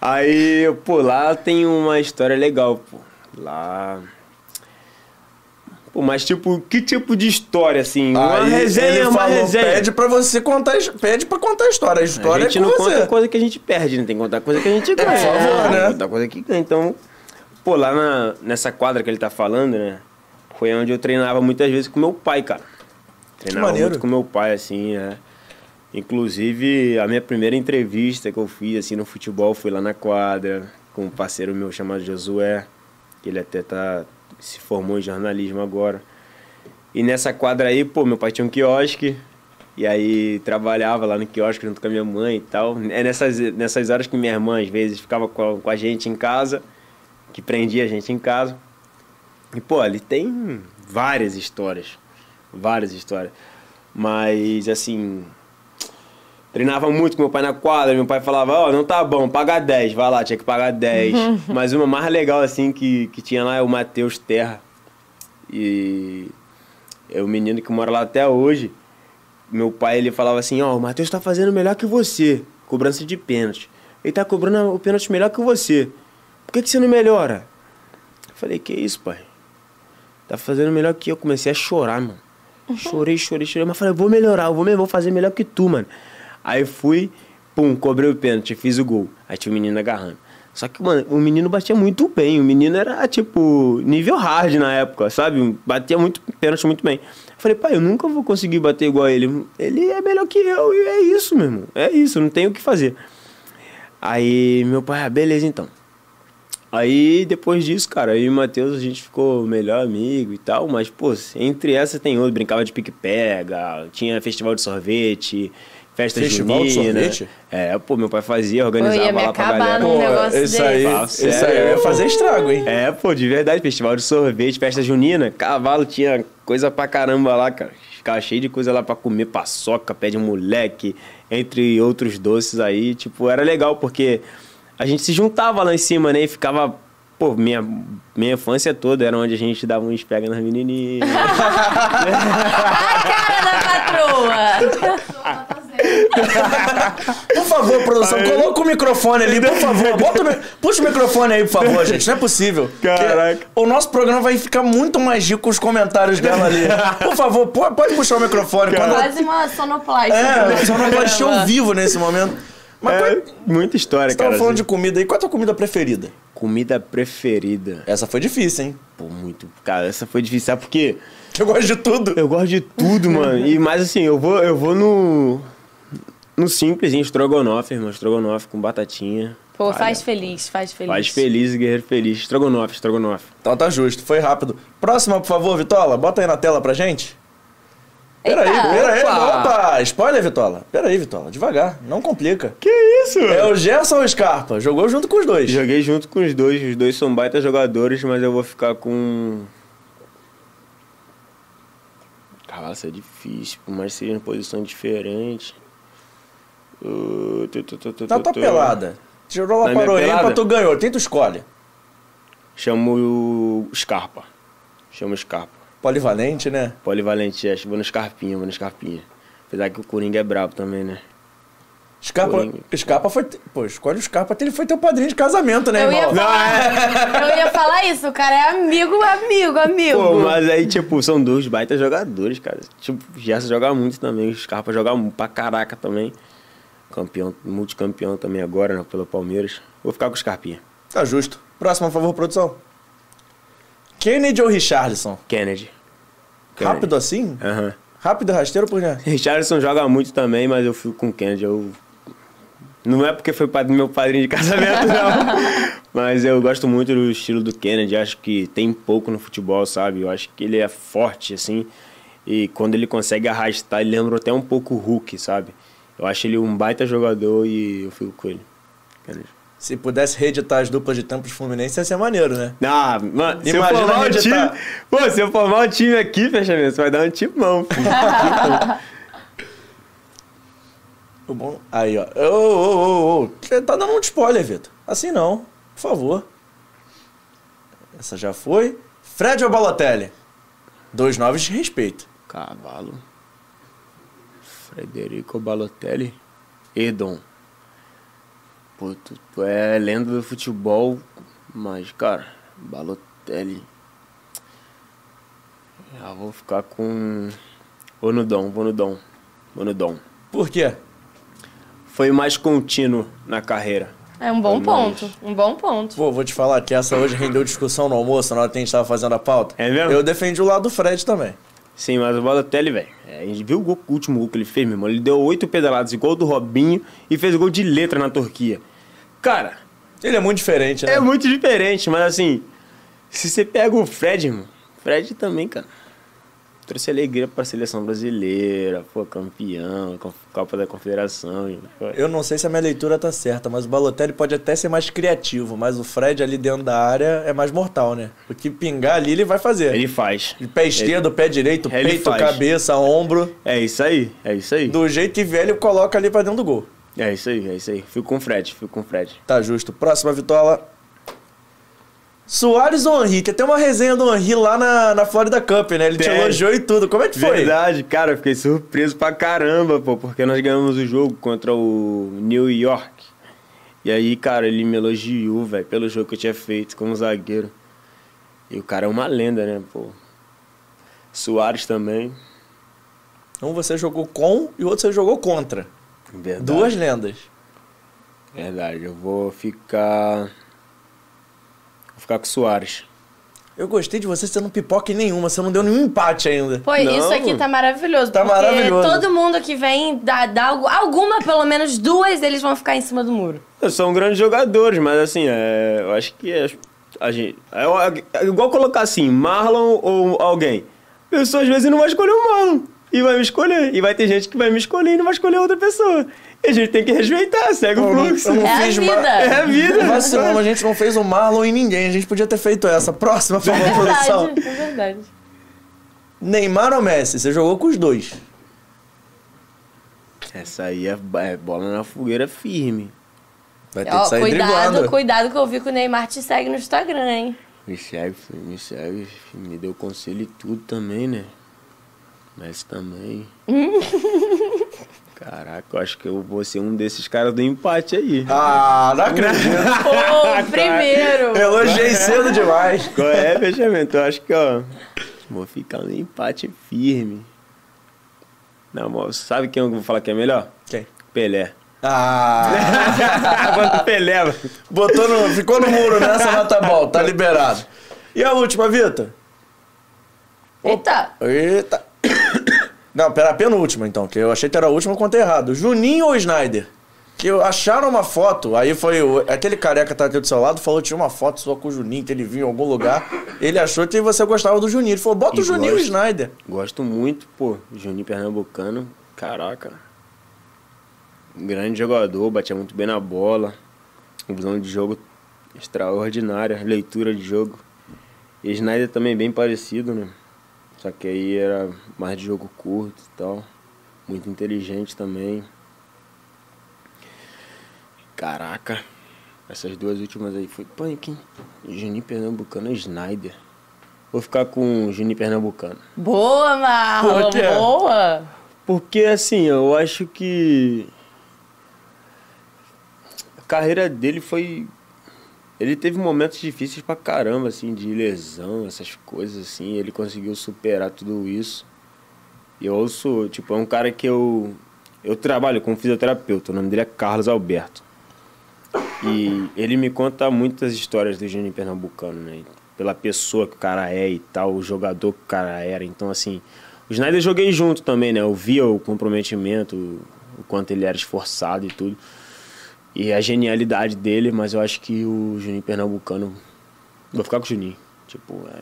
Aí, pô, lá tem uma história legal, pô. Lá. Pô, mas tipo, que tipo de história, assim? Uma Aí resenha, ele uma falou, resenha. pede pra você contar, pede pra contar a história. A A história gente é não você. conta coisa que a gente perde, né? Tem que contar coisa que a gente ganha. por favor, né? Contar coisa que ganha. Então, pô, lá na, nessa quadra que ele tá falando, né? Foi onde eu treinava muitas vezes com meu pai, cara. Treinava muito com meu pai, assim, é. Inclusive, a minha primeira entrevista que eu fiz, assim, no futebol foi lá na quadra, com um parceiro meu chamado Josué, que ele até tá, se formou em jornalismo agora. E nessa quadra aí, pô, meu pai tinha um quiosque, e aí trabalhava lá no quiosque junto com a minha mãe e tal. É nessas, nessas horas que minha irmã, às vezes, ficava com a, com a gente em casa, que prendia a gente em casa. E, pô, ali tem várias histórias. Várias histórias. Mas, assim. Treinava muito com meu pai na quadra. Meu pai falava: Ó, não tá bom, paga 10. Vai lá, tinha que pagar 10. Mas uma mais legal, assim, que, que tinha lá é o Matheus Terra. E. É o menino que mora lá até hoje. Meu pai, ele falava assim: Ó, o Matheus tá fazendo melhor que você. Cobrança de pênalti. Ele tá cobrando o pênalti melhor que você. Por que, que você não melhora? Eu falei: Que isso, pai? Tá fazendo melhor que eu. Comecei a chorar, mano. Chorei, chorei, chorei. Mas falei, vou melhorar, eu vou, vou fazer melhor que tu, mano. Aí fui, pum, cobrei o pênalti, fiz o gol. Aí tinha o menino agarrando. Só que, mano, o menino batia muito bem. O menino era, tipo, nível hard na época, sabe? Batia muito pênalti muito bem. Eu falei, pai, eu nunca vou conseguir bater igual a ele. Ele é melhor que eu e é isso, meu irmão. É isso, não tem o que fazer. Aí meu pai, ah, beleza então. Aí, depois disso, cara, eu e o Matheus, a gente ficou melhor amigo e tal, mas, pô, entre essa tem outro, brincava de pique-pega, tinha festival de sorvete, festa Festival de junina. sorvete? É, pô, meu pai fazia, Eu organizava ia me lá pra acabar galera. num negócio isso aí, Fala isso aí sério. ia fazer estrago, hein? É, pô, de verdade, festival de sorvete, festa junina, cavalo tinha coisa pra caramba lá, cara. Ficava cheio de coisa lá pra comer, paçoca, pé de moleque, entre outros doces aí. Tipo, era legal porque a gente se juntava lá em cima, né? E ficava. Pô, minha, minha infância toda era onde a gente dava uns pega nas menininhas. Cara da patroa! Por favor, produção, coloca o microfone ali, por favor. Bota o mi- Puxa o microfone aí, por favor, gente. Não é possível. Caraca. O nosso programa vai ficar muito mais rico com os comentários dela ali. Por favor, po- pode puxar o microfone. Quase uma sonoplástica. É, pode ao vivo nesse momento. Mas É, qual- muita história, você tava cara. falando assim. de comida aí, qual é a tua comida preferida? Comida preferida. Essa foi difícil, hein? Pô, muito. Cara, essa foi difícil, sabe por quê? Eu gosto de tudo. Eu gosto de tudo, mano. E mais assim, eu vou, eu vou no. No simples, em estrogonofe, irmão. Estrogonofe com batatinha. Pô, faz feliz, faz feliz. Faz feliz e guerreiro feliz. Estrogonofe, estrogonofe. Então tá justo, foi rápido. Próxima, por favor, Vitola. Bota aí na tela pra gente. Peraí, peraí. Opa. Opa! Spoiler, Vitola. Peraí, Vitola. Devagar, não complica. Que isso, É o Gerson ou o Scarpa? Jogou junto com os dois. Joguei junto com os dois. Os dois são baita jogadores, mas eu vou ficar com. Caralho, isso é difícil. Por mais que seja em posição diferente. Uh, tu, tu, tu, tu, Na tu, tua tu. pelada. Tirou lá Na para o ímpar, tu ganhou. Quem tu escolhe? Chamo o Scarpa. Chamo o Scarpa. Polivalente, né? Polivalente, acho. Vou no Scarpinha, vou no Scarpinha. Apesar que o Coringa é brabo também, né? Scarpa, Coringa. Scarpa foi. Pô, escolhe o Scarpa, ele foi teu padrinho de casamento, né, Eu ia, irmão? falar, eu ia falar isso, o cara é amigo, amigo, amigo. Pô, mas aí, tipo, são dois baita jogadores, cara. Tipo, o Gerson joga muito também, o Scarpa joga pra caraca também. Campeão, multicampeão também agora, né, pelo Palmeiras. Vou ficar com o Scarpinha. Tá justo. Próximo, por favor, produção. Kennedy ou Richarlison? Kennedy. Rápido assim? Aham. Rápido e rasteiro por quê? Richardson joga muito também, mas eu fico com o Kennedy. Eu... Não é porque foi meu padrinho de casamento, não. mas eu gosto muito do estilo do Kennedy. Acho que tem pouco no futebol, sabe? Eu acho que ele é forte, assim. E quando ele consegue arrastar, ele lembra até um pouco o Hulk, sabe? Eu acho ele um baita jogador e eu fico com ele. Kennedy. Se pudesse reeditar as duplas de tempos Fluminense, ia ser maneiro, né? Ah, mano, se eu Imagina formar o time. reeditar. Pô, se eu formar o time aqui, fechamento, você vai dar um timão, filho. O bom... Aí, ó. Ô, ô, ô, ô. Você tá dando um spoiler, Vitor. Assim não. Por favor. Essa já foi. Fred ou Balotelli? Dois noves de respeito. Cavalo. Frederico Balotelli. Edon. Pô, tu, tu é lenda do futebol, mas, cara, Balotelli. Já vou ficar com. Vou no Dom, vou no Dom. Vou no Dom. Por quê? Foi mais contínuo na carreira. É um bom Foi mais. ponto, um bom ponto. Pô, vou te falar que essa hoje rendeu discussão no almoço, na hora que a gente tava fazendo a pauta. É mesmo? Eu defendi o lado do Fred também. Sim, mas o Balotelli, velho, é, a gente viu o, gol- o último gol que ele fez, meu irmão. Ele deu oito pedaladas, igual o do Robinho, e fez gol de letra na Turquia. Cara, Ele é muito diferente, né? É muito diferente, mas assim, se você pega o Fred, irmão, Fred também, cara, trouxe alegria pra seleção brasileira, pô, campeão, co- Copa da Confederação. Eu não sei se a minha leitura tá certa, mas o Balotelli pode até ser mais criativo, mas o Fred ali dentro da área é mais mortal, né? O que pingar ali ele vai fazer. Ele faz. De pé esquerdo, pé direito, Ele peito, faz. cabeça, ombro. É isso aí, é isso aí. Do jeito que ele coloca ali pra dentro do gol. É isso aí, é isso aí. Fico com o Fred, fico com o Fred. Tá justo. Próxima vitola. Soares ou Henrique? Tem uma resenha do Henrique lá na, na Florida Cup, né? Ele te elogiou e tudo. Como é que foi? Verdade, cara, eu fiquei surpreso pra caramba, pô, porque nós ganhamos o jogo contra o New York. E aí, cara, ele me elogiou, velho, pelo jogo que eu tinha feito como zagueiro. E o cara é uma lenda, né, pô. Soares também. Um você jogou com e o outro você jogou contra. Verdade. Duas lendas. Verdade, eu vou ficar. Vou ficar com o Soares. Eu gostei de você sendo pipoca em nenhuma. Você não deu nenhum empate ainda. Pô, Não. isso aqui tá maravilhoso. Tá porque maravilhoso. todo mundo que vem, dá, dá algu- alguma, pelo menos duas, eles vão ficar em cima do muro. São grandes jogadores, mas assim, é, eu acho que é- a gente. É, é igual colocar assim, Marlon ou alguém. A pessoa às vezes não vai escolher o Marlon. E vai me escolher. E vai ter gente que vai me escolher e não vai escolher outra pessoa. E a gente tem que respeitar, segue o Eu não- fluxo. não É a vida. É a vida. Vacilamos, a gente não fez o Marlon em ninguém. A gente podia ter feito essa. Próxima, por favor, produção. Verdade, é verdade. Neymar ou Messi? Você jogou com os dois. Essa aí é, é bola na fogueira firme. Vai ter Ó, que sair cuidado, driblando. cuidado que eu vi que o Neymar te segue no Instagram, hein? Me segue, me segue. Me deu conselho e tudo também, né? Mas também. Caraca, eu acho que eu vou ser um desses caras do empate aí. Ah, não acredito. Pô, primeiro! Elogiei cedo demais. Qual é, fechamento? Eu acho que, ó. Vou ficar no empate firme. Não, moço, sabe quem eu vou falar que é melhor? Quem? Pelé. Ah, Agora o Pelé, mano. botou no, ficou no muro nessa, mas tá bom, tá liberado. E a última, Vitor? Eita! Eita. Não, pera, a penúltima então, que eu achei que era a última, eu contei errado. Juninho ou Snyder? Que acharam uma foto, aí foi o, aquele careca que tá aqui do seu lado, falou que tinha uma foto sua com o Juninho, que ele viu em algum lugar. Ele achou que você gostava do Juninho. Ele falou, bota E o Juninho e o gosto. Snyder. Gosto muito, pô. Juninho Pernambucano. Caraca. Grande jogador, batia muito bem na bola. Visão de jogo extraordinária. Leitura de jogo. E Snyder também bem parecido, né? Só que aí era mais de jogo curto e tal. Muito inteligente também. Caraca. Essas duas últimas aí foi punk, hein? Juninho Pernambucano e Snyder. Vou ficar com o Juninho Pernambucano. Boa, Marlon, Por quê? boa. Porque, assim, eu acho que. A carreira dele foi. Ele teve momentos difíceis pra caramba, assim, de lesão, essas coisas, assim. Ele conseguiu superar tudo isso. E eu ouço, tipo, é um cara que eu. Eu trabalho com fisioterapeuta, o nome dele é Carlos Alberto. E ele me conta muitas histórias do Juninho Pernambucano, né? Pela pessoa que o cara é e tal, o jogador que o cara era. Então, assim, o eu joguei junto também, né? Eu via o comprometimento, o quanto ele era esforçado e tudo. E a genialidade dele, mas eu acho que o Juninho Pernambucano. Vou ficar com o Juninho. Tipo, é,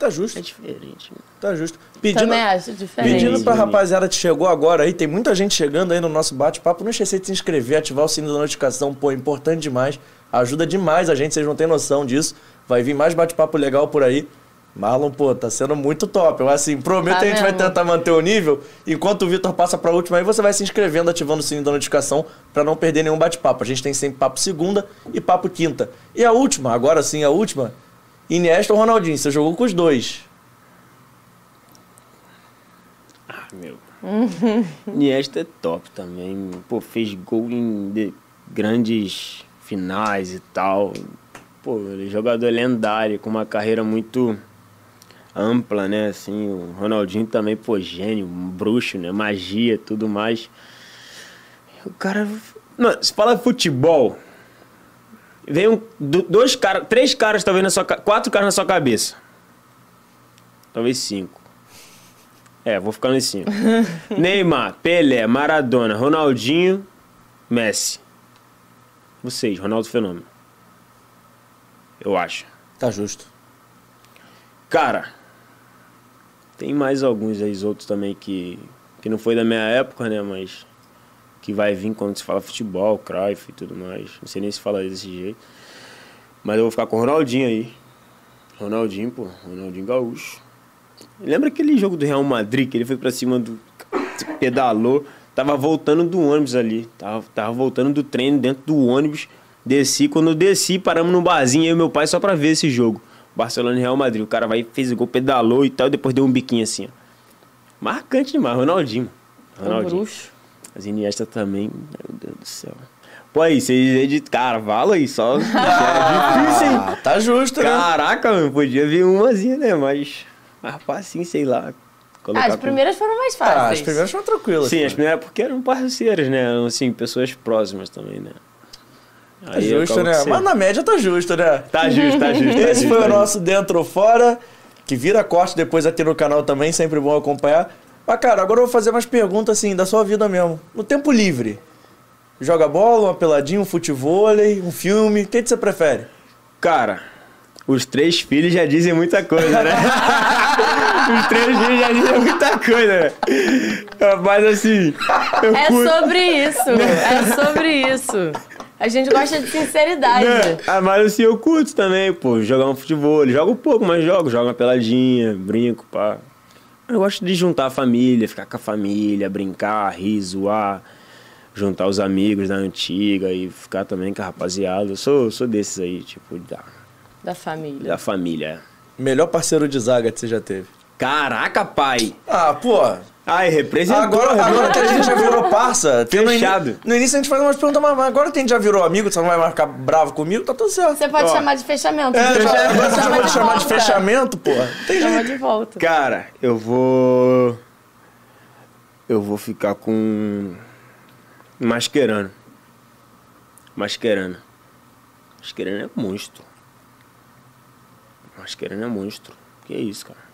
Tá justo, é diferente. né? tá justo. Pedindo, Também acho diferente. pedindo pra rapaziada que chegou agora aí, tem muita gente chegando aí no nosso bate-papo. Não esqueça de se inscrever, ativar o sininho da notificação, pô, é importante demais. Ajuda demais a gente, vocês não têm noção disso. Vai vir mais bate-papo legal por aí. Marlon, pô, tá sendo muito top. Eu, assim, prometo Tá que a gente vai tentar manter o nível. Enquanto o Vitor passa pra última aí, você vai se inscrevendo, ativando o sininho da notificação pra não perder nenhum bate-papo. A gente tem sempre papo segunda e papo quinta. E a última, agora sim, a última, Iniesta ou Ronaldinho? Você jogou com os dois. Ah, meu. Iniesta é top também. Pô, fez gol em de- grandes finais e tal. Pô, ele é jogador lendário, com uma carreira muito ampla, né? Assim, o Ronaldinho também, pô, gênio, um bruxo, né? Magia, tudo mais. O cara. Não, se fala futebol, vem um, do- dois caras, três caras talvez na sua quatro caras na sua cabeça. Talvez cinco. É, vou ficar nos cinco. Neymar, Pelé, Maradona, Ronaldinho, Messi. Vocês, Ronaldo Fenômeno. Eu acho. Tá justo. Cara, tem mais alguns aí outros também que, que não foi da minha época, né? Mas que vai vir quando se fala futebol, Cruyff e tudo mais. Não sei nem se fala desse jeito. Mas eu vou ficar com o Ronaldinho aí. Ronaldinho, pô. Ronaldinho Gaúcho. Lembra aquele jogo do Real Madrid que ele foi pra cima do. pedalou? Tava voltando do ônibus ali. Tava, tava voltando do treino dentro do ônibus. Desci. Quando eu desci, paramos num barzinho aí, meu pai só pra ver esse jogo. Barcelona e Real Madrid. O cara vai, fez o gol, pedalou e tal, e depois deu um biquinho assim, ó. Marcante demais, Ronaldinho. Ronaldinho. bruxo. As Iniesta também, meu Deus do céu. Pô, aí, vocês de Carvalho aí, só. é difícil, hein? Ah, tá justo, né? Caraca, mano, podia vir umazinha, né? Mas. Mas assim, sei lá. Ah, as com- primeiras foram mais Ah, fáceis. as primeiras foram tranquilas. Sim, pô. as primeiras porque eram parceiras, né? Eram, assim, pessoas próximas também, né? Tá Aí justo, né? Mas na média tá justo, né? Tá justo, tá justo. tá Esse justo, foi o tá nosso Dentro ou Fora, que vira corte depois aqui no canal também, sempre bom acompanhar. Mas, cara, agora eu vou fazer umas perguntas, assim, da sua vida mesmo. No tempo livre, joga bola, uma peladinha, um futevôlei, um filme, o que, que você prefere? Cara, os três filhos já dizem muita coisa, né? os três filhos já dizem muita coisa, né? Mas assim, eu É curto- sobre isso. É sobre isso. A gente gosta de sinceridade. Né? Ah, mas assim, eu curto também, pô, jogar um futebol. Jogo pouco, mas jogo. Jogo uma peladinha, brinco, pá. Eu gosto de juntar a família, ficar com a família, brincar, rir, zoar. Juntar os amigos da antiga e ficar também com a rapaziada. Eu sou, sou desses aí, tipo, da, Da família. da família. Melhor parceiro de zaga que você já teve? Caraca, pai! Ah, pô. Ai, representou. Agora, agora que a gente já virou parça, no, Fechado. no início a gente faz umas perguntas, mas agora que a gente já virou amigo, você não vai mais ficar bravo comigo, tá tudo certo. Você pode Ó. chamar de fechamento. É, Você já, pode agora você já pode chamar de fechamento, pô. Tem Chama jeito. de volta. Cara, eu vou. Eu vou ficar com. Mascherano. Mascherano. Mascherano é monstro. Mascherano é monstro. Que isso, cara.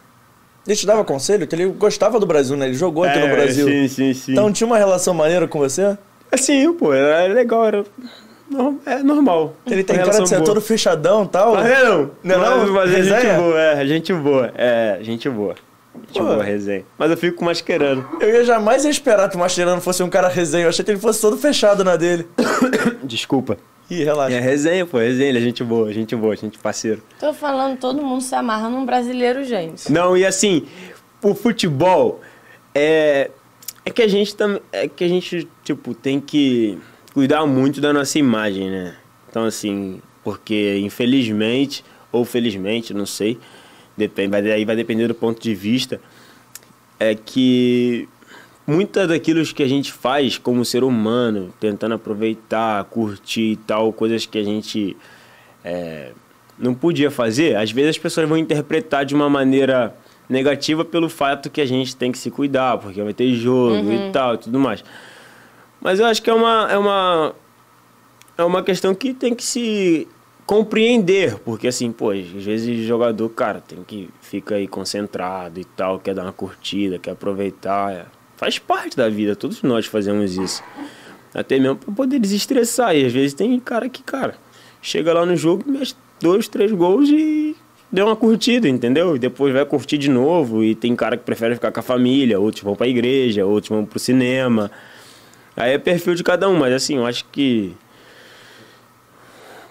Ele te dava conselho que ele gostava do Brasil, né? Ele jogou aqui no Brasil. Sim, sim, sim. Então tinha uma relação maneira com você? assim, pô, era legal, era. É normal. Ele tem cara de ser boa. todo fechadão e tal. Mas é não. Não é mas, não? mas é gente boa, é, gente boa. É, gente boa. Gente Pô. boa, resenha. Mas eu fico com mascherano. Eu ia jamais esperar que o Mascherano fosse um cara resenha. Eu achei que ele fosse todo fechado na dele. Desculpa. Ih, relaxa. É resenha, pô, resenha, ele é gente boa, gente boa, gente parceiro. Tô falando, todo mundo se amarra num brasileiro, gente. Não, e assim, o futebol é é que a gente também é que a gente tipo tem que cuidar muito da nossa imagem, né? Então assim, porque infelizmente ou felizmente, não sei, depende, aí vai depender do ponto de vista, é que muita daquilo que a gente faz como ser humano, tentando aproveitar, curtir e tal, coisas que a gente é, não podia fazer, às vezes as pessoas vão interpretar de uma maneira negativa pelo fato que a gente tem que se cuidar, porque vai ter jogo e tal e tudo mais. Mas eu acho que é uma, é uma, é uma questão que tem que se compreender, porque assim, pô, às vezes o jogador, cara, tem que fica aí concentrado e tal, quer dar uma curtida, quer aproveitar, faz parte da vida, todos nós fazemos isso. Até mesmo para poder desestressar, e às vezes tem cara que, cara, chega lá no jogo, mexe dois, três gols e deu uma curtida, entendeu? E depois vai curtir de novo, e tem cara que prefere ficar com a família, outros vão pra igreja, outros vão pro cinema. Aí é perfil de cada um, mas assim, eu acho que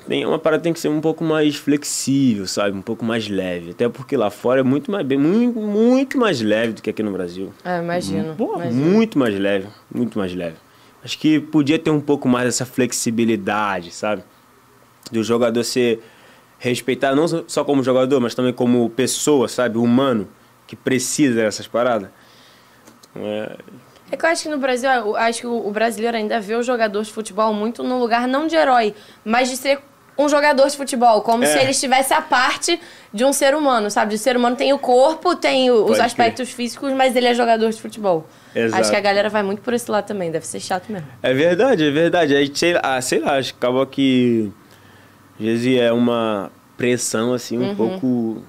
tem uma parada tem que ser um pouco mais flexível, sabe? Um pouco mais leve. Até porque lá fora é muito mais bem, muito, muito mais leve do que aqui no Brasil. É, imagino. Pô, imagino. muito mais leve, muito mais leve. Acho que podia ter um pouco mais dessa flexibilidade, sabe? Do jogador ser respeitado não só como jogador, mas também como pessoa, sabe? Humano, que precisa dessas paradas. É, É que eu acho que no Brasil, acho que o o brasileiro ainda vê o jogador de futebol muito no lugar não de herói, mas de ser um jogador de futebol, como É. se ele estivesse a parte de um ser humano, sabe? O ser humano tem o corpo, tem o- os aspectos físicos, mas ele é jogador de futebol. Exato. Acho que a galera vai muito por esse lado também, deve ser chato mesmo. É verdade, é verdade. Aí, sei, lá- ah, sei lá, acho que acaba que às vezes é uma pressão assim um pouco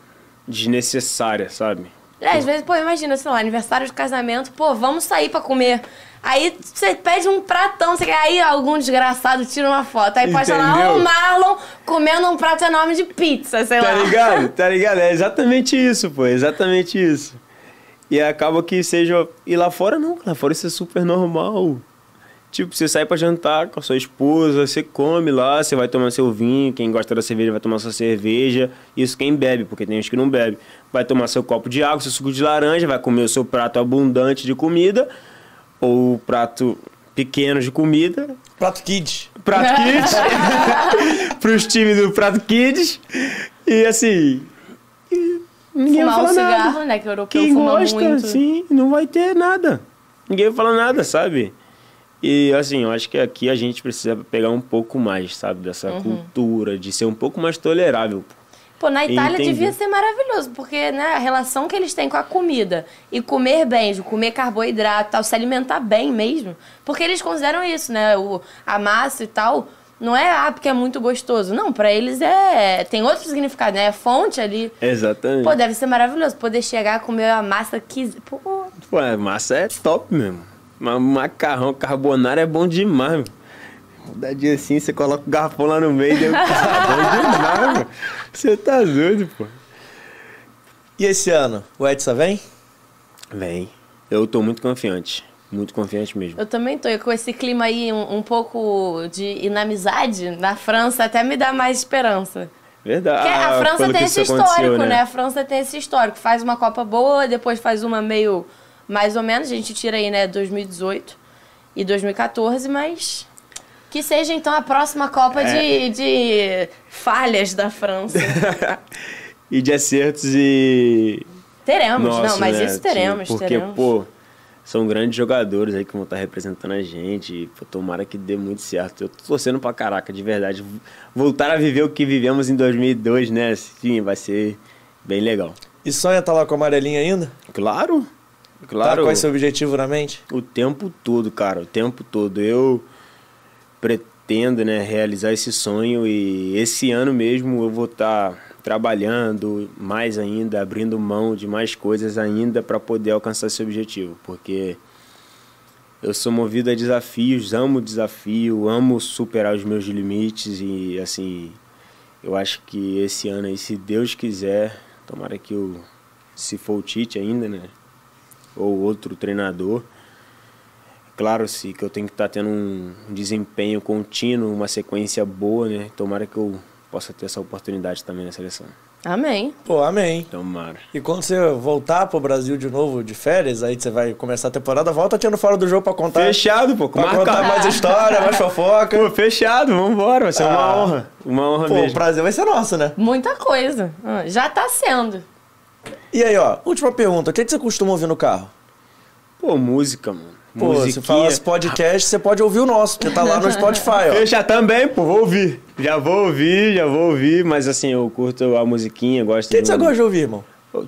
desnecessária, sabe? É, às vezes, pô, imagina, sei lá, aniversário de casamento, pô, vamos sair pra comer. Aí você pede um pratão, você quer, aí algum desgraçado tira uma foto. Aí posta lá Entendeu? o Marlon comendo um prato enorme de pizza, sei Tá lá. ligado? Tá ligado? É exatamente isso, pô, é exatamente isso. E acaba que seja. E lá fora não, lá fora isso é super normal. Tipo, você sai pra jantar com a sua esposa, você come lá, você vai tomar seu vinho, quem gosta da cerveja vai tomar sua cerveja. Isso quem bebe, porque tem gente que não bebe. Vai tomar seu copo de água, seu suco de laranja, vai comer o seu prato abundante de comida, ou prato pequeno de comida, Prato Kids. Prato Kids, pros times do Prato Kids. E assim, e ninguém Fumar vai um falar nada. cigarro, né? Que o europeu Quem fuma gosta, muito. sim, não vai ter nada. Ninguém vai falar nada, sabe? E assim, eu acho que aqui a gente precisa pegar um pouco mais, sabe, dessa Uhum. cultura, de ser um pouco mais tolerável. Pô, na Itália Entendi. devia ser maravilhoso, porque né, a relação que eles têm com a comida e comer bem, de comer carboidrato e tal, se alimentar bem mesmo. Porque eles consideram isso, né? O, a massa e tal. Não é ah, porque é muito gostoso. Não, pra eles é. Tem outro significado, né? É fonte ali. Exatamente. Pô, deve ser maravilhoso poder chegar, comer a massa que. Pô, Pô, a massa é top mesmo. Ma- Macarrão, carbonara é bom demais, meu. Dá dia assim, você coloca o garrafão lá no meio e deu. Bom demais. Você tá doido, pô. E esse ano, o Edson vem? Vem. Eu tô muito confiante. Muito confiante mesmo. eu também tô. E com esse clima aí um, um pouco de inamizade na França, até me dá mais esperança. Verdade. Porque a Ah, França pelo tem esse histórico, né? A França tem esse histórico. Faz uma Copa boa, depois faz uma meio mais ou menos. A gente tira aí, né, 2018 e 2014, mas. Que seja então a próxima Copa É. de, de falhas da França. e de acertos e. teremos, Nossa, não, mas né, isso teremos, tipo, Porque, teremos. pô, são grandes jogadores aí que vão estar representando a gente. E, pô, tomara que dê muito certo. Eu tô torcendo pra caraca, de verdade. Voltar a viver o que vivemos em 2002, né? Sim, vai ser bem legal. E sonha estar lá com a amarelinha ainda? Claro. Claro. Tá com esse objetivo na mente? O tempo todo, cara, o tempo todo. Eu pretendo, né, realizar esse sonho e esse ano mesmo eu vou estar trabalhando mais ainda, abrindo mão de mais coisas ainda para poder alcançar esse objetivo, porque eu sou movido a desafios, amo desafio, amo superar os meus limites e assim, eu acho que esse ano aí, se Deus quiser, tomara que eu, se for o Tite ainda, né, ou outro treinador, claro sim que eu tenho que estar tendo um desempenho contínuo, uma sequência boa, né? Tomara que eu possa ter essa oportunidade também na seleção. Amém. Pô, amém. Tomara. E quando você voltar pro Brasil de novo de férias, aí você vai começar a temporada, volta tendo fora do jogo pra contar. Fechado, pô. Pra contar mais história, mais fofoca. Pô, fechado, vambora. Vai ser uma Ah. honra. Uma honra Pô, o mesmo. prazer vai ser nosso, né? Muita coisa. Ah, Já tá sendo. E aí, ó, última pergunta. O que, que você costuma ouvir no carro? Pô, música, mano. Pô, se falasse podcast, você pode ouvir o nosso, que tá lá no Spotify, ó. Eu já também, pô, vou ouvir. Já vou ouvir, já vou ouvir, mas assim, eu curto a musiquinha, gosto O que, que você gosta de ouvir, irmão?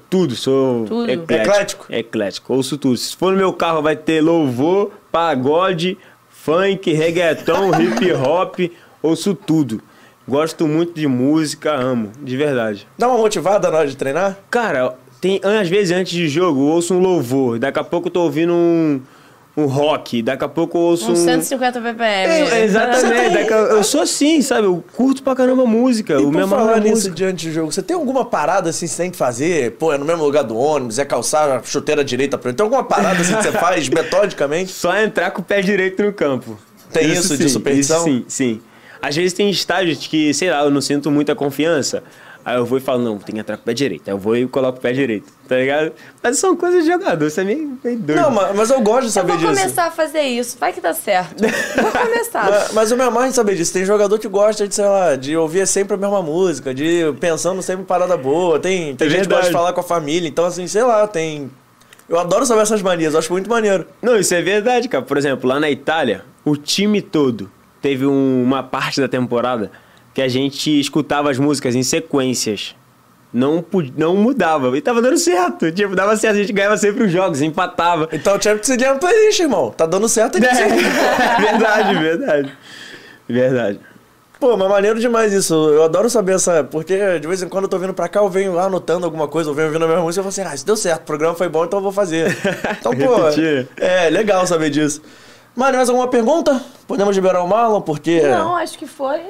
Tudo, sou Tudo. eclético. Eclético? Eclético, ouço tudo. Se for no meu carro, vai ter louvor, pagode, funk, reggaeton, hip hop, ouço tudo. Gosto muito de música, amo, de verdade. Dá uma motivada na hora de treinar? Cara, tem, às vezes antes de jogo eu ouço um louvor, daqui a pouco eu tô ouvindo um, um rock, daqui a pouco eu ouço Um um. 150 ppm. É, exatamente, Você tem- daqui a- eu sou assim, sabe? Eu curto pra caramba música. E o meu falar é nisso diante do jogo, você tem alguma parada assim que você tem que fazer? Pô, é no mesmo lugar do ônibus, é calçar a chuteira direita pra Tem alguma parada assim que você faz metodicamente? Só entrar com o pé direito no campo. Tem isso de superstição? Isso sim, sim. Às vezes tem estágios que, sei lá, eu não sinto muita confiança. Aí eu vou e falo, não, tem que entrar com o pé direito. Aí eu vou e coloco o pé direito, tá ligado? Mas são coisas de jogador, você é meio, meio doido. Não, mas, mas eu gosto de Eu saber vou disso. começar a fazer isso. Vai que dá certo. Vou começar. Mas, mas o meu mais em saber disso. Tem jogador que gosta de, sei lá, de ouvir sempre a mesma música, de pensando sempre em parada boa. Tem, tem É gente que gosta de falar com a família. Então, assim, sei lá, tem. Eu adoro saber essas manias, eu acho muito maneiro. Não, isso é verdade, cara. Por exemplo, lá na Itália, o time todo teve um- uma parte da temporada que a gente escutava as músicas em sequências. Não, não mudava. E tava dando certo. Tipo, dava certo. A gente ganhava sempre os jogos, empatava. Então o Champions League é uma playlist, irmão. Tá dando certo. É, verdade, verdade. Verdade. Pô, mas maneiro demais isso. Eu adoro saber essa. Porque de vez em quando eu tô vindo pra cá, eu venho lá anotando alguma coisa, eu venho ouvindo a mesma música e eu falo assim, ah, isso deu certo, o programa foi bom, então eu vou fazer. Então, pô. Repetir. É, legal saber disso. Mano, mais alguma pergunta? Podemos liberar o Marlon, porque. Não, acho que foi.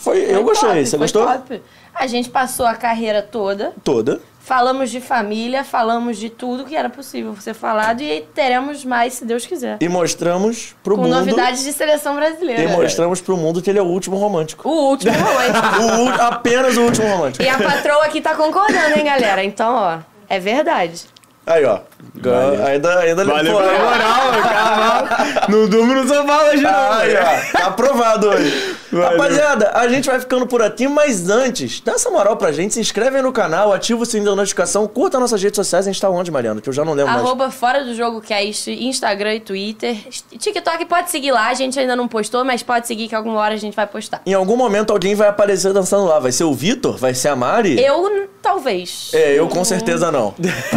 Foi, eu foi gostei. top, Você foi gostou? top. A gente passou a carreira toda. Toda. Falamos de família, falamos de tudo que era possível ser falado e teremos mais, se Deus quiser. E mostramos pro Com mundo. novidades de seleção E brasileira. mostramos pro mundo que ele é o último romântico. O último romântico. O apenas o último romântico. E a patroa aqui tá concordando, hein, galera? Então, ó, é verdade. Aí, ó. Valeu. Ainda, ainda Valeu pela moral, cara. No domingo não só fala de novo. Aí, ó, tá aprovado hoje. Valeu. Rapaziada, a gente vai ficando por aqui, mas antes, dá essa moral pra gente, se inscreve aí no canal, ativa o sininho da notificação, curta nossas redes sociais, a gente tá onde, Mariana? Que eu já não lembro mais. Arroba Fora do Jogo Cast, Instagram e Twitter. TikTok pode seguir lá, a gente ainda não postou, mas pode seguir que alguma hora a gente vai postar. Em algum momento alguém vai aparecer dançando lá. Vai ser o Vitor? Vai ser a Mari? Eu, talvez. É, eu com certeza não.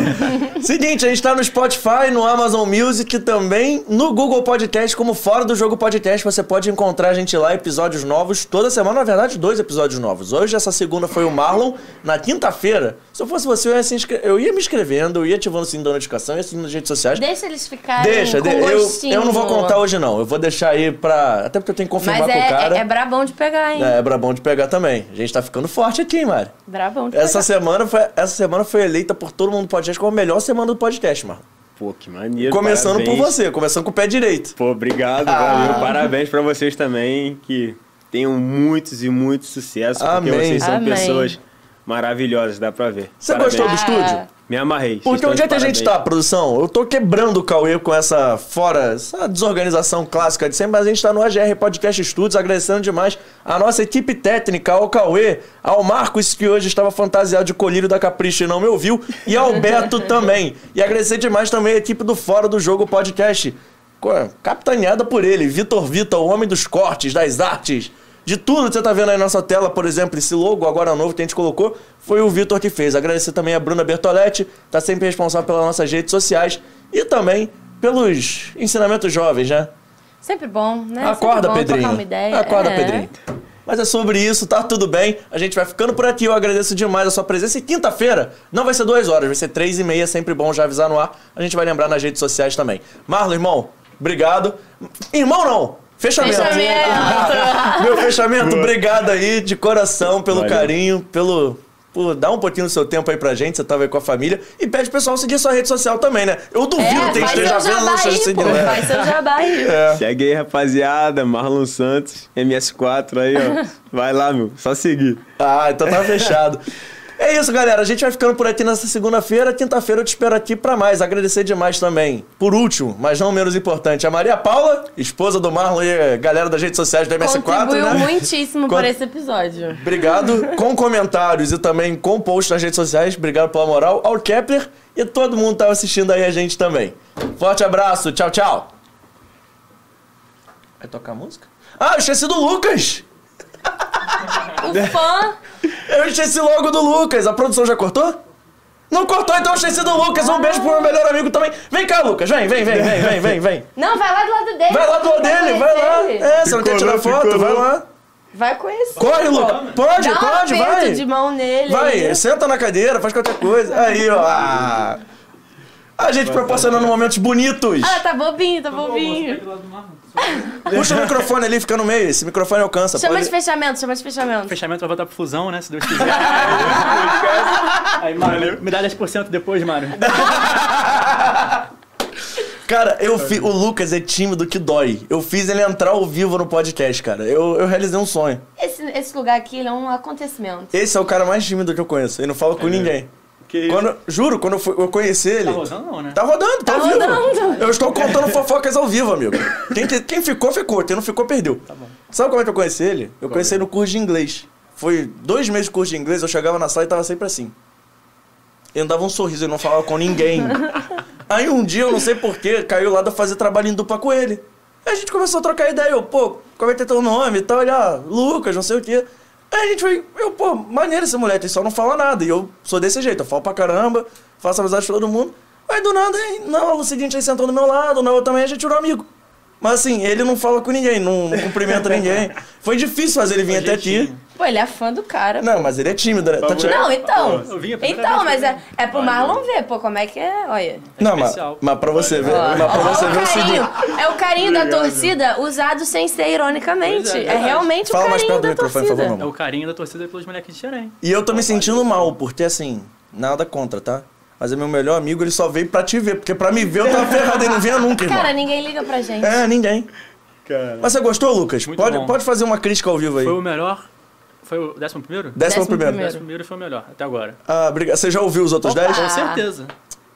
Seguinte, a gente tá no Spotify, no Amazon Music também, no Google Podcast, como Fora do Jogo Podcast. Você pode encontrar a gente lá, episódios novos. Toda semana, na verdade, dois episódios novos. Hoje, essa segunda foi o Marlon. Na quinta-feira, se eu fosse você, eu ia, inscre- eu ia me inscrevendo, eu ia ativando o sininho da notificação, ia seguindo nas redes sociais. Deixa eles ficarem Deixa, com de- eu, eu não vou contar hoje não. Eu vou deixar aí pra... Até porque eu tenho que confirmar Mas com o é, cara. é, é brabão de pegar, hein? É, é brabão de pegar também. A gente tá ficando forte aqui, hein, Mari? Brabão de Essa pegar. semana, foi, essa semana foi eleita por todo mundo do podcast como a melhor semana do podcast, mano. Pô, que maneiro. Começando por parabéns. você, começando com o pé direito. Pô, obrigado, Ah. valeu. Parabéns pra vocês também, que tenham muitos e muitos sucesso, porque vocês são Amém. pessoas maravilhosas, dá pra ver. Você Parabéns. gostou do estúdio? Me amarrei. Porque onde é que a gente tá, produção? Eu tô quebrando o Cauê com essa fora, essa desorganização clássica de sempre, mas a gente tá no AGR Podcast Studios, agradecendo demais a nossa equipe técnica, ao Cauê, ao Marcos, que hoje estava fantasiado de colírio da Capricho e não me ouviu, e ao Beto também. E agradecer demais também a equipe do Fora do Jogo Podcast, capitaneada por ele, Vitor Vita, o homem dos cortes, das artes, de tudo que você tá vendo aí na nossa tela, por exemplo, esse logo agora novo que a gente colocou, foi o Vitor que fez. Agradecer também a Bruna Bertoletti, tá sempre responsável pelas nossas redes sociais e também pelos ensinamentos jovens, né? Sempre bom, né? Acorda, bom Pedrinho. Acorda, É. Pedrinho. Mas é sobre isso, tá tudo bem. A gente vai ficando por aqui. Eu agradeço demais a sua presença. E quinta-feira não vai ser duas horas, vai ser três e meia. Sempre bom já avisar no ar. A gente vai lembrar nas redes sociais também. Marlon, irmão, obrigado. Irmão, não! Fechamento. Fechamento. Meu fechamento, obrigado aí de coração pelo Valeu. carinho, pelo. Por dar um pouquinho do seu tempo aí pra gente, você tava aí com a família. E pede pro pessoal seguir sua rede social também, né? Eu duvido É, que esteja vendo, não pô. seguindo. né? Faz seu jabá aí. É. Segue aí, rapaziada. Marlon Santos, MS4 aí, ó. Vai lá, meu. Só seguir. Ah, então tá fechado. É isso, galera. A gente vai ficando por aqui nessa segunda-feira. Quinta-feira eu te espero aqui pra mais. Agradecer demais também. Por último, mas não menos importante, a Maria Paula, esposa do Marlon e galera das redes sociais do MS4, Contribuiu né? muitíssimo Con- por esse episódio. Obrigado. com comentários e também com posts nas redes sociais. Obrigado pela moral. Ao Kepler e todo mundo que tá assistindo aí a gente também. Forte abraço. Tchau, tchau. Vai tocar música? Ah, eu esqueci do Lucas. O fã. Eu esqueci logo do Lucas. A produção já cortou? Não cortou, então eu esqueci do Lucas. Um beijo pro meu melhor amigo também. Vem cá, Lucas. Vem, vem, vem, vem, vem, vem, vem. Não, vai lá do lado dele. Vai lá do lado dele, vai lá. É, você não quer tirar foto? Vai lá. Vai conhecer. Corre. Lucas. Pode, Dá um pode, aperto vai. de mão nele. Vai, aí. senta na cadeira, faz qualquer coisa. Aí, ó. A gente proporcionando momentos bonitos. Ah, tá bobinho, tá bobinho. Puxa o microfone ali, fica no meio. Esse microfone alcança. Chama Pode- de fechamento, chama de fechamento. Fechamento vai voltar pro fusão, né? Se Deus quiser. Aí, Mário, me dá 10% depois, Mário. Cara, eu fi... o Lucas é tímido que dói. Eu fiz ele entrar ao vivo no podcast, cara. Eu, eu realizei um sonho. Esse, esse lugar aqui ele é um acontecimento. Esse é o cara mais tímido que eu conheço. Ele não fala com ninguém. Que Quando, juro, quando eu, fui- eu conheci ele. Tá rodando não, né? Tá rodando, tá, Tá vivo. rodando. Eu estou contando fofocas ao vivo, amigo. Quem, que- quem ficou, ficou. Quem não ficou, perdeu. Tá bom. Sabe como é que eu conheci ele? Eu conheci ele no curso de inglês. Foi dois meses de curso de inglês, eu chegava na sala e tava sempre assim. Ele não dava um sorriso, ele não falava com ninguém. Aí um dia, eu não sei porquê, caiu lá de fazer trabalho em dupla com ele. Aí a gente começou a trocar ideia. Eu, pô, como é que é teu nome e tal? Ele, ah, Lucas, não sei o quê. Aí a gente foi, eu, pô, maneiro moleque, ele só não fala nada. E eu sou desse jeito, eu falo pra caramba, faço amizade com todo mundo. Aí do nada, aí, na aula seguinte, ele sentou do meu lado, na outra também a gente virou amigo. Mas assim, ele não fala com ninguém, não, não cumprimenta ninguém. Foi difícil fazer ele vir até aqui. Pô, ele é fã do cara. Não, mas ele é tímido, né? Tá tirando- Não, então. Eu vim a primeira Então, vez mas que é, é pro Marlon ver, pô, como é que é. Olha. Não, mas, mas pra você ver, mas pra você ver o seguinte. É o carinho da torcida usado sem ser ironicamente. É, é, realmente Fala o mais carinho perto do da microfone, por torcida. favor, É o carinho da torcida pelos moleques de Xerém. E eu tô me sentindo mal, porque assim, nada contra, tá? Mas é meu melhor amigo, ele só veio pra te ver, porque pra me ver eu tava ferrado, ele não vinha nunca, irmão. Cara, ninguém liga pra gente. É, ninguém. Mas você gostou, Lucas? Muito Pode, bom. pode fazer uma crítica ao vivo aí. Foi o melhor. Foi o décimo primeiro? Décimo Décimo primeiro. primeiro. Décimo primeiro foi o melhor, até agora. Ah, obrigado. Você já ouviu os outros Opa! 10? Com certeza.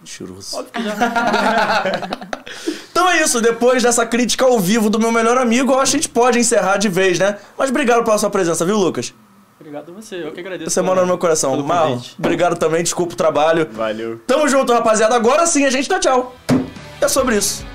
Cheiroso. Óbvio que já. Então é isso, depois dessa crítica ao vivo do meu melhor amigo, eu acho que a gente pode encerrar de vez, né? Mas obrigado pela sua presença, viu, Lucas? Obrigado a você, eu que agradeço. Você mora no meu coração. Mal, obrigado também, desculpa o trabalho. Valeu. Tamo junto, rapaziada. Agora sim a gente dá tchau. É sobre isso.